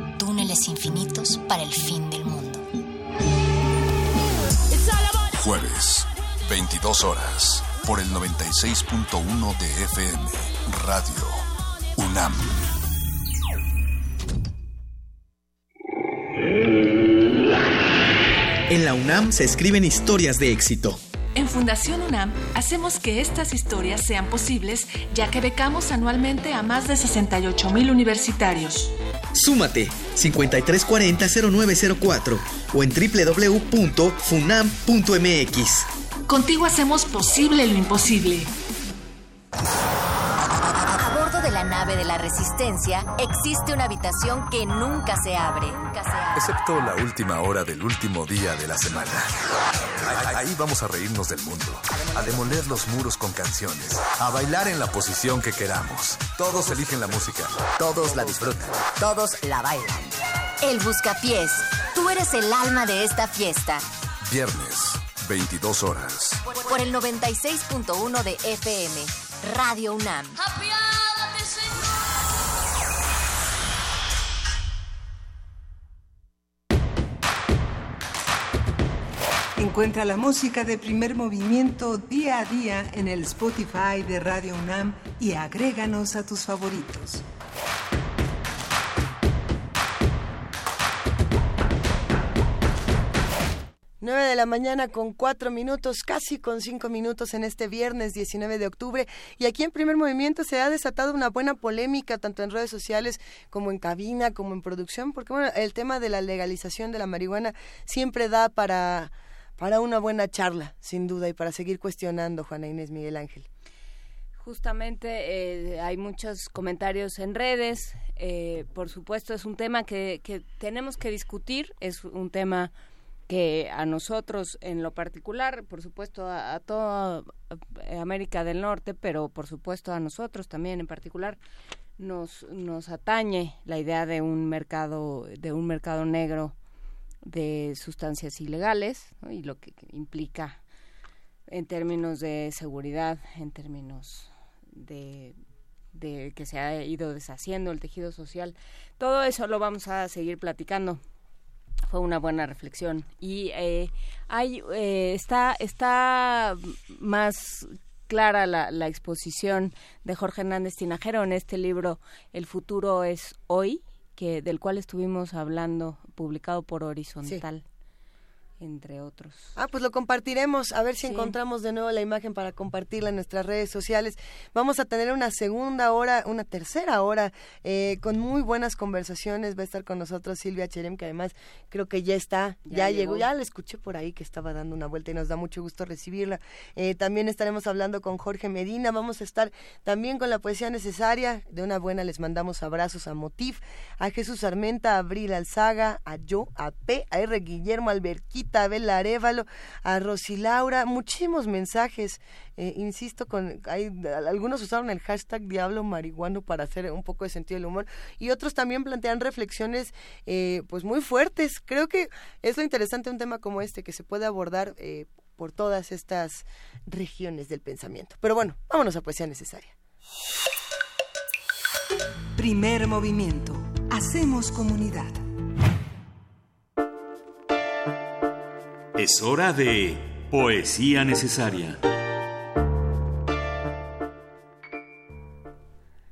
túneles infinitos para el fin del mundo.
Jueves, 22 horas, por el 96.1 de FM, Radio UNAM.
En la UNAM se escriben historias de éxito.
En Fundación UNAM hacemos que estas historias sean posibles ya que becamos anualmente a más de 68 mil universitarios.
Súmate 5340-0904 o en www.funam.mx.
Contigo hacemos posible lo imposible.
A bordo de la nave de la Resistencia existe una habitación que nunca se abre.
Excepto la última hora del último día de la semana. Ahí vamos a reírnos del mundo, a demoler los muros con canciones, a bailar en la posición que queramos. Todos eligen la música, todos la disfrutan,
todos la bailan. El Buscapiés, tú eres el alma de esta fiesta.
Viernes, 22 horas.
Por el 96.1 de FM, Radio UNAM.
Encuentra la música de primer movimiento día a día en el Spotify de Radio UNAM y agréganos a tus favoritos.
9 de la mañana con 4 minutos, casi con 5 minutos en este viernes 19 de octubre. Y aquí en Primer Movimiento se ha desatado una buena polémica, tanto en redes sociales como en cabina, como en producción, porque bueno, el tema de la legalización de la marihuana siempre da para para una buena charla, sin duda, y para seguir cuestionando, Juana Inés Miguel Ángel.
Justamente eh, hay muchos comentarios en redes, eh, por supuesto es un tema que, que tenemos que discutir, es un tema que a nosotros en lo particular, por supuesto a, a, toda América del Norte, pero por supuesto a nosotros también en particular, nos, nos atañe la idea de un mercado, de un mercado negro de sustancias ilegales y lo que implica en términos de seguridad, en términos de, de, que se ha ido deshaciendo el tejido social. Todo eso lo vamos a seguir platicando. Fue una buena reflexión y eh, hay eh, está está más clara la, la exposición de Jorge Hernández Tinajero en este libro El futuro es hoy que del cual estuvimos hablando, publicado por Horizontal. Entre otros.
Ah, pues lo compartiremos, a ver si sí. encontramos de nuevo la imagen para compartirla en nuestras redes sociales. Vamos a tener una segunda hora, una tercera hora, eh, con muy buenas conversaciones. Va a estar con nosotros Silvia Cherem, que además creo que ya está, ya, ya llegó. llegó. ya la escuché por ahí que estaba dando una vuelta y nos da mucho gusto recibirla. Eh, también estaremos hablando con Jorge Medina, vamos a estar también con la poesía necesaria. De una buena les mandamos abrazos a Motif, a Jesús Armenta, a Abril Alzaga, a yo, a P, a R. Guillermo Alberquita a Bela Arevalo, a Rosy Laura, muchísimos mensajes. Eh, insisto, con hay, algunos usaron el hashtag Diablo Marihuano para hacer un poco de sentido del humor y otros también plantean reflexiones eh, pues muy fuertes. Creo que es lo interesante un tema como este que se puede abordar eh, por todas estas regiones del pensamiento. Pero bueno, vámonos a poesía necesaria.
Primer movimiento. Hacemos comunidad.
Es hora de Poesía Necesaria.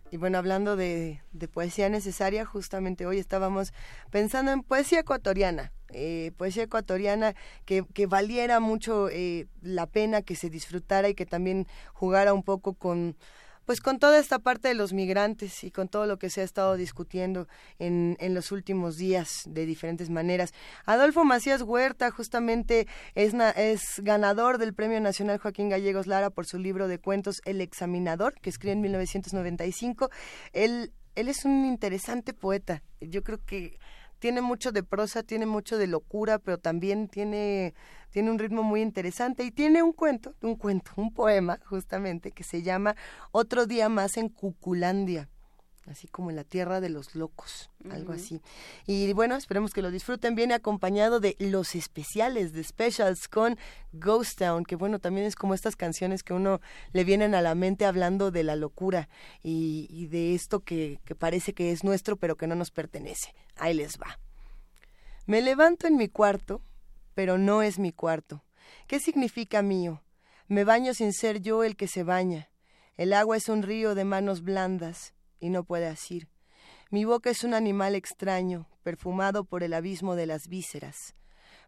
Y bueno, hablando de, de, poesía necesaria, justamente hoy estábamos pensando en poesía ecuatoriana. Eh, poesía ecuatoriana que, que valiera mucho eh, la pena, que se disfrutara y que también jugara un poco con pues con toda esta parte de los migrantes y con todo lo que se ha estado discutiendo en, en los últimos días de diferentes maneras. Adolfo Macías Huerta justamente es, es ganador del Premio Nacional Joaquín Gallegos Lara por su libro de cuentos El Examinador, que escribe en 1995. Él, él es un interesante poeta. Yo creo que tiene mucho de prosa, tiene mucho de locura, pero también tiene tiene un ritmo muy interesante y tiene un cuento, un cuento, un poema justamente que se llama Otro día más en Cuculandia. Así como en la tierra de los locos, algo así. Y bueno, esperemos que lo disfruten. Viene acompañado de los especiales, de specials con Ghost Town, que bueno, también es como estas canciones que uno le vienen a la mente hablando de la locura y, y de esto que, que parece que es nuestro pero que no nos pertenece. Ahí les va. Me levanto en mi cuarto, pero no es mi cuarto. ¿Qué significa mío? Me baño sin ser yo el que se baña. El agua es un río de manos blandas y no puede asir. Mi boca es un animal extraño, perfumado por el abismo de las vísceras.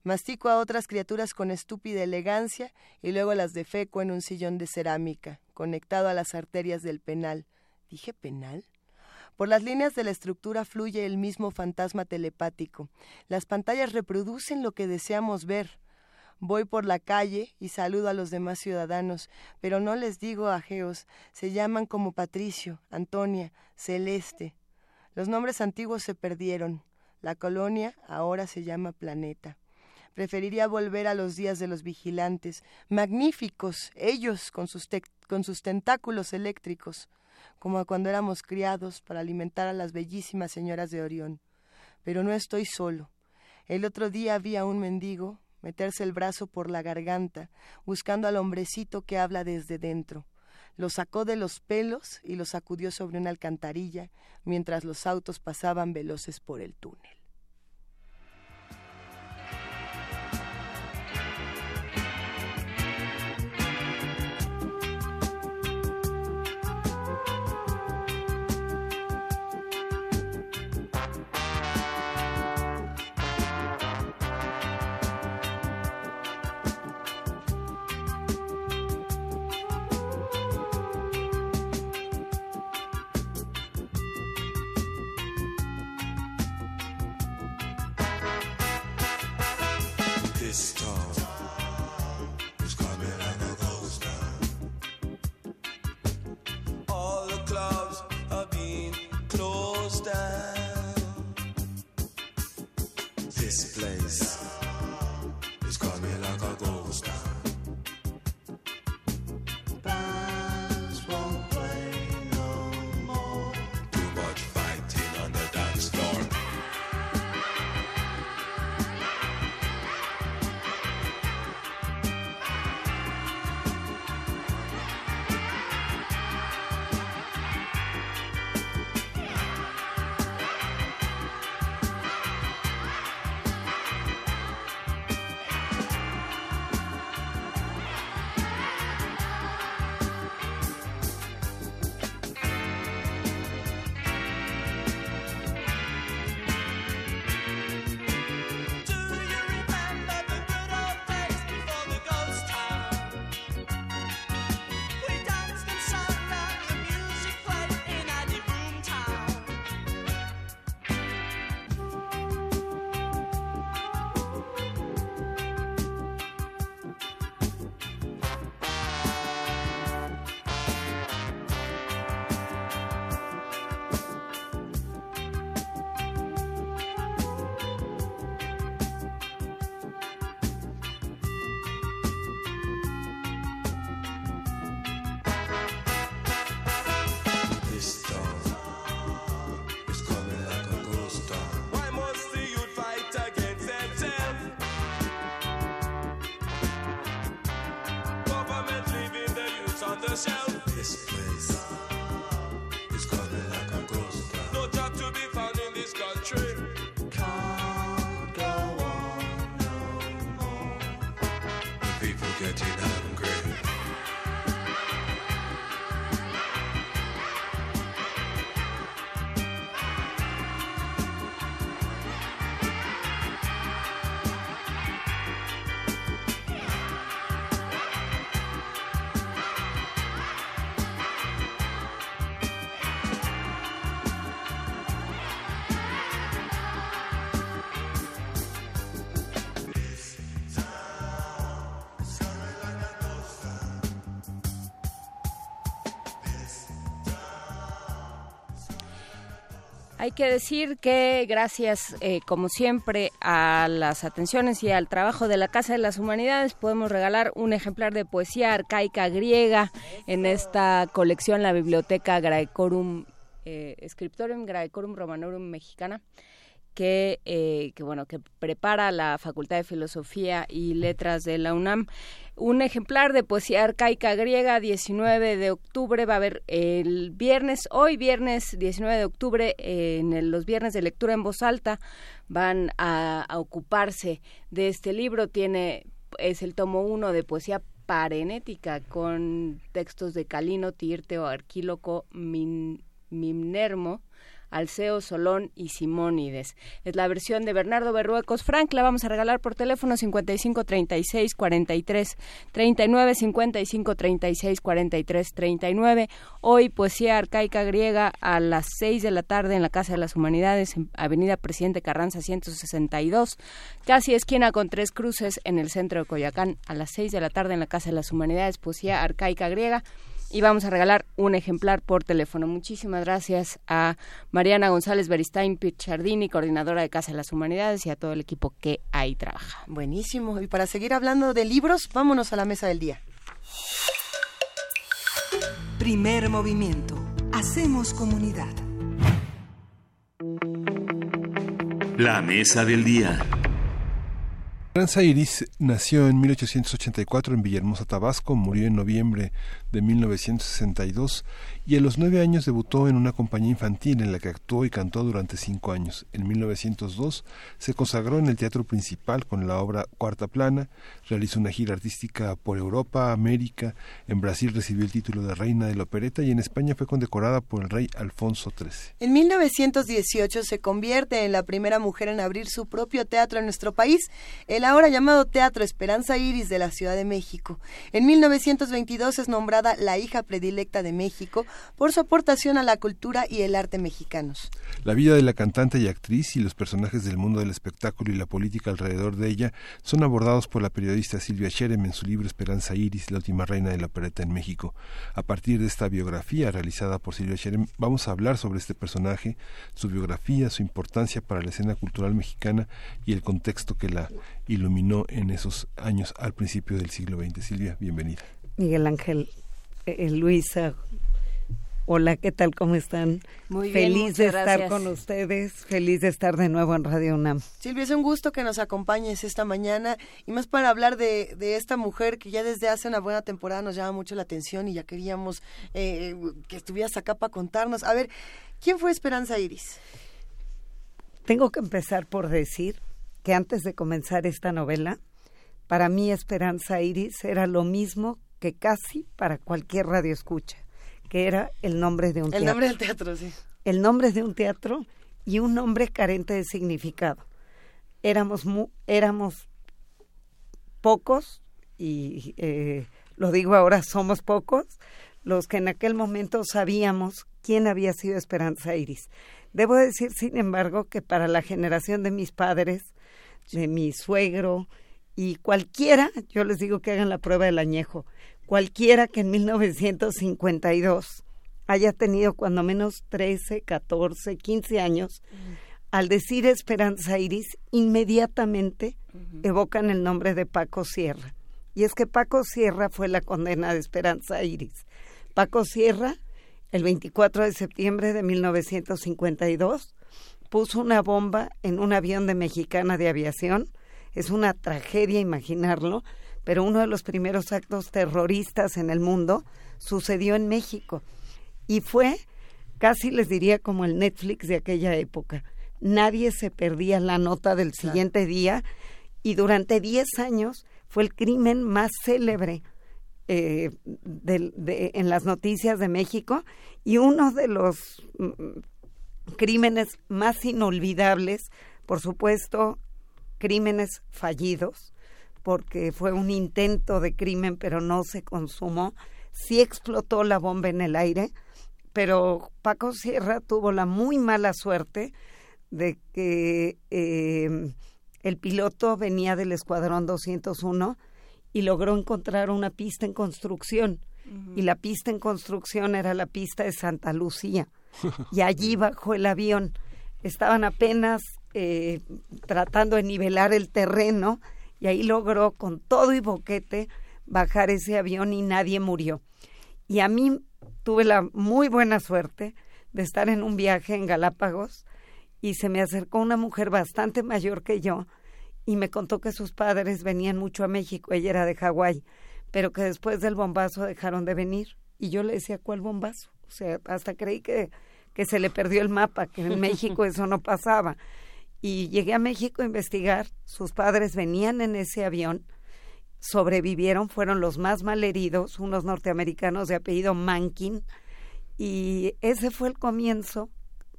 Mastico a otras criaturas con estúpida elegancia y luego las defeco en un sillón de cerámica, conectado a las arterias del penal. ¿Dije penal? Por las líneas de la estructura fluye el mismo fantasma telepático. Las pantallas reproducen lo que deseamos ver. Voy por la calle y saludo a los demás ciudadanos, pero no les digo ajeos, se llaman como Patricio, Antonia, Celeste. Los nombres antiguos se perdieron. La colonia ahora se llama Planeta. Preferiría volver a los días de los vigilantes, magníficos, ellos con sus, con sus tentáculos eléctricos, como cuando éramos criados para alimentar a las bellísimas señoras de Orión. Pero no estoy solo. El otro día había un mendigo, meterse el brazo por la garganta, buscando al hombrecito que habla desde dentro. Lo sacó de los pelos y lo sacudió sobre una alcantarilla mientras los autos pasaban veloces por el túnel.
Hay que decir que gracias, eh, como siempre, a las atenciones y al trabajo de la Casa de las Humanidades podemos regalar un ejemplar de poesía arcaica griega en esta colección, la Biblioteca Graecorum eh, Scriptorium Graecorum Romanorum Mexicana, que, eh, que, bueno, que prepara la Facultad de Filosofía y Letras de la UNAM. Un ejemplar de poesía arcaica griega, 19 de octubre, va a haber el viernes, hoy viernes 19 de octubre, en los viernes de lectura en voz alta, van a, a ocuparse de este libro. Tiene, es el tomo 1 de poesía parenética con textos de Calino, Tirteo, Arquíloco, Min- Mimnermo, Alceo, Solón y Simónides. Es la versión de Bernardo Berruecos Frank. La vamos a regalar por teléfono 55 36 43 39 55 36 43 39. Hoy poesía arcaica griega a las 6 de la tarde en la Casa de las Humanidades, en Avenida Presidente Carranza 162, casi esquina con tres cruces en el centro de Coyacán a las 6 de la tarde en la Casa de las Humanidades, poesía arcaica griega y vamos a regalar un ejemplar por teléfono. Muchísimas gracias a Mariana González Beristain Pichardini, coordinadora de Casa de las Humanidades, y a todo el equipo que ahí trabaja.
Buenísimo. Y para seguir hablando de libros, vámonos a la mesa del día.
Primer movimiento. Hacemos comunidad.
La mesa del día.
Esperanza Iris nació en 1884 en Villahermosa, Tabasco, murió en noviembre de 1962 y a los nueve años debutó en una compañía infantil en la que actuó y cantó durante cinco años. En 1902 se consagró en el teatro principal con la obra Cuarta Plana, realizó una gira artística por Europa, América, en Brasil recibió el título de Reina de la Opereta y en España fue condecorada por el rey Alfonso XIII.
En 1918 se convierte en la primera mujer en abrir su propio teatro en nuestro país, el ahora llamado Teatro Esperanza Iris de la Ciudad de México. En 1922 es nombrada la hija predilecta de México por su aportación a la cultura y el arte mexicanos.
La vida de la cantante y actriz y los personajes del mundo del espectáculo y la política alrededor de ella son abordados por la periodista Silvia Scherem en su libro Esperanza Iris, la última reina de la opereta en México. A partir de esta biografía realizada por Silvia Scherem, vamos a hablar sobre este personaje, su biografía, su importancia para la escena cultural mexicana y el contexto que la iluminó en esos años al principio del siglo XX. Silvia, bienvenida.
Miguel Ángel, eh, Luisa, hola, ¿qué tal? ¿Cómo están?
Muy bien,
feliz de estar
gracias.
con ustedes, feliz de estar de nuevo en Radio UNAM.
Silvia, es un gusto que nos acompañes esta mañana y más para hablar de, de esta mujer que ya desde hace una buena temporada nos llama mucho la atención y ya queríamos eh, que estuvieras acá para contarnos. A ver, ¿quién fue Esperanza Iris?
Tengo que empezar por decir que antes de comenzar esta novela, para mí Esperanza Iris era lo mismo que casi para cualquier radio escucha, que era el nombre de un
El
teatro.
nombre del teatro, sí.
el nombre de un teatro y un nombre carente de significado. Éramos, mu- éramos pocos, y eh, lo digo ahora, somos pocos, los que en aquel momento sabíamos quién había sido Esperanza Iris. Debo decir, sin embargo, que para la generación de mis padres, de mi suegro y cualquiera, yo les digo que hagan la prueba del añejo, cualquiera que en 1952 haya tenido cuando menos 13, 14, 15 años, al decir Esperanza Iris, inmediatamente evocan el nombre de Paco Sierra. Y es que Paco Sierra fue la condena de Esperanza Iris. Paco Sierra, el 24 de septiembre de 1952, puso una bomba en un avión de Mexicana de Aviación. Es una tragedia imaginarlo, pero uno de los primeros actos terroristas en el mundo sucedió en México. Y fue, casi les diría, como el Netflix de aquella época. Nadie se perdía la nota del siguiente día y durante 10 años fue el crimen más célebre eh, de- en las noticias de México y uno de los mm, crímenes más inolvidables, por supuesto, crímenes fallidos, porque fue un intento de crimen, pero no se consumó. Sí explotó la bomba en el aire, pero Paco Sierra tuvo la muy mala suerte de que eh, el piloto venía del Escuadrón 201 y logró encontrar una pista en construcción. Y la pista en construcción era la pista de Santa Lucía. [laughs] Y allí bajó el avión. Estaban apenas eh, tratando de nivelar el terreno y ahí logró con todo y boquete bajar ese avión y nadie murió. Y a mí tuve la muy buena suerte de estar en un viaje en Galápagos y se me acercó una mujer bastante mayor que yo y me contó que sus padres venían mucho a México, ella era de Hawái, pero que después del bombazo dejaron de venir. Y yo le decía, ¿cuál bombazo? O sea, hasta creí que, que se le perdió el mapa, que en [laughs] México eso no pasaba. Y llegué a México a investigar, sus padres venían en ese avión, sobrevivieron, fueron los más malheridos, unos norteamericanos de apellido Mankin, y ese fue el comienzo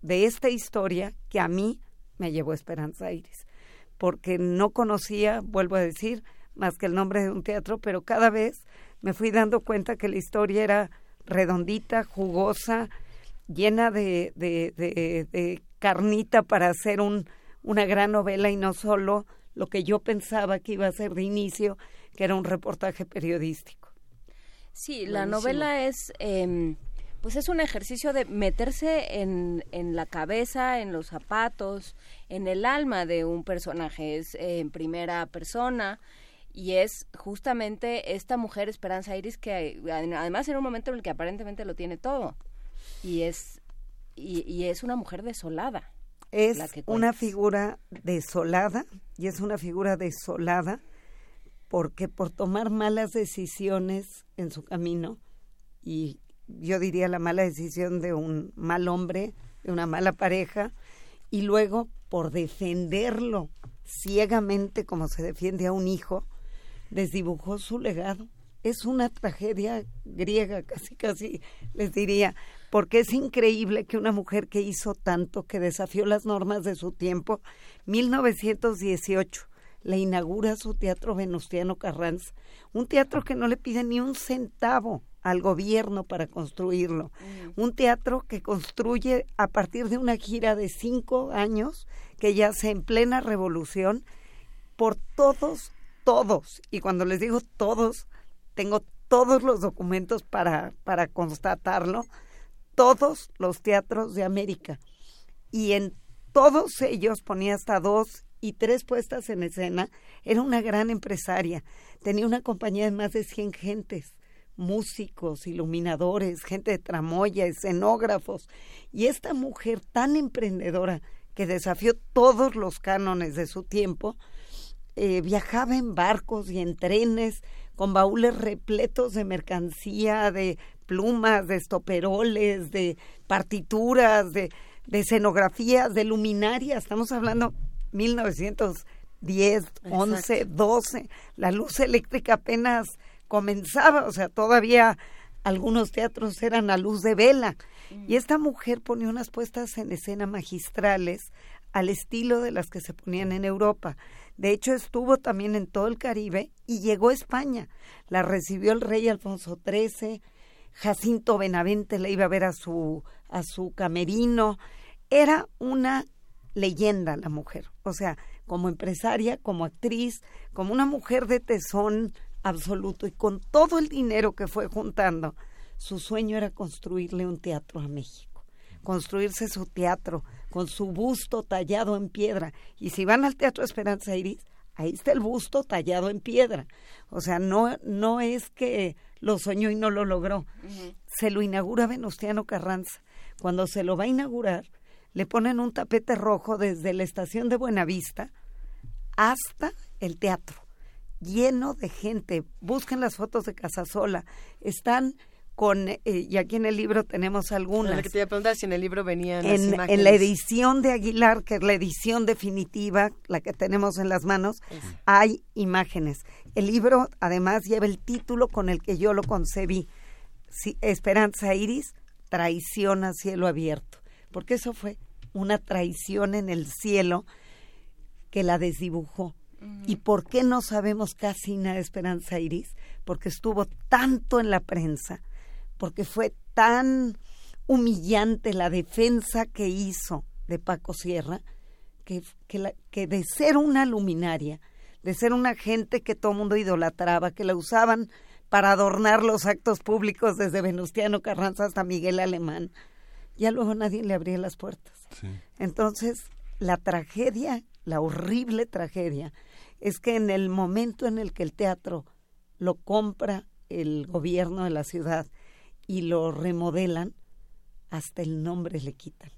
de esta historia que a mí me llevó Esperanza Iris, porque no conocía, vuelvo a decir, más que el nombre de un teatro, pero cada vez me fui dando cuenta que la historia era redondita, jugosa, llena de, de, de, de carnita para hacer un, una gran novela y no solo lo que yo pensaba que iba a ser de inicio, que era un reportaje periodístico.
Sí, la novela es, eh, pues es un ejercicio de meterse en, en la cabeza, en los zapatos, en el alma de un personaje. Es eh, en primera persona y es justamente esta mujer Esperanza Iris que además en un momento en el que aparentemente lo tiene todo y es y, y es una mujer desolada.
Es una figura desolada y es una figura desolada porque por tomar malas decisiones en su camino y yo diría la mala decisión de un mal hombre, de una mala pareja y luego por defenderlo ciegamente como se defiende a un hijo, desdibujó su legado. Es una tragedia griega, [laughs] casi casi les diría, porque es increíble que una mujer que hizo tanto, que desafió las normas de su tiempo, 1918 le inaugura su teatro Venustiano Carranza, un teatro que no le pide ni un centavo al gobierno para construirlo, un teatro que construye a partir de una gira de cinco años que ya se en plena revolución por todos, todos, y cuando les digo todos, tengo todos los documentos para, para constatarlo, todos los teatros de América. Y en todos ellos ponía hasta dos y tres puestas en escena. Era una gran empresaria. Tenía una compañía de más de 100 gentes, músicos, iluminadores, gente de tramoya, escenógrafos. Y esta mujer tan emprendedora que desafió todos los cánones de su tiempo, eh, viajaba en barcos y en trenes con baúles repletos de mercancía, de plumas, de estoperoles, de partituras, de, de escenografías, de luminarias. Estamos hablando 1910, 11, 12. La luz eléctrica apenas comenzaba, o sea, todavía algunos teatros eran a luz de vela. Y esta mujer ponía unas puestas en escena magistrales al estilo de las que se ponían en Europa. De hecho, estuvo también en todo el Caribe y llegó a España. La recibió el rey Alfonso XIII, Jacinto Benavente la iba a ver a su, a su camerino. Era una leyenda la mujer. O sea, como empresaria, como actriz, como una mujer de tesón absoluto y con todo el dinero que fue juntando, su sueño era construirle un teatro a México, construirse su teatro con su busto tallado en piedra. Y si van al Teatro Esperanza Iris, ahí está el busto tallado en piedra. O sea, no, no es que lo soñó y no lo logró. Se lo inaugura Venustiano Carranza. Cuando se lo va a inaugurar, le ponen un tapete rojo desde la estación de Buenavista hasta el teatro, lleno de gente. Busquen las fotos de Casasola. Están con, eh, y aquí en el libro tenemos algunas.
Lo que te iba a preguntar si en el libro venían las
En,
imágenes.
en la edición de Aguilar, que es la edición definitiva, la que tenemos en las manos, hay imágenes. El libro además lleva el título con el que yo lo concebí. Esperanza Iris, traición a cielo abierto. Porque eso fue una traición en el cielo que la desdibujó. ¿Y por qué no sabemos casi nada de Esperanza Iris? Porque estuvo tanto en la prensa, porque fue tan humillante la defensa que hizo de Paco Sierra, que, que, la- que de ser una luminaria, de ser una gente que todo el mundo idolatraba, que la usaban para adornar los actos públicos desde Venustiano Carranza hasta Miguel Alemán, ya luego nadie le abría las puertas. Entonces, la tragedia, la horrible tragedia, es que en el momento en el que el teatro lo compra el gobierno de la ciudad y lo remodelan, hasta el nombre le quitan.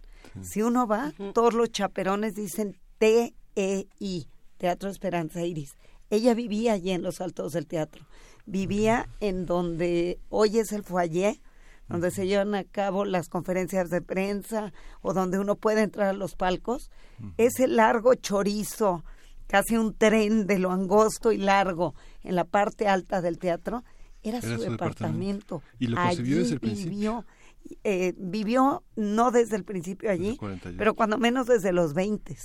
Si uno va, todos los chaperones dicen T-E-I, Teatro Esperanza Iris. Ella vivía allí en los altos del teatro. Vivía en donde hoy es el foyer, donde se llevan a cabo las conferencias de prensa o donde uno puede entrar a los palcos. Ese largo chorizo, casi un tren de lo angosto y largo en la parte alta del teatro, era, su, departamento.
Y lo concibió desde el principio.
vivió, eh, vivió no desde el principio allí,
el 48.
pero cuando menos desde los 20.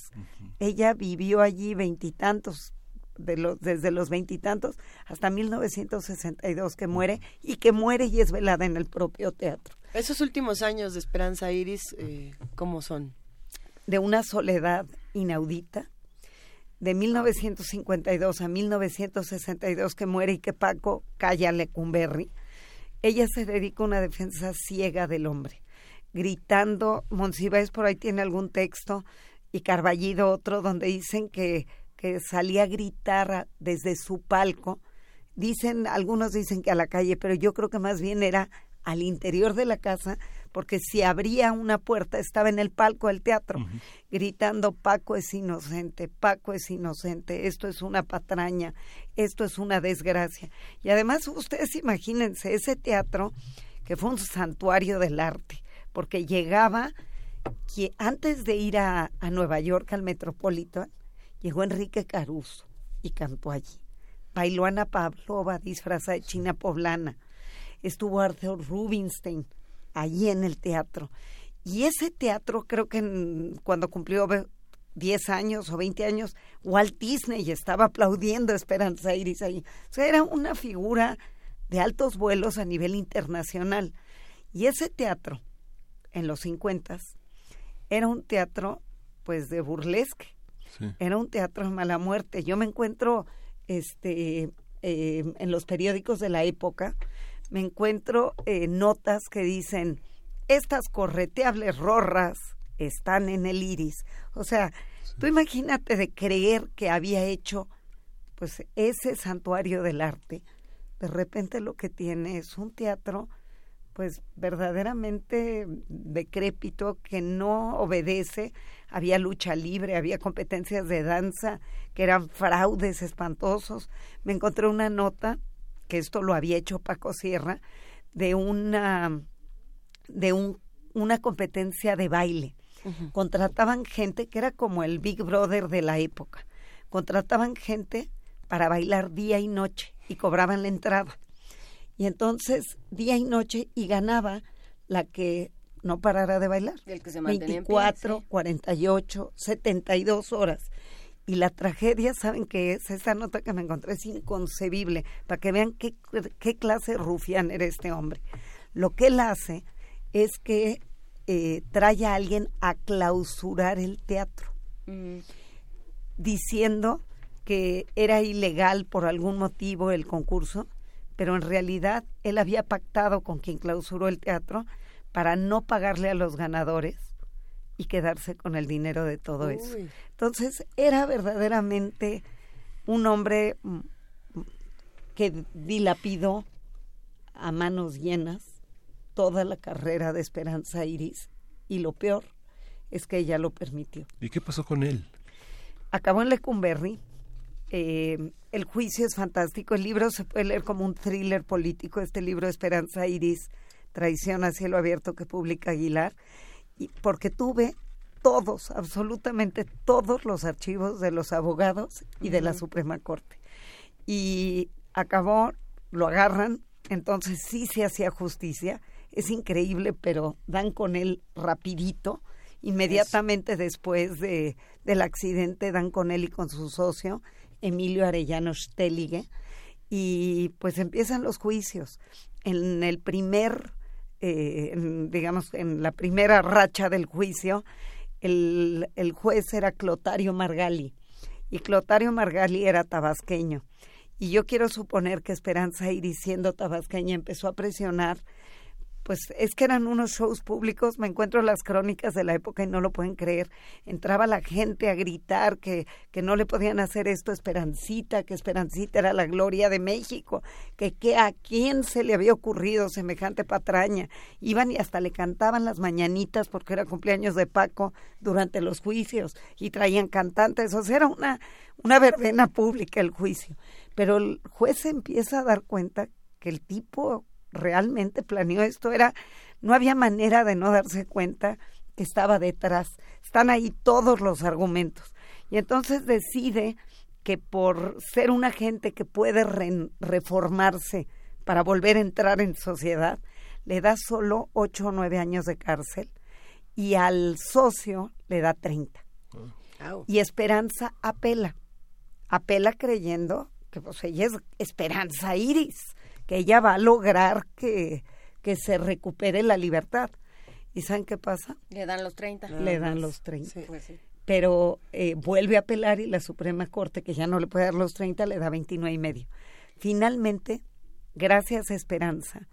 Ella vivió allí veintitantos, de los, desde los veintitantos hasta 1962 que muere y que muere y es velada en el propio teatro.
Esos últimos años de Esperanza Iris, eh, ¿cómo son?
De una soledad inaudita, de 1952 a 1962 que muere y que Paco calla Lecumberri, ella se dedica a una defensa ciega del hombre, gritando, Monsiváis por ahí tiene algún texto y Carballido otro donde dicen que, que salía a gritar desde su palco, dicen, algunos dicen que a la calle, pero yo creo que más bien era al interior de la casa, porque si abría una puerta estaba en el palco del teatro, gritando Paco es inocente, Paco es inocente, esto es una patraña, esto es una desgracia. Y además ustedes imagínense ese teatro que fue un santuario del arte, porque llegaba que antes de ir a, a Nueva York al Metropolitan, llegó Enrique Caruso y cantó allí. Bailó Ana Pavlova disfrazada de china poblana. Estuvo Arthur Rubinstein allí en el teatro. Y ese teatro creo que en- cuando cumplió ve- 10 años o 20 años, Walt Disney estaba aplaudiendo a Esperanza Iris ahí. O sea, era una figura de altos vuelos a nivel internacional. Y ese teatro, en los 50 era un teatro pues de burlesque. Era un teatro de mala muerte. Yo me encuentro este eh, en los periódicos de la época, me encuentro eh, notas que dicen estas correteables rorras están en el iris. O sea, tú imagínate de creer que había hecho pues ese santuario del arte. De repente lo que tiene es un teatro pues verdaderamente decrépito que no obedece. Había lucha libre, había competencias de danza que eran fraudes espantosos. Me encontré una nota que esto lo había hecho Paco Sierra de una de un, una competencia de baile. Contrataban gente que era como el Big Brother de la época. Contrataban gente para bailar día y noche y cobraban la entrada. Y entonces, día y noche, y ganaba la que no parara de bailar.
El que se mantenía en pie,
24, 48, 72 horas. Y la tragedia, ¿saben qué es? Esta nota que me encontré es inconcebible, para que vean qué, qué clase rufián era este hombre. Lo que él hace es que eh, trae a alguien a clausurar el teatro, diciendo que era ilegal por algún motivo el concurso, pero en realidad él había pactado con quien clausuró el teatro para no pagarle a los ganadores y quedarse con el dinero de todo eso. Entonces era verdaderamente un hombre mm, que dilapidó a manos llenas toda la carrera de Esperanza Iris y lo peor es que ella lo permitió.
¿Y qué pasó con él?
Acabó en Lecumberri. eh, el juicio es fantástico. El libro se puede leer como un thriller político. Este libro, Esperanza Iris, Traición a cielo abierto, que publica Aguilar. Y porque tuve todos, absolutamente todos los archivos de los abogados y de la. Suprema Corte. Y acabó, lo agarran, entonces sí se hacía justicia. Es increíble, pero dan con él rapidito. Inmediatamente después de, del accidente dan con él y con su socio, Emilio Arellano Stellige, y pues empiezan los juicios. En el primer, eh, en, digamos, en la primera racha del juicio, el, el juez era Clotario Margali, y Clotario Margali era tabasqueño. Y yo quiero suponer que Esperanza Iris, siendo tabasqueña, empezó a presionar pues es que eran unos shows públicos, me encuentro las crónicas de la época y no lo pueden creer. Entraba la gente a gritar que, que no le podían hacer esto a Esperancita, que Esperancita era la gloria de México, que, que a quién se le había ocurrido semejante patraña. Iban y hasta le cantaban las mañanitas porque era cumpleaños de Paco durante los juicios y traían cantantes, o sea, era una, una verbena pública el juicio. Pero el juez empieza a dar cuenta que el tipo realmente planeó esto, era, no había manera de no darse cuenta que estaba detrás. Están ahí todos los argumentos. Y entonces decide que por ser una gente que puede re- reformarse para volver a entrar en sociedad, le da solo ocho o nueve años de cárcel y al socio le da 30. Y Esperanza apela. Apela creyendo que pues ella es Esperanza Iris, que ella va a lograr que, que se recupere la libertad. ¿Y saben qué pasa?
Le dan los 30.
Le dan los 30.
Pues sí.
Pero eh, vuelve a apelar y la Suprema Corte, que ya no le puede dar los 30, le da 29 y medio. Finalmente, gracias a Esperanza,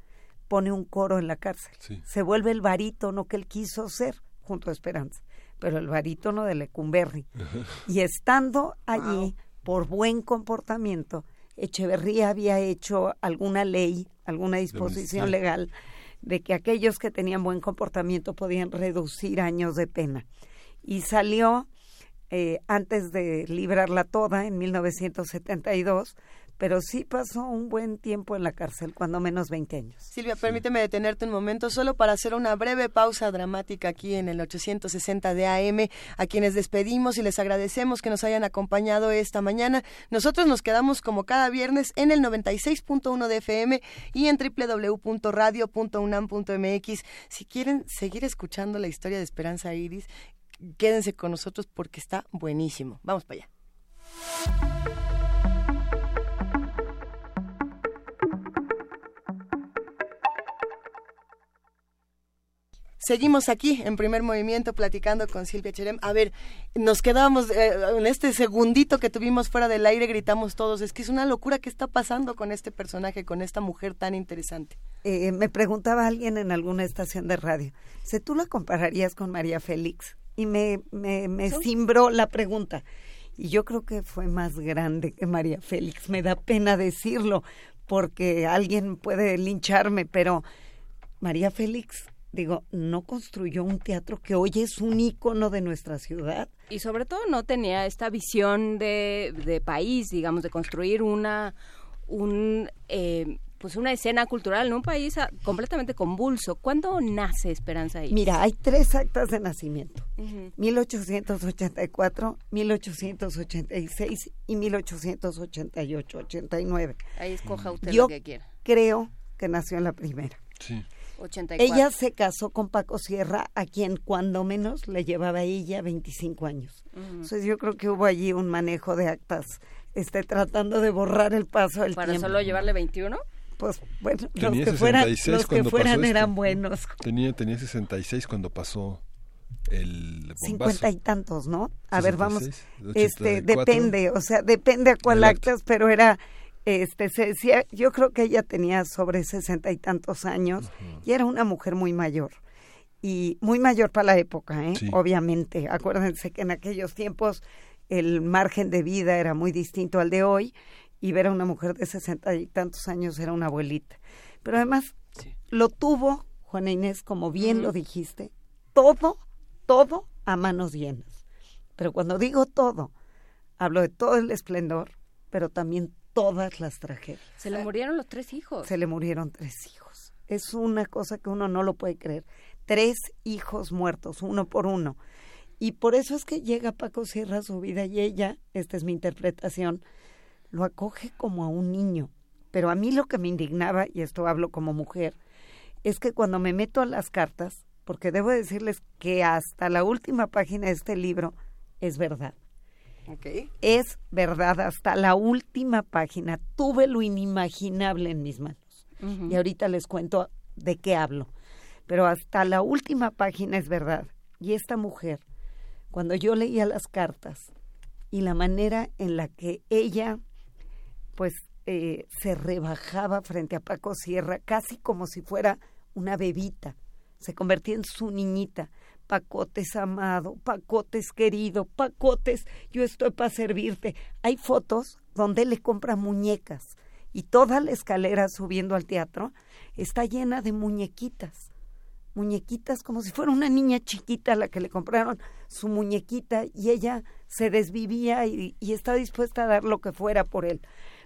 pone un coro en la cárcel.
Sí.
Se vuelve el barítono que él quiso ser junto a Esperanza, pero el barítono de Lecumberri. [laughs] Y estando allí, por buen comportamiento, Echeverría había hecho alguna ley, alguna disposición legal de que aquellos que tenían buen comportamiento podían reducir años de pena. Y salió eh, antes de librarla toda en 1972, pero sí pasó un buen tiempo en la cárcel, cuando menos 20 años.
Silvia, permíteme detenerte un momento solo para hacer una breve pausa dramática aquí en el 860 de AM, a quienes despedimos y les agradecemos que nos hayan acompañado esta mañana. Nosotros nos quedamos como cada viernes en el 96.1 de FM y en www.radio.unam.mx. Si quieren seguir escuchando la historia de Esperanza Iris, quédense con nosotros porque está buenísimo. Vamos para allá. Seguimos aquí en primer movimiento platicando con Silvia Cherem. A ver, nos quedamos eh, en este segundito que tuvimos fuera del aire, gritamos todos. Es que es una locura que está pasando con este personaje, con esta mujer tan interesante.
Eh, me preguntaba alguien en alguna estación de radio, si tú la compararías con María Félix, y me, me, me cimbró la pregunta. Y yo creo que fue más grande que María Félix. Me da pena decirlo, porque alguien puede lincharme, pero María Félix, digo, no construyó un teatro que hoy es un ícono de nuestra ciudad.
Y sobre todo no tenía esta visión de, de país, digamos, de construir una, un, eh, pues una escena cultural en un país ah, completamente convulso. ¿Cuándo nace Esperanza Iris?
Mira, hay tres actas de nacimiento.
Ujú.
1884, 1886 y 1888, 89.
Ahí escoja usted
Yo
lo que quiera.
creo que nació en la primera.
Sí.
84.
Ella se casó con Paco Sierra, a quien cuando menos le llevaba ella 25 años.
Ujú.
Entonces yo creo que hubo allí un manejo de actas, este, tratando de borrar el paso del
¿Para
tiempo.
solo llevarle 21?
Pues bueno, los
Tenía
que fueran,
66
los que fueran
esto.
eran buenos.
Tenía, tenía 66 cuando pasó el bombazo.
Cincuenta y tantos, ¿no? A ver, vamos.
66,
Este,
84.
depende, o sea, depende a cuál actas, pero era, este, se decía, yo creo que ella tenía sobre sesenta y tantos años y era una mujer muy mayor. Y muy mayor para la época, ¿eh?
Sí.
Obviamente. Acuérdense que en aquellos tiempos el margen de vida era muy distinto al de hoy y ver a una mujer de sesenta y tantos años era una abuelita. Pero además lo tuvo, Juana Inés, como bien lo dijiste, todo, todo a manos llenas. Pero cuando digo todo, hablo de todo el esplendor, pero también todas las tragedias.
Se le murieron los tres hijos.
Se le murieron tres hijos. Es una cosa que uno no lo puede creer. Tres hijos muertos, uno por uno. Y por eso es que llega Paco Sierra a su vida y ella, esta es mi interpretación, lo acoge como a un niño. Pero a mí lo que me indignaba, y esto hablo como mujer, es que cuando me meto a las cartas, porque debo decirles que hasta la última página de este libro es verdad. Es verdad, hasta la última página tuve lo inimaginable en mis manos. Y ahorita les cuento de qué hablo. Pero hasta la última página es verdad. Y esta mujer, cuando yo leía las cartas y la manera en la que ella, pues, eh, se rebajaba frente a Paco Sierra, casi como si fuera una bebita, se convertía en su niñita. Pacotes amado, Pacotes querido, Pacotes, yo estoy para servirte. Hay fotos donde le compra muñecas y toda la escalera subiendo al teatro está llena de muñequitas. Muñequitas como si fuera una niña chiquita la que le compraron su muñequita y ella se desvivía y, y está dispuesta a dar lo que fuera por él.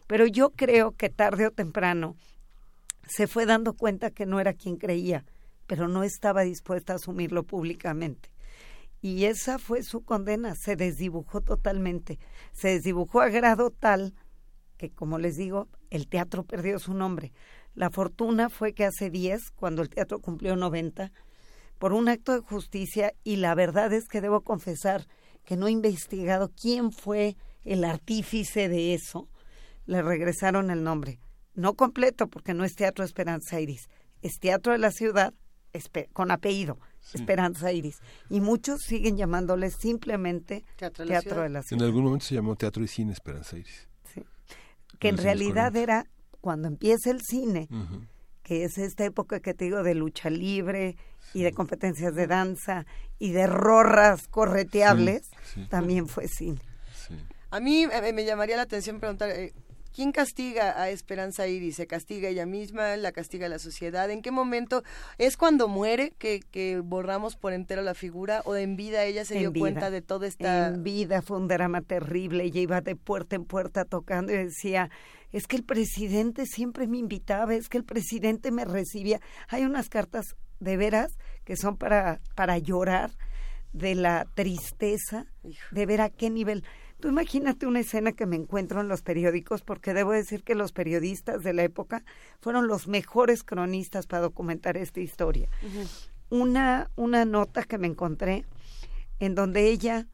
Pero yo creo que tarde o temprano se fue dando cuenta que no era quien creía, pero no estaba dispuesta a asumirlo públicamente. Y esa fue su condena, se desdibujó totalmente, se desdibujó a grado tal que, como les digo, el teatro perdió su nombre. La fortuna fue que hace 10, cuando el teatro cumplió 90, por un acto de justicia, y la verdad es que debo confesar que no he investigado quién fue el artífice de eso, le regresaron el nombre. No completo, porque no es Teatro Esperanza Iris, es Teatro de la Ciudad con apellido, Esperanza Iris. Y muchos siguen llamándole simplemente
Teatro
Teatro,
de la
de la
En
Ciudad.
algún momento se llamó Teatro y Cine Esperanza Iris.
que en realidad
40.
era cuando empieza el cine, que es esta época que te digo de lucha libre y de competencias de danza y de rorras correteables,
Sí, sí.
también fue cine.
A mí eh, me llamaría la atención preguntar, eh, ¿quién castiga a Esperanza Iris? ¿Se castiga ella misma? ¿La castiga la sociedad? ¿En qué momento? ¿Es cuando muere que, que borramos por entero la figura o en vida ella se dio
vida.
cuenta de toda esta...
En vida fue un drama terrible. Ella iba de puerta en puerta tocando y decía, es que el presidente siempre me invitaba, es que el presidente me recibía. Hay unas cartas de veras que son para, para llorar de la tristeza, de ver a qué nivel. Tú imagínate una escena que me encuentro en los periódicos, porque debo decir que los periodistas de la época fueron los mejores cronistas para documentar esta historia. Una, una nota que me encontré en donde ella,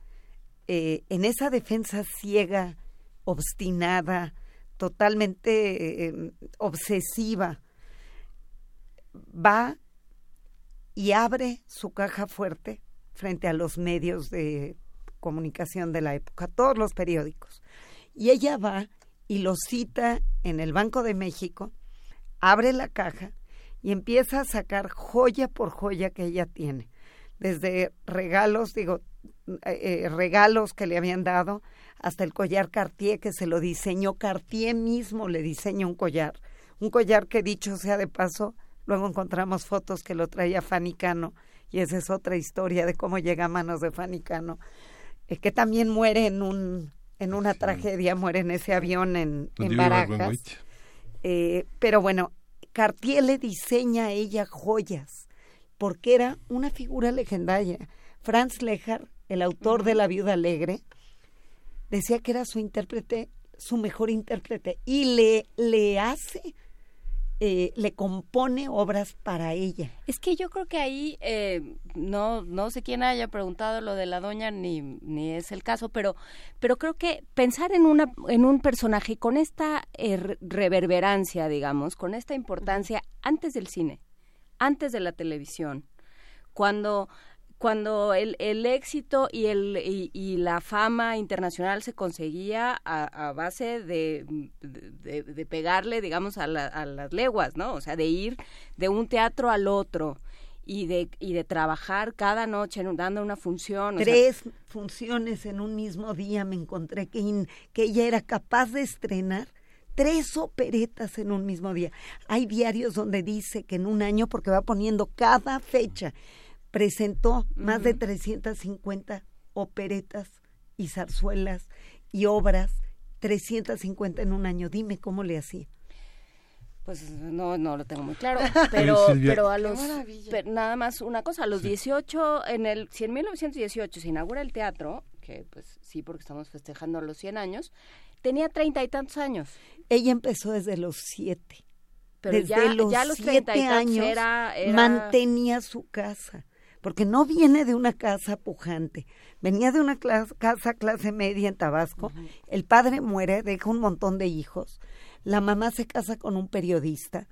eh, en esa defensa ciega, obstinada, totalmente eh, obsesiva, va y abre su caja fuerte frente a los medios de comunicación de la época, todos los periódicos. Y ella va y los cita en el Banco de México, abre la caja y empieza a sacar joya por joya que ella tiene, desde regalos, digo, eh, eh, regalos que le habían dado, hasta el collar Cartier que se lo diseñó, Cartier mismo le diseña un collar, un collar que dicho sea de paso, luego encontramos fotos que lo traía Fanny Cano, y esa es otra historia de cómo llega a manos de Fanny Cano, que también muere en un en una tragedia, muere en ese avión en,
Lo
en Barajas. Eh, pero bueno, Cartier le diseña a ella joyas, porque era una figura legendaria. Franz Lehar, el autor de La Viuda Alegre, decía que era su intérprete, su mejor intérprete, y le, le hace, eh, le compone obras para ella.
Es que yo creo que ahí eh, no no sé quién haya preguntado lo de la doña ni ni es el caso, pero pero creo que pensar en una en un personaje con esta eh, re- reverberancia, digamos, con esta importancia antes del cine, antes de la televisión, cuando cuando el, el éxito y, el, y, la fama internacional se conseguía a, base de, de, pegarle, digamos, a, la- a las leguas, ¿no? O sea, de ir de un teatro al otro y de, y de trabajar cada noche en dando una función.
Tres funciones en un mismo día me encontré que, que ella era capaz de estrenar tres operetas en un mismo día. Hay diarios donde dice que en un año, porque va poniendo cada fecha, presentó más de 350 operetas y zarzuelas y obras, 350 en un año. Dime cómo le hacía.
Pues no, no lo tengo muy claro, [laughs] pero, pero a los, pero nada más una cosa, a los 18, en el, si en 1918 se inaugura el teatro, que pues sí, porque estamos festejando los 100 años, tenía treinta y tantos años.
Ella empezó desde los siete.
Pero
desde
ya-
los
ya a los treinta y
siete años
era- era-
mantenía su casa. Porque no viene de una casa pujante, venía de una clas- casa clase media en Tabasco. El padre muere, deja un montón de hijos. La mamá se casa con un periodista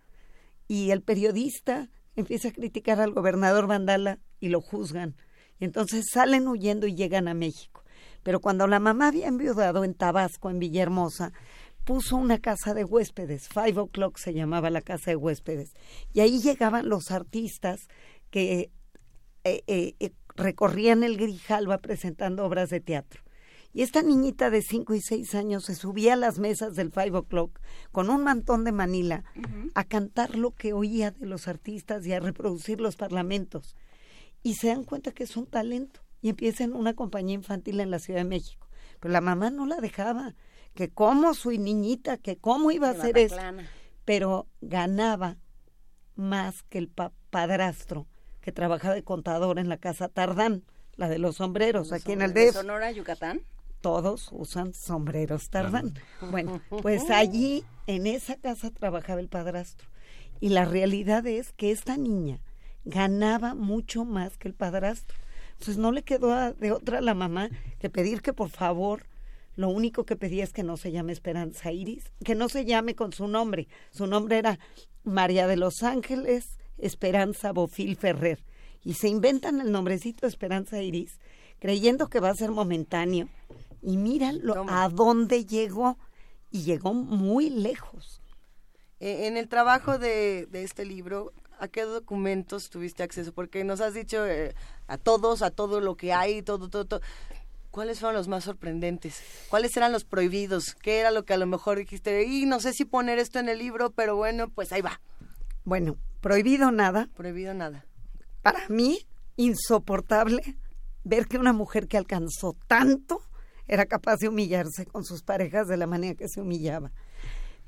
y el periodista empieza a criticar al gobernador Vandala y lo juzgan. Y entonces salen huyendo y llegan a México. Pero cuando la mamá había enviudado en Tabasco, en Villahermosa, puso una casa de huéspedes, Five O'Clock se llamaba la casa de huéspedes, y ahí llegaban los artistas que eh, eh, eh, recorrían el Grijalva presentando obras de teatro. Y esta niñita de 5 y 6 años se subía a las mesas del Five O'Clock con un mantón de Manila a cantar lo que oía de los artistas y a reproducir los parlamentos. Y se dan cuenta que es un talento y empieza en una compañía infantil en la Ciudad de México. Pero la mamá no la dejaba, que cómo su niñita, que cómo iba a hacer eso. Pero ganaba más que el pa- padrastro que trabajaba de contador en la casa Tardán, la de los sombreros, aquí en el
¿De
DF
Sonora, Yucatán?
todos usan sombreros tardán. Bueno, [laughs] pues allí en esa casa trabajaba el padrastro. Y la realidad es que esta niña ganaba mucho más que el padrastro. Entonces no le quedó a- de otra a la mamá que pedir que por favor, lo único que pedía es que no se llame Esperanza Iris, que no se llame con su nombre. Su nombre era María de los Ángeles Esperanza Bofil Ferrer. Y se inventan el nombrecito Esperanza Iris, creyendo que va a ser momentáneo. Y míralo a dónde llegó. Y llegó muy lejos.
Eh, en el trabajo de, de este libro, ¿a qué documentos tuviste acceso? Porque nos has dicho eh, a todos, a todo lo que hay, todo, todo, todo. ¿Cuáles fueron los más sorprendentes? ¿Cuáles eran los prohibidos? ¿Qué era lo que a lo mejor dijiste? Y no sé si poner esto en el libro, pero bueno, pues ahí va.
Bueno, prohibido nada.
Prohibido nada.
Para mí, insoportable ver que una mujer que alcanzó tanto era capaz de humillarse con sus parejas de la manera que se humillaba.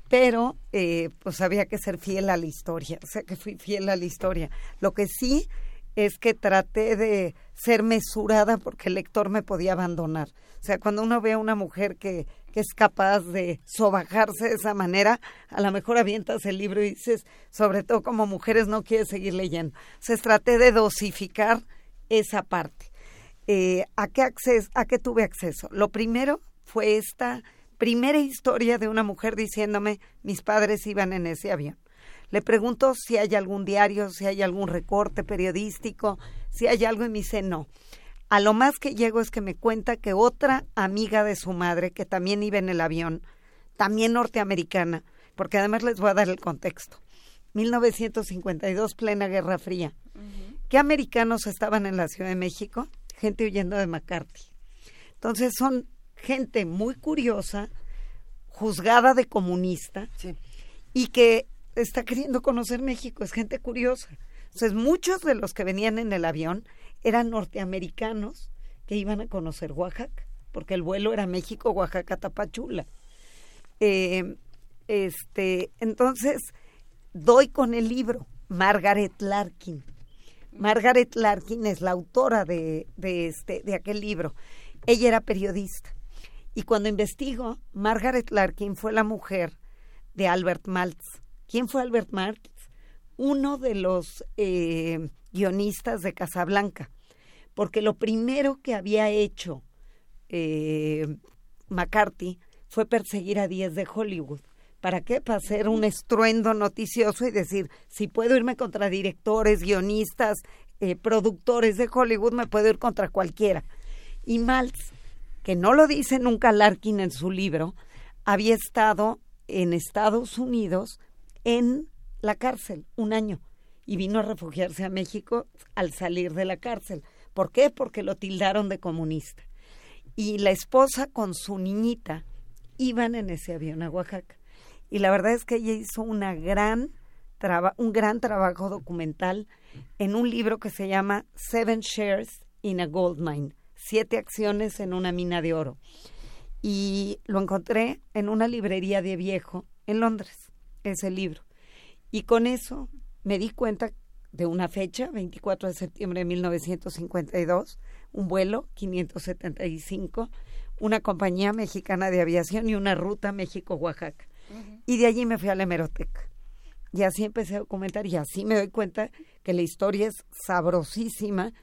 Pero, eh, pues había que ser fiel a la historia, o sea que fui fiel a la historia. Lo que sí es que traté de ser mesurada porque el lector me podía abandonar. O sea, cuando uno ve a una mujer que, es capaz de sobajarse de esa manera, a lo mejor avientas el libro y dices, sobre todo como mujeres no quieres seguir leyendo. Entonces traté de dosificar esa parte. Eh, ¿a, qué acceso, ¿A qué tuve acceso? Lo primero fue esta primera historia de una mujer diciéndome, mis padres iban en ese avión. Le pregunto si hay algún diario, si hay algún recorte periodístico, si hay algo y me dice no. A lo más que llego es que me cuenta que otra amiga de su madre, que también iba en el avión, también norteamericana, porque además les voy a dar el contexto. 1952, plena Guerra Fría. ¿Qué americanos estaban en la Ciudad de México? Gente huyendo de McCarthy. Entonces son gente muy curiosa, juzgada de comunista, y que está queriendo conocer México, es gente curiosa. Entonces, muchos de los que venían en el avión eran norteamericanos que iban a conocer Oaxaca, porque el vuelo era México, Oaxaca, Tapachula. Eh, este, entonces, doy con el libro, Margaret Larkin. Margaret Larkin es la autora de, de, este, de aquel libro. Ella era periodista. Y cuando investigo, Margaret Larkin fue la mujer de Albert Maltz. ¿Quién fue Albert Maltz? Uno de los eh, guionistas de Casablanca. Porque lo primero que había hecho eh, McCarthy fue perseguir a 10 de Hollywood. ¿Para qué? Para hacer un estruendo noticioso y decir, si puedo irme contra directores, guionistas, eh, productores de Hollywood, me puedo ir contra cualquiera. Y Maltz, que no lo dice nunca Larkin en su libro, había estado en Estados Unidos en la cárcel un año y vino a refugiarse a México al salir de la cárcel. ¿Por qué? Porque lo tildaron de comunista. Y la esposa con su niñita iban en ese avión a Oaxaca. Y la verdad es que ella hizo una gran un gran trabajo documental en un libro que se llama Seven Shares in a Gold Mine, siete acciones en una mina de oro. Y lo encontré en una librería de viejo en Londres, ese libro. Y con eso me di cuenta de una fecha, 24 de septiembre de 1952, un vuelo 575, una compañía mexicana de aviación y una ruta México-Oaxaca. Y de allí me fui a la hemeroteca. Y así empecé a documentar y así me doy cuenta que la historia es sabrosísima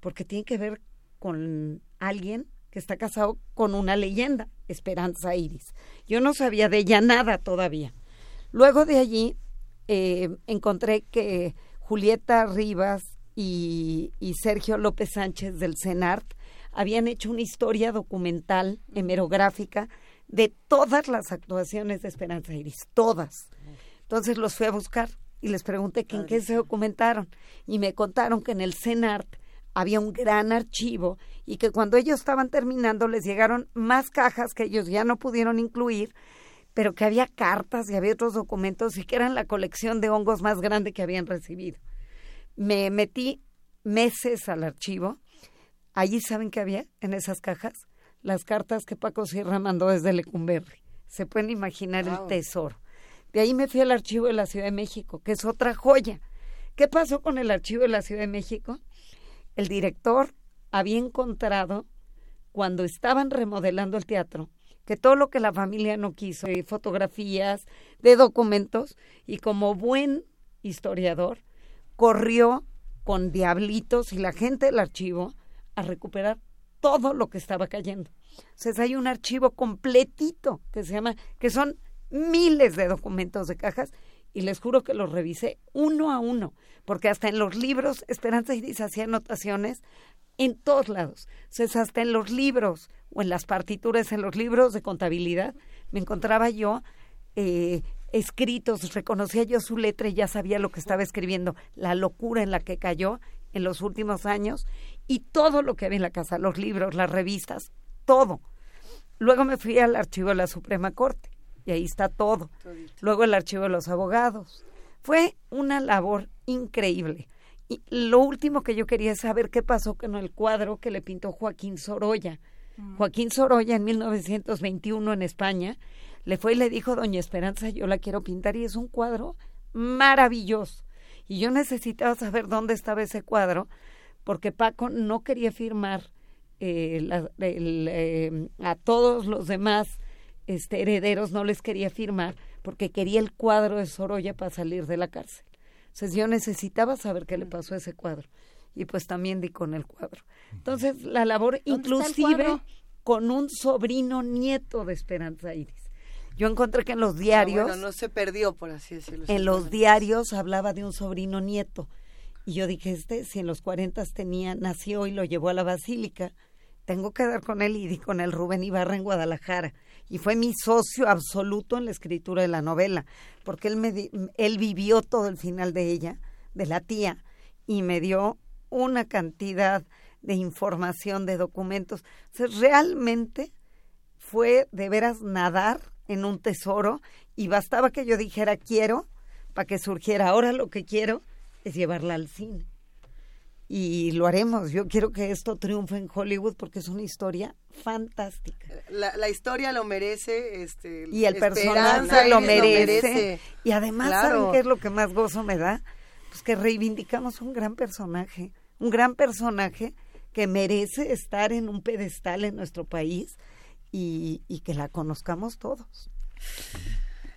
porque tiene que ver con alguien que está casado con una leyenda, Esperanza Iris. Yo no sabía de ella nada todavía. Luego de allí eh, encontré que Julieta Rivas y, y, Sergio López Sánchez del CENART habían hecho una historia documental, hemerográfica, de todas las actuaciones de Esperanza Iris, todas. Entonces los fui a buscar y les pregunté que en qué se documentaron y me contaron que en el CENART había un gran archivo y que cuando ellos estaban terminando les llegaron más cajas que ellos ya no pudieron incluir, pero que había cartas y había otros documentos y que eran la colección de hongos más grande que habían recibido. Me metí meses al archivo. Allí saben qué había en esas cajas, las cartas que Paco Sierra mandó desde Lecumberri. Se pueden imaginar el tesoro. De ahí me fui al archivo de la Ciudad de México, que es otra joya. ¿Qué pasó con el archivo de la Ciudad de México? El director había encontrado, cuando estaban remodelando el teatro, que todo lo que la familia no quiso, fotografías, de documentos, y como buen historiador, corrió con diablitos y la gente del archivo a recuperar todo lo que estaba cayendo. Entonces hay un archivo completito que se llama, que son miles de documentos de cajas y les juro que los revisé uno a uno, porque hasta en los libros Esperanza Iris hacía anotaciones en todos lados. Entonces hasta en los libros o en las partituras, en los libros de contabilidad, me encontraba yo eh, escritos, reconocía yo su letra y ya sabía lo que estaba escribiendo, la locura en la que cayó en los últimos años y todo lo que había en la casa, los libros, las revistas, todo. Luego me fui al archivo de la Suprema Corte y ahí está todo. Luego el archivo de los abogados. Fue una labor increíble. Y lo último que yo quería es saber qué pasó con el cuadro que le pintó Joaquín Sorolla. Joaquín Sorolla en 1921 en España le fue y le dijo, Doña Esperanza, yo la quiero pintar y es un cuadro maravilloso. Y yo necesitaba saber dónde estaba ese cuadro porque Paco no quería firmar eh, la- el, eh, a todos los demás este, herederos, no les quería firmar porque quería el cuadro de Sorolla para salir de la cárcel. Entonces yo necesitaba saber qué le pasó a ese cuadro y pues también di con el cuadro. Entonces la labor
¿Dónde está el
inclusive con un sobrino nieto de Esperanza Iris. Yo encontré que en los
Ah,
diarios
bueno, no se perdió, por así decirlo.
en los diarios hablaba de un sobrino nieto. Y yo dije, este, si en los 40 tenía, nació y lo llevó a la basílica, tengo que dar con él y di con el Rubén Ibarra en Guadalajara. Y fue mi socio absoluto en la escritura de la novela, porque él, me di- él vivió todo el final de ella, de la tía, y me dio una cantidad de información, de documentos. O sea, realmente fue de veras nadar en un tesoro y bastaba que yo dijera quiero para que surgiera. Ahora lo que quiero es llevarla al cine. Y lo haremos. Yo quiero que esto triunfe en Hollywood porque es una historia fantástica.
La, la historia lo merece, este,
Y el personaje lo merece. Y además,
Claro.
¿saben qué es lo que más gozo me da? Pues que reivindicamos un gran personaje, un gran personaje que merece estar en un pedestal en nuestro país y, y que la conozcamos todos.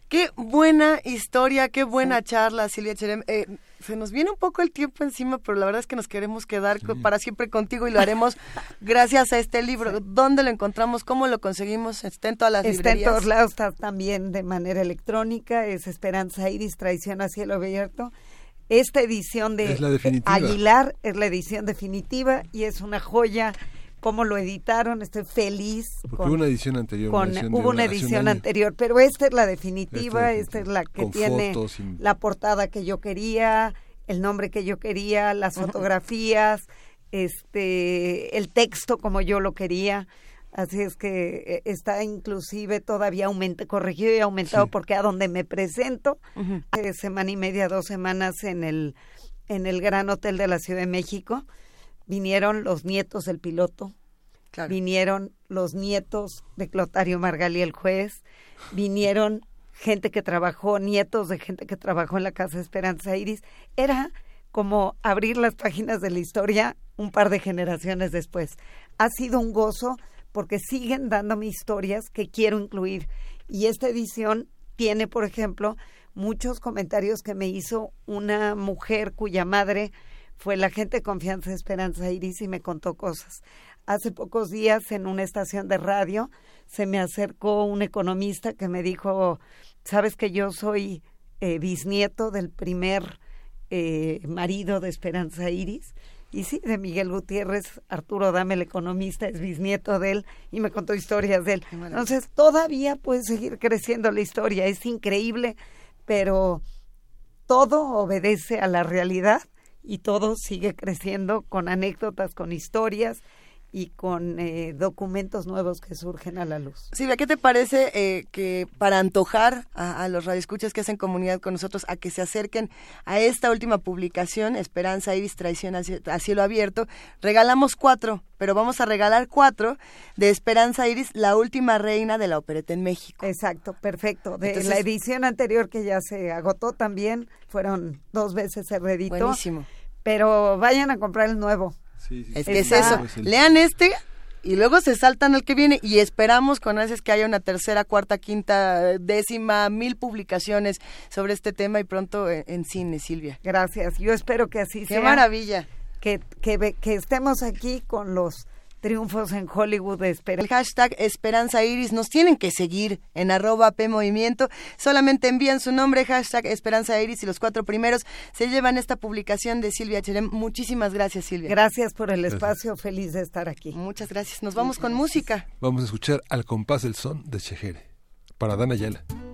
Qué buena historia, qué buena charla, Silvia Cherem. Eh, se nos viene un poco el tiempo encima, pero la verdad es que nos queremos quedar para siempre contigo y lo haremos [laughs] gracias a este libro. ¿Dónde lo encontramos? ¿Cómo lo conseguimos? Está en todas las
Está en
librerías.
todos lados, está también de manera electrónica, es Esperanza Iris, Traición a Cielo Abierto. Esta edición de
Es la definitiva.
Aguilar es la edición definitiva y es una joya. ¿Cómo lo editaron? Estoy feliz.
Porque hubo una edición anterior, una edición
hubo una edición anterior, pero esta es la definitiva,
Esta
esta
es
la que tiene
fotos
la portada que yo quería, el nombre que yo quería, las fotografías, este, el texto como yo lo quería. Así es que eh, está inclusive todavía aumente, corregido y aumentado porque a donde me presento, eh, semana y media, dos semanas en el, en el Gran Hotel de la Ciudad de México, vinieron los nietos del piloto, vinieron los nietos de Clotario Margali el juez, vinieron gente que trabajó, nietos de gente que trabajó en la Casa Esperanza Iris. Era como abrir las páginas de la historia un par de generaciones después. Ha sido un gozo porque siguen dándome historias que quiero incluir. Y esta edición tiene, por ejemplo, muchos comentarios que me hizo una mujer cuya madre fue la gente de confianza de Esperanza Iris y me contó cosas. Hace pocos días en una estación de radio se me acercó un economista que me dijo, sabes que yo soy eh, bisnieto del primer eh, marido de Esperanza Iris Y sí, de Miguel Gutiérrez, Arturo Dame, el economista, es bisnieto de él y me contó historias de él. Entonces, todavía puede seguir creciendo la historia, es increíble, pero todo obedece a la realidad y todo sigue creciendo con anécdotas, con historias y con eh, documentos nuevos que surgen a la luz.
Silvia, ¿qué te parece eh, que para antojar a, a los radioescuchas que hacen comunidad con nosotros a que se acerquen a esta última publicación, Esperanza Iris Traición a Cie- a Cielo Abierto, regalamos cuatro, pero vamos a regalar cuatro de Esperanza Iris, la última reina de la opereta en México.
Exacto, perfecto. De
Entonces-
la edición anterior que ya se agotó también, fueron dos veces se reeditó.
Buenísimo.
Pero vayan a comprar el nuevo.
Es que es eso. Lean este y luego se saltan al que viene y esperamos con ansias que haya una tercera, cuarta, quinta, décima, mil publicaciones sobre este tema y pronto en, en cine, Silvia.
Gracias. Yo espero que así
Qué
sea.
maravilla.
Que, que estemos aquí con los triunfos en Hollywood de Esperanza.
El hashtag Esperanza Iris nos tienen que seguir en arroba P Movimiento. Solamente envían su nombre, hashtag Esperanza Iris y los cuatro primeros se llevan esta publicación de Silvia Cherem. Muchísimas gracias, Silvia.
Gracias por el
Gracias.
espacio, feliz de estar aquí.
Muchas gracias. Nos vamos con música.
Vamos a escuchar Al compás del son de Chejere, para Dana Ayala.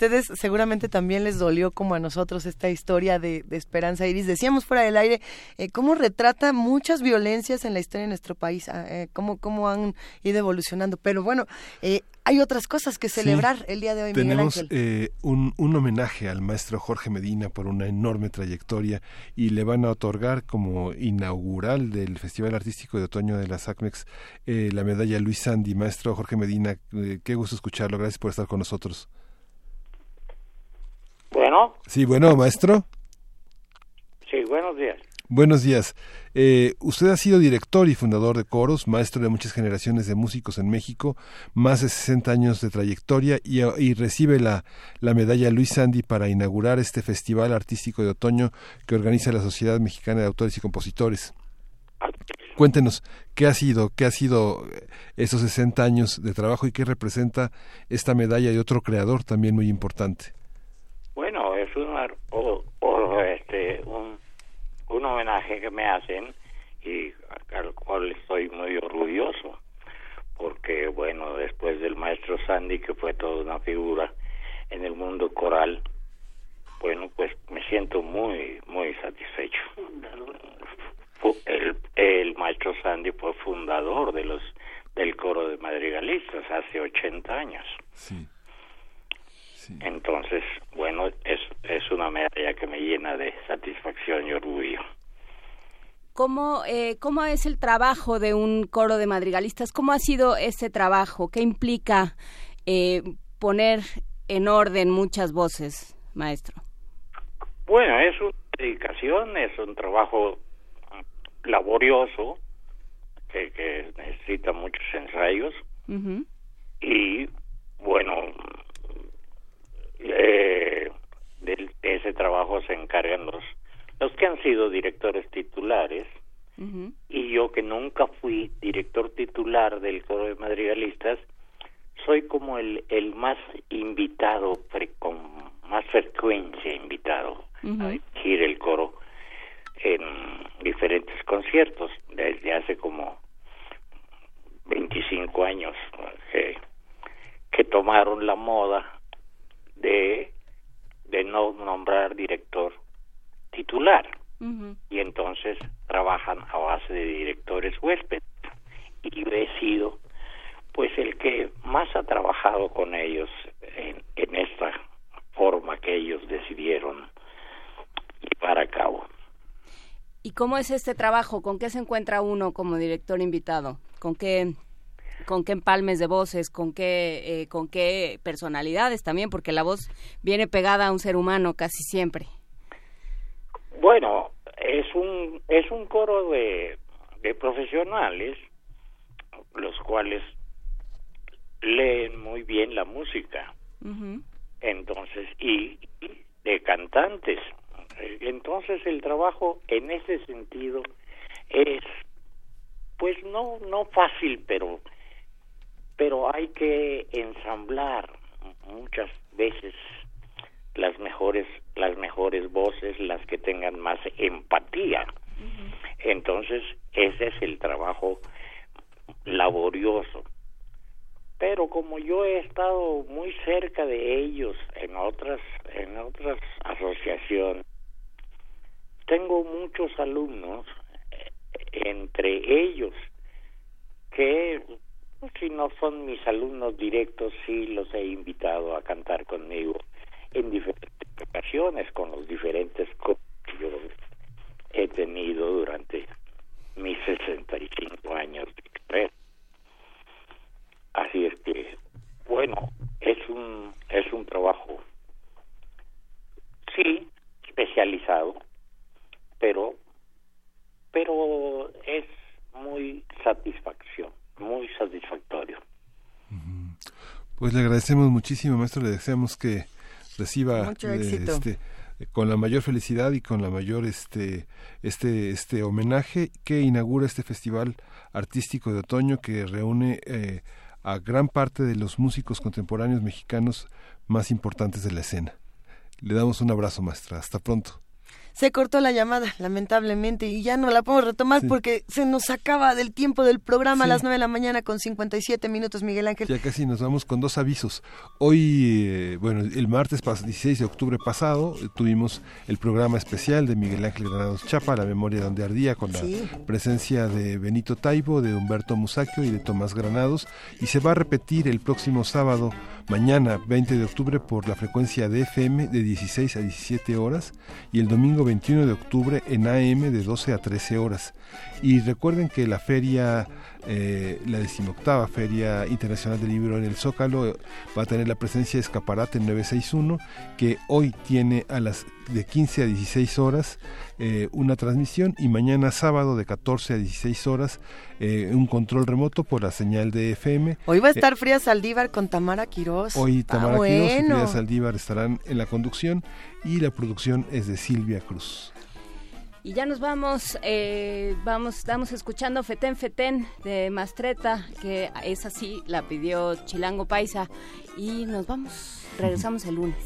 Ustedes seguramente también les dolió como a nosotros esta historia de, de Esperanza Iris. Decíamos fuera del aire eh, cómo retrata muchas violencias en la historia de nuestro país, ah, eh, cómo, cómo han ido evolucionando. Pero bueno, eh, hay otras cosas que celebrar
Sí.
el día de hoy, Miguel
Tenemos
Ángel.
eh, un, un homenaje al maestro Jorge Medina por una enorme trayectoria y le van a otorgar como inaugural del Festival Artístico de Otoño de la SACMEX eh, la medalla Luis Sandy. Maestro Jorge Medina, eh, qué gusto escucharlo. Gracias por estar con nosotros.
Bueno,
Sí, bueno, maestro.
sí, buenos días.
Buenos días. Eh, usted ha sido director y fundador de coros, maestro de muchas generaciones de músicos en México, más de 60 años de trayectoria y, y recibe la, la medalla Luis Sandy para inaugurar este festival artístico de otoño que organiza la Sociedad Mexicana de Autores y Compositores. Cuéntenos qué ha sido, qué ha sido esos 60 años de trabajo y qué representa esta medalla de otro creador también muy importante.
O- este, un, un homenaje que me hacen y al cual estoy muy orgulloso. Porque bueno después del maestro Sandy que fue toda una figura en el mundo coral bueno pues me siento muy muy satisfecho. El, el maestro Sandy fue fundador de los del coro de madrigalistas hace 80 años.
Sí.
Entonces bueno es es una medalla que me llena de satisfacción y orgullo
¿Cómo, eh, ¿Cómo es el trabajo de un coro de madrigalistas? ¿Cómo ha sido ese trabajo? ¿Qué implica eh, poner en orden muchas voces, maestro?
Bueno, es una dedicación, es un trabajo laborioso que, que necesita muchos ensayos y bueno, eh, de ese trabajo se encargan los los que han sido directores titulares y yo que nunca fui director titular del coro de madrigalistas soy como el, el más invitado con más frecuencia invitado a dirigir el coro en diferentes conciertos desde hace como 25 años que, que tomaron la moda de de no nombrar director titular y entonces trabajan a base de directores huéspedes y yo he sido pues el que más ha trabajado con ellos en, en esta forma que ellos decidieron llevar a cabo
¿Y cómo es este trabajo? ¿Con qué se encuentra uno como director invitado? ¿Con qué, con qué empalmes de voces? ¿Con qué, eh, ¿Con qué personalidades también? Porque la voz viene pegada a un ser humano casi siempre.
bueno es un es un coro de, de profesionales los cuales leen muy bien la música entonces y, y de cantantes entonces el trabajo en ese sentido es pues no no fácil pero pero hay que ensamblar muchas veces las mejores las mejores voces las que tengan más empatía. Entonces ese es el trabajo laborioso. Pero como yo he estado muy cerca de ellos en otras en otras asociaciones tengo muchos alumnos eh, entre ellos que si no son mis alumnos directos sí los he invitado a cantar conmigo en diferentes ocasiones con los diferentes coros que yo he tenido durante mis 65 años de carrera. Así es que bueno es un es un trabajo sí especializado pero pero es muy satisfacción muy satisfactorio
Pues le agradecemos muchísimo, maestro. Le deseamos que reciba
Mucho
eh,
éxito.
este, con la mayor felicidad y con la mayor este este este homenaje que inaugura este festival artístico de otoño que reúne eh, a gran parte de los músicos contemporáneos mexicanos más importantes de la escena. Le damos un abrazo, maestra. Hasta pronto.
Se cortó la llamada, lamentablemente, y ya no la podemos retomar porque se nos acaba del tiempo del programa a las 9 de la mañana con 57 minutos, Miguel Ángel.
Ya casi nos vamos con dos avisos. Hoy, eh, bueno, el martes 16 de octubre pasado eh, tuvimos el programa especial de Miguel Ángel Granados Chapa, La memoria donde ardía, con la
Sí.
presencia de Benito Taibo, de Humberto Musacchio y de Tomás Granados. Y se va a repetir el próximo sábado, mañana 20 de octubre, por la frecuencia de FM de 16 a 17 horas y el domingo 21 de octubre en AM de 12 a 13 horas. Y recuerden que la feria, eh, la decimoctava Feria Internacional del Libro en el Zócalo, eh, va a tener la presencia de Escaparate 961, que hoy tiene a las de 15 a 16 horas eh, una transmisión y mañana sábado de 14 a 16 horas eh, un control remoto por la señal de FM.
Hoy va a
Eh,
estar Fría Saldívar con Tamara Quirós.
Hoy
Ah,
Tamara Quiroz y. Frida Saldívar estarán en la conducción y la producción es de Silvia Cruz.
Y ya nos vamos, eh, vamos, estamos escuchando Fetén Fetén de Mastreta, que es así, la pidió Chilango Paisa. Y nos vamos, regresamos el lunes.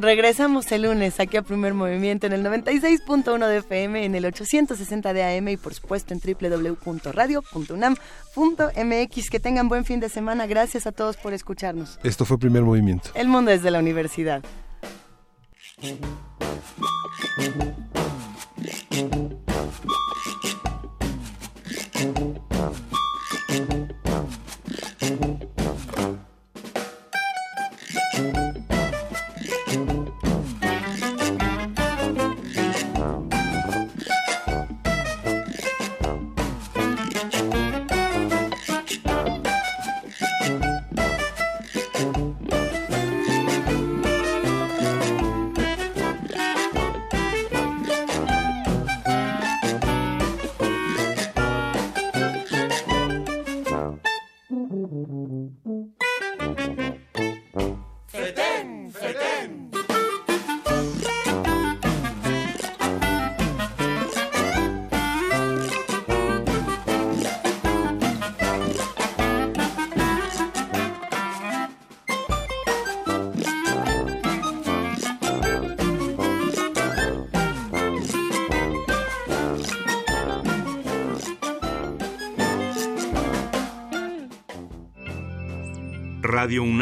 Regresamos el lunes aquí a Primer Movimiento en el 96.1 de FM, en el 860 de AM y por supuesto en www.radio.unam.mx. Que tengan buen fin de semana. Gracias a todos por escucharnos.
Esto fue Primer Movimiento.
El mundo desde la universidad.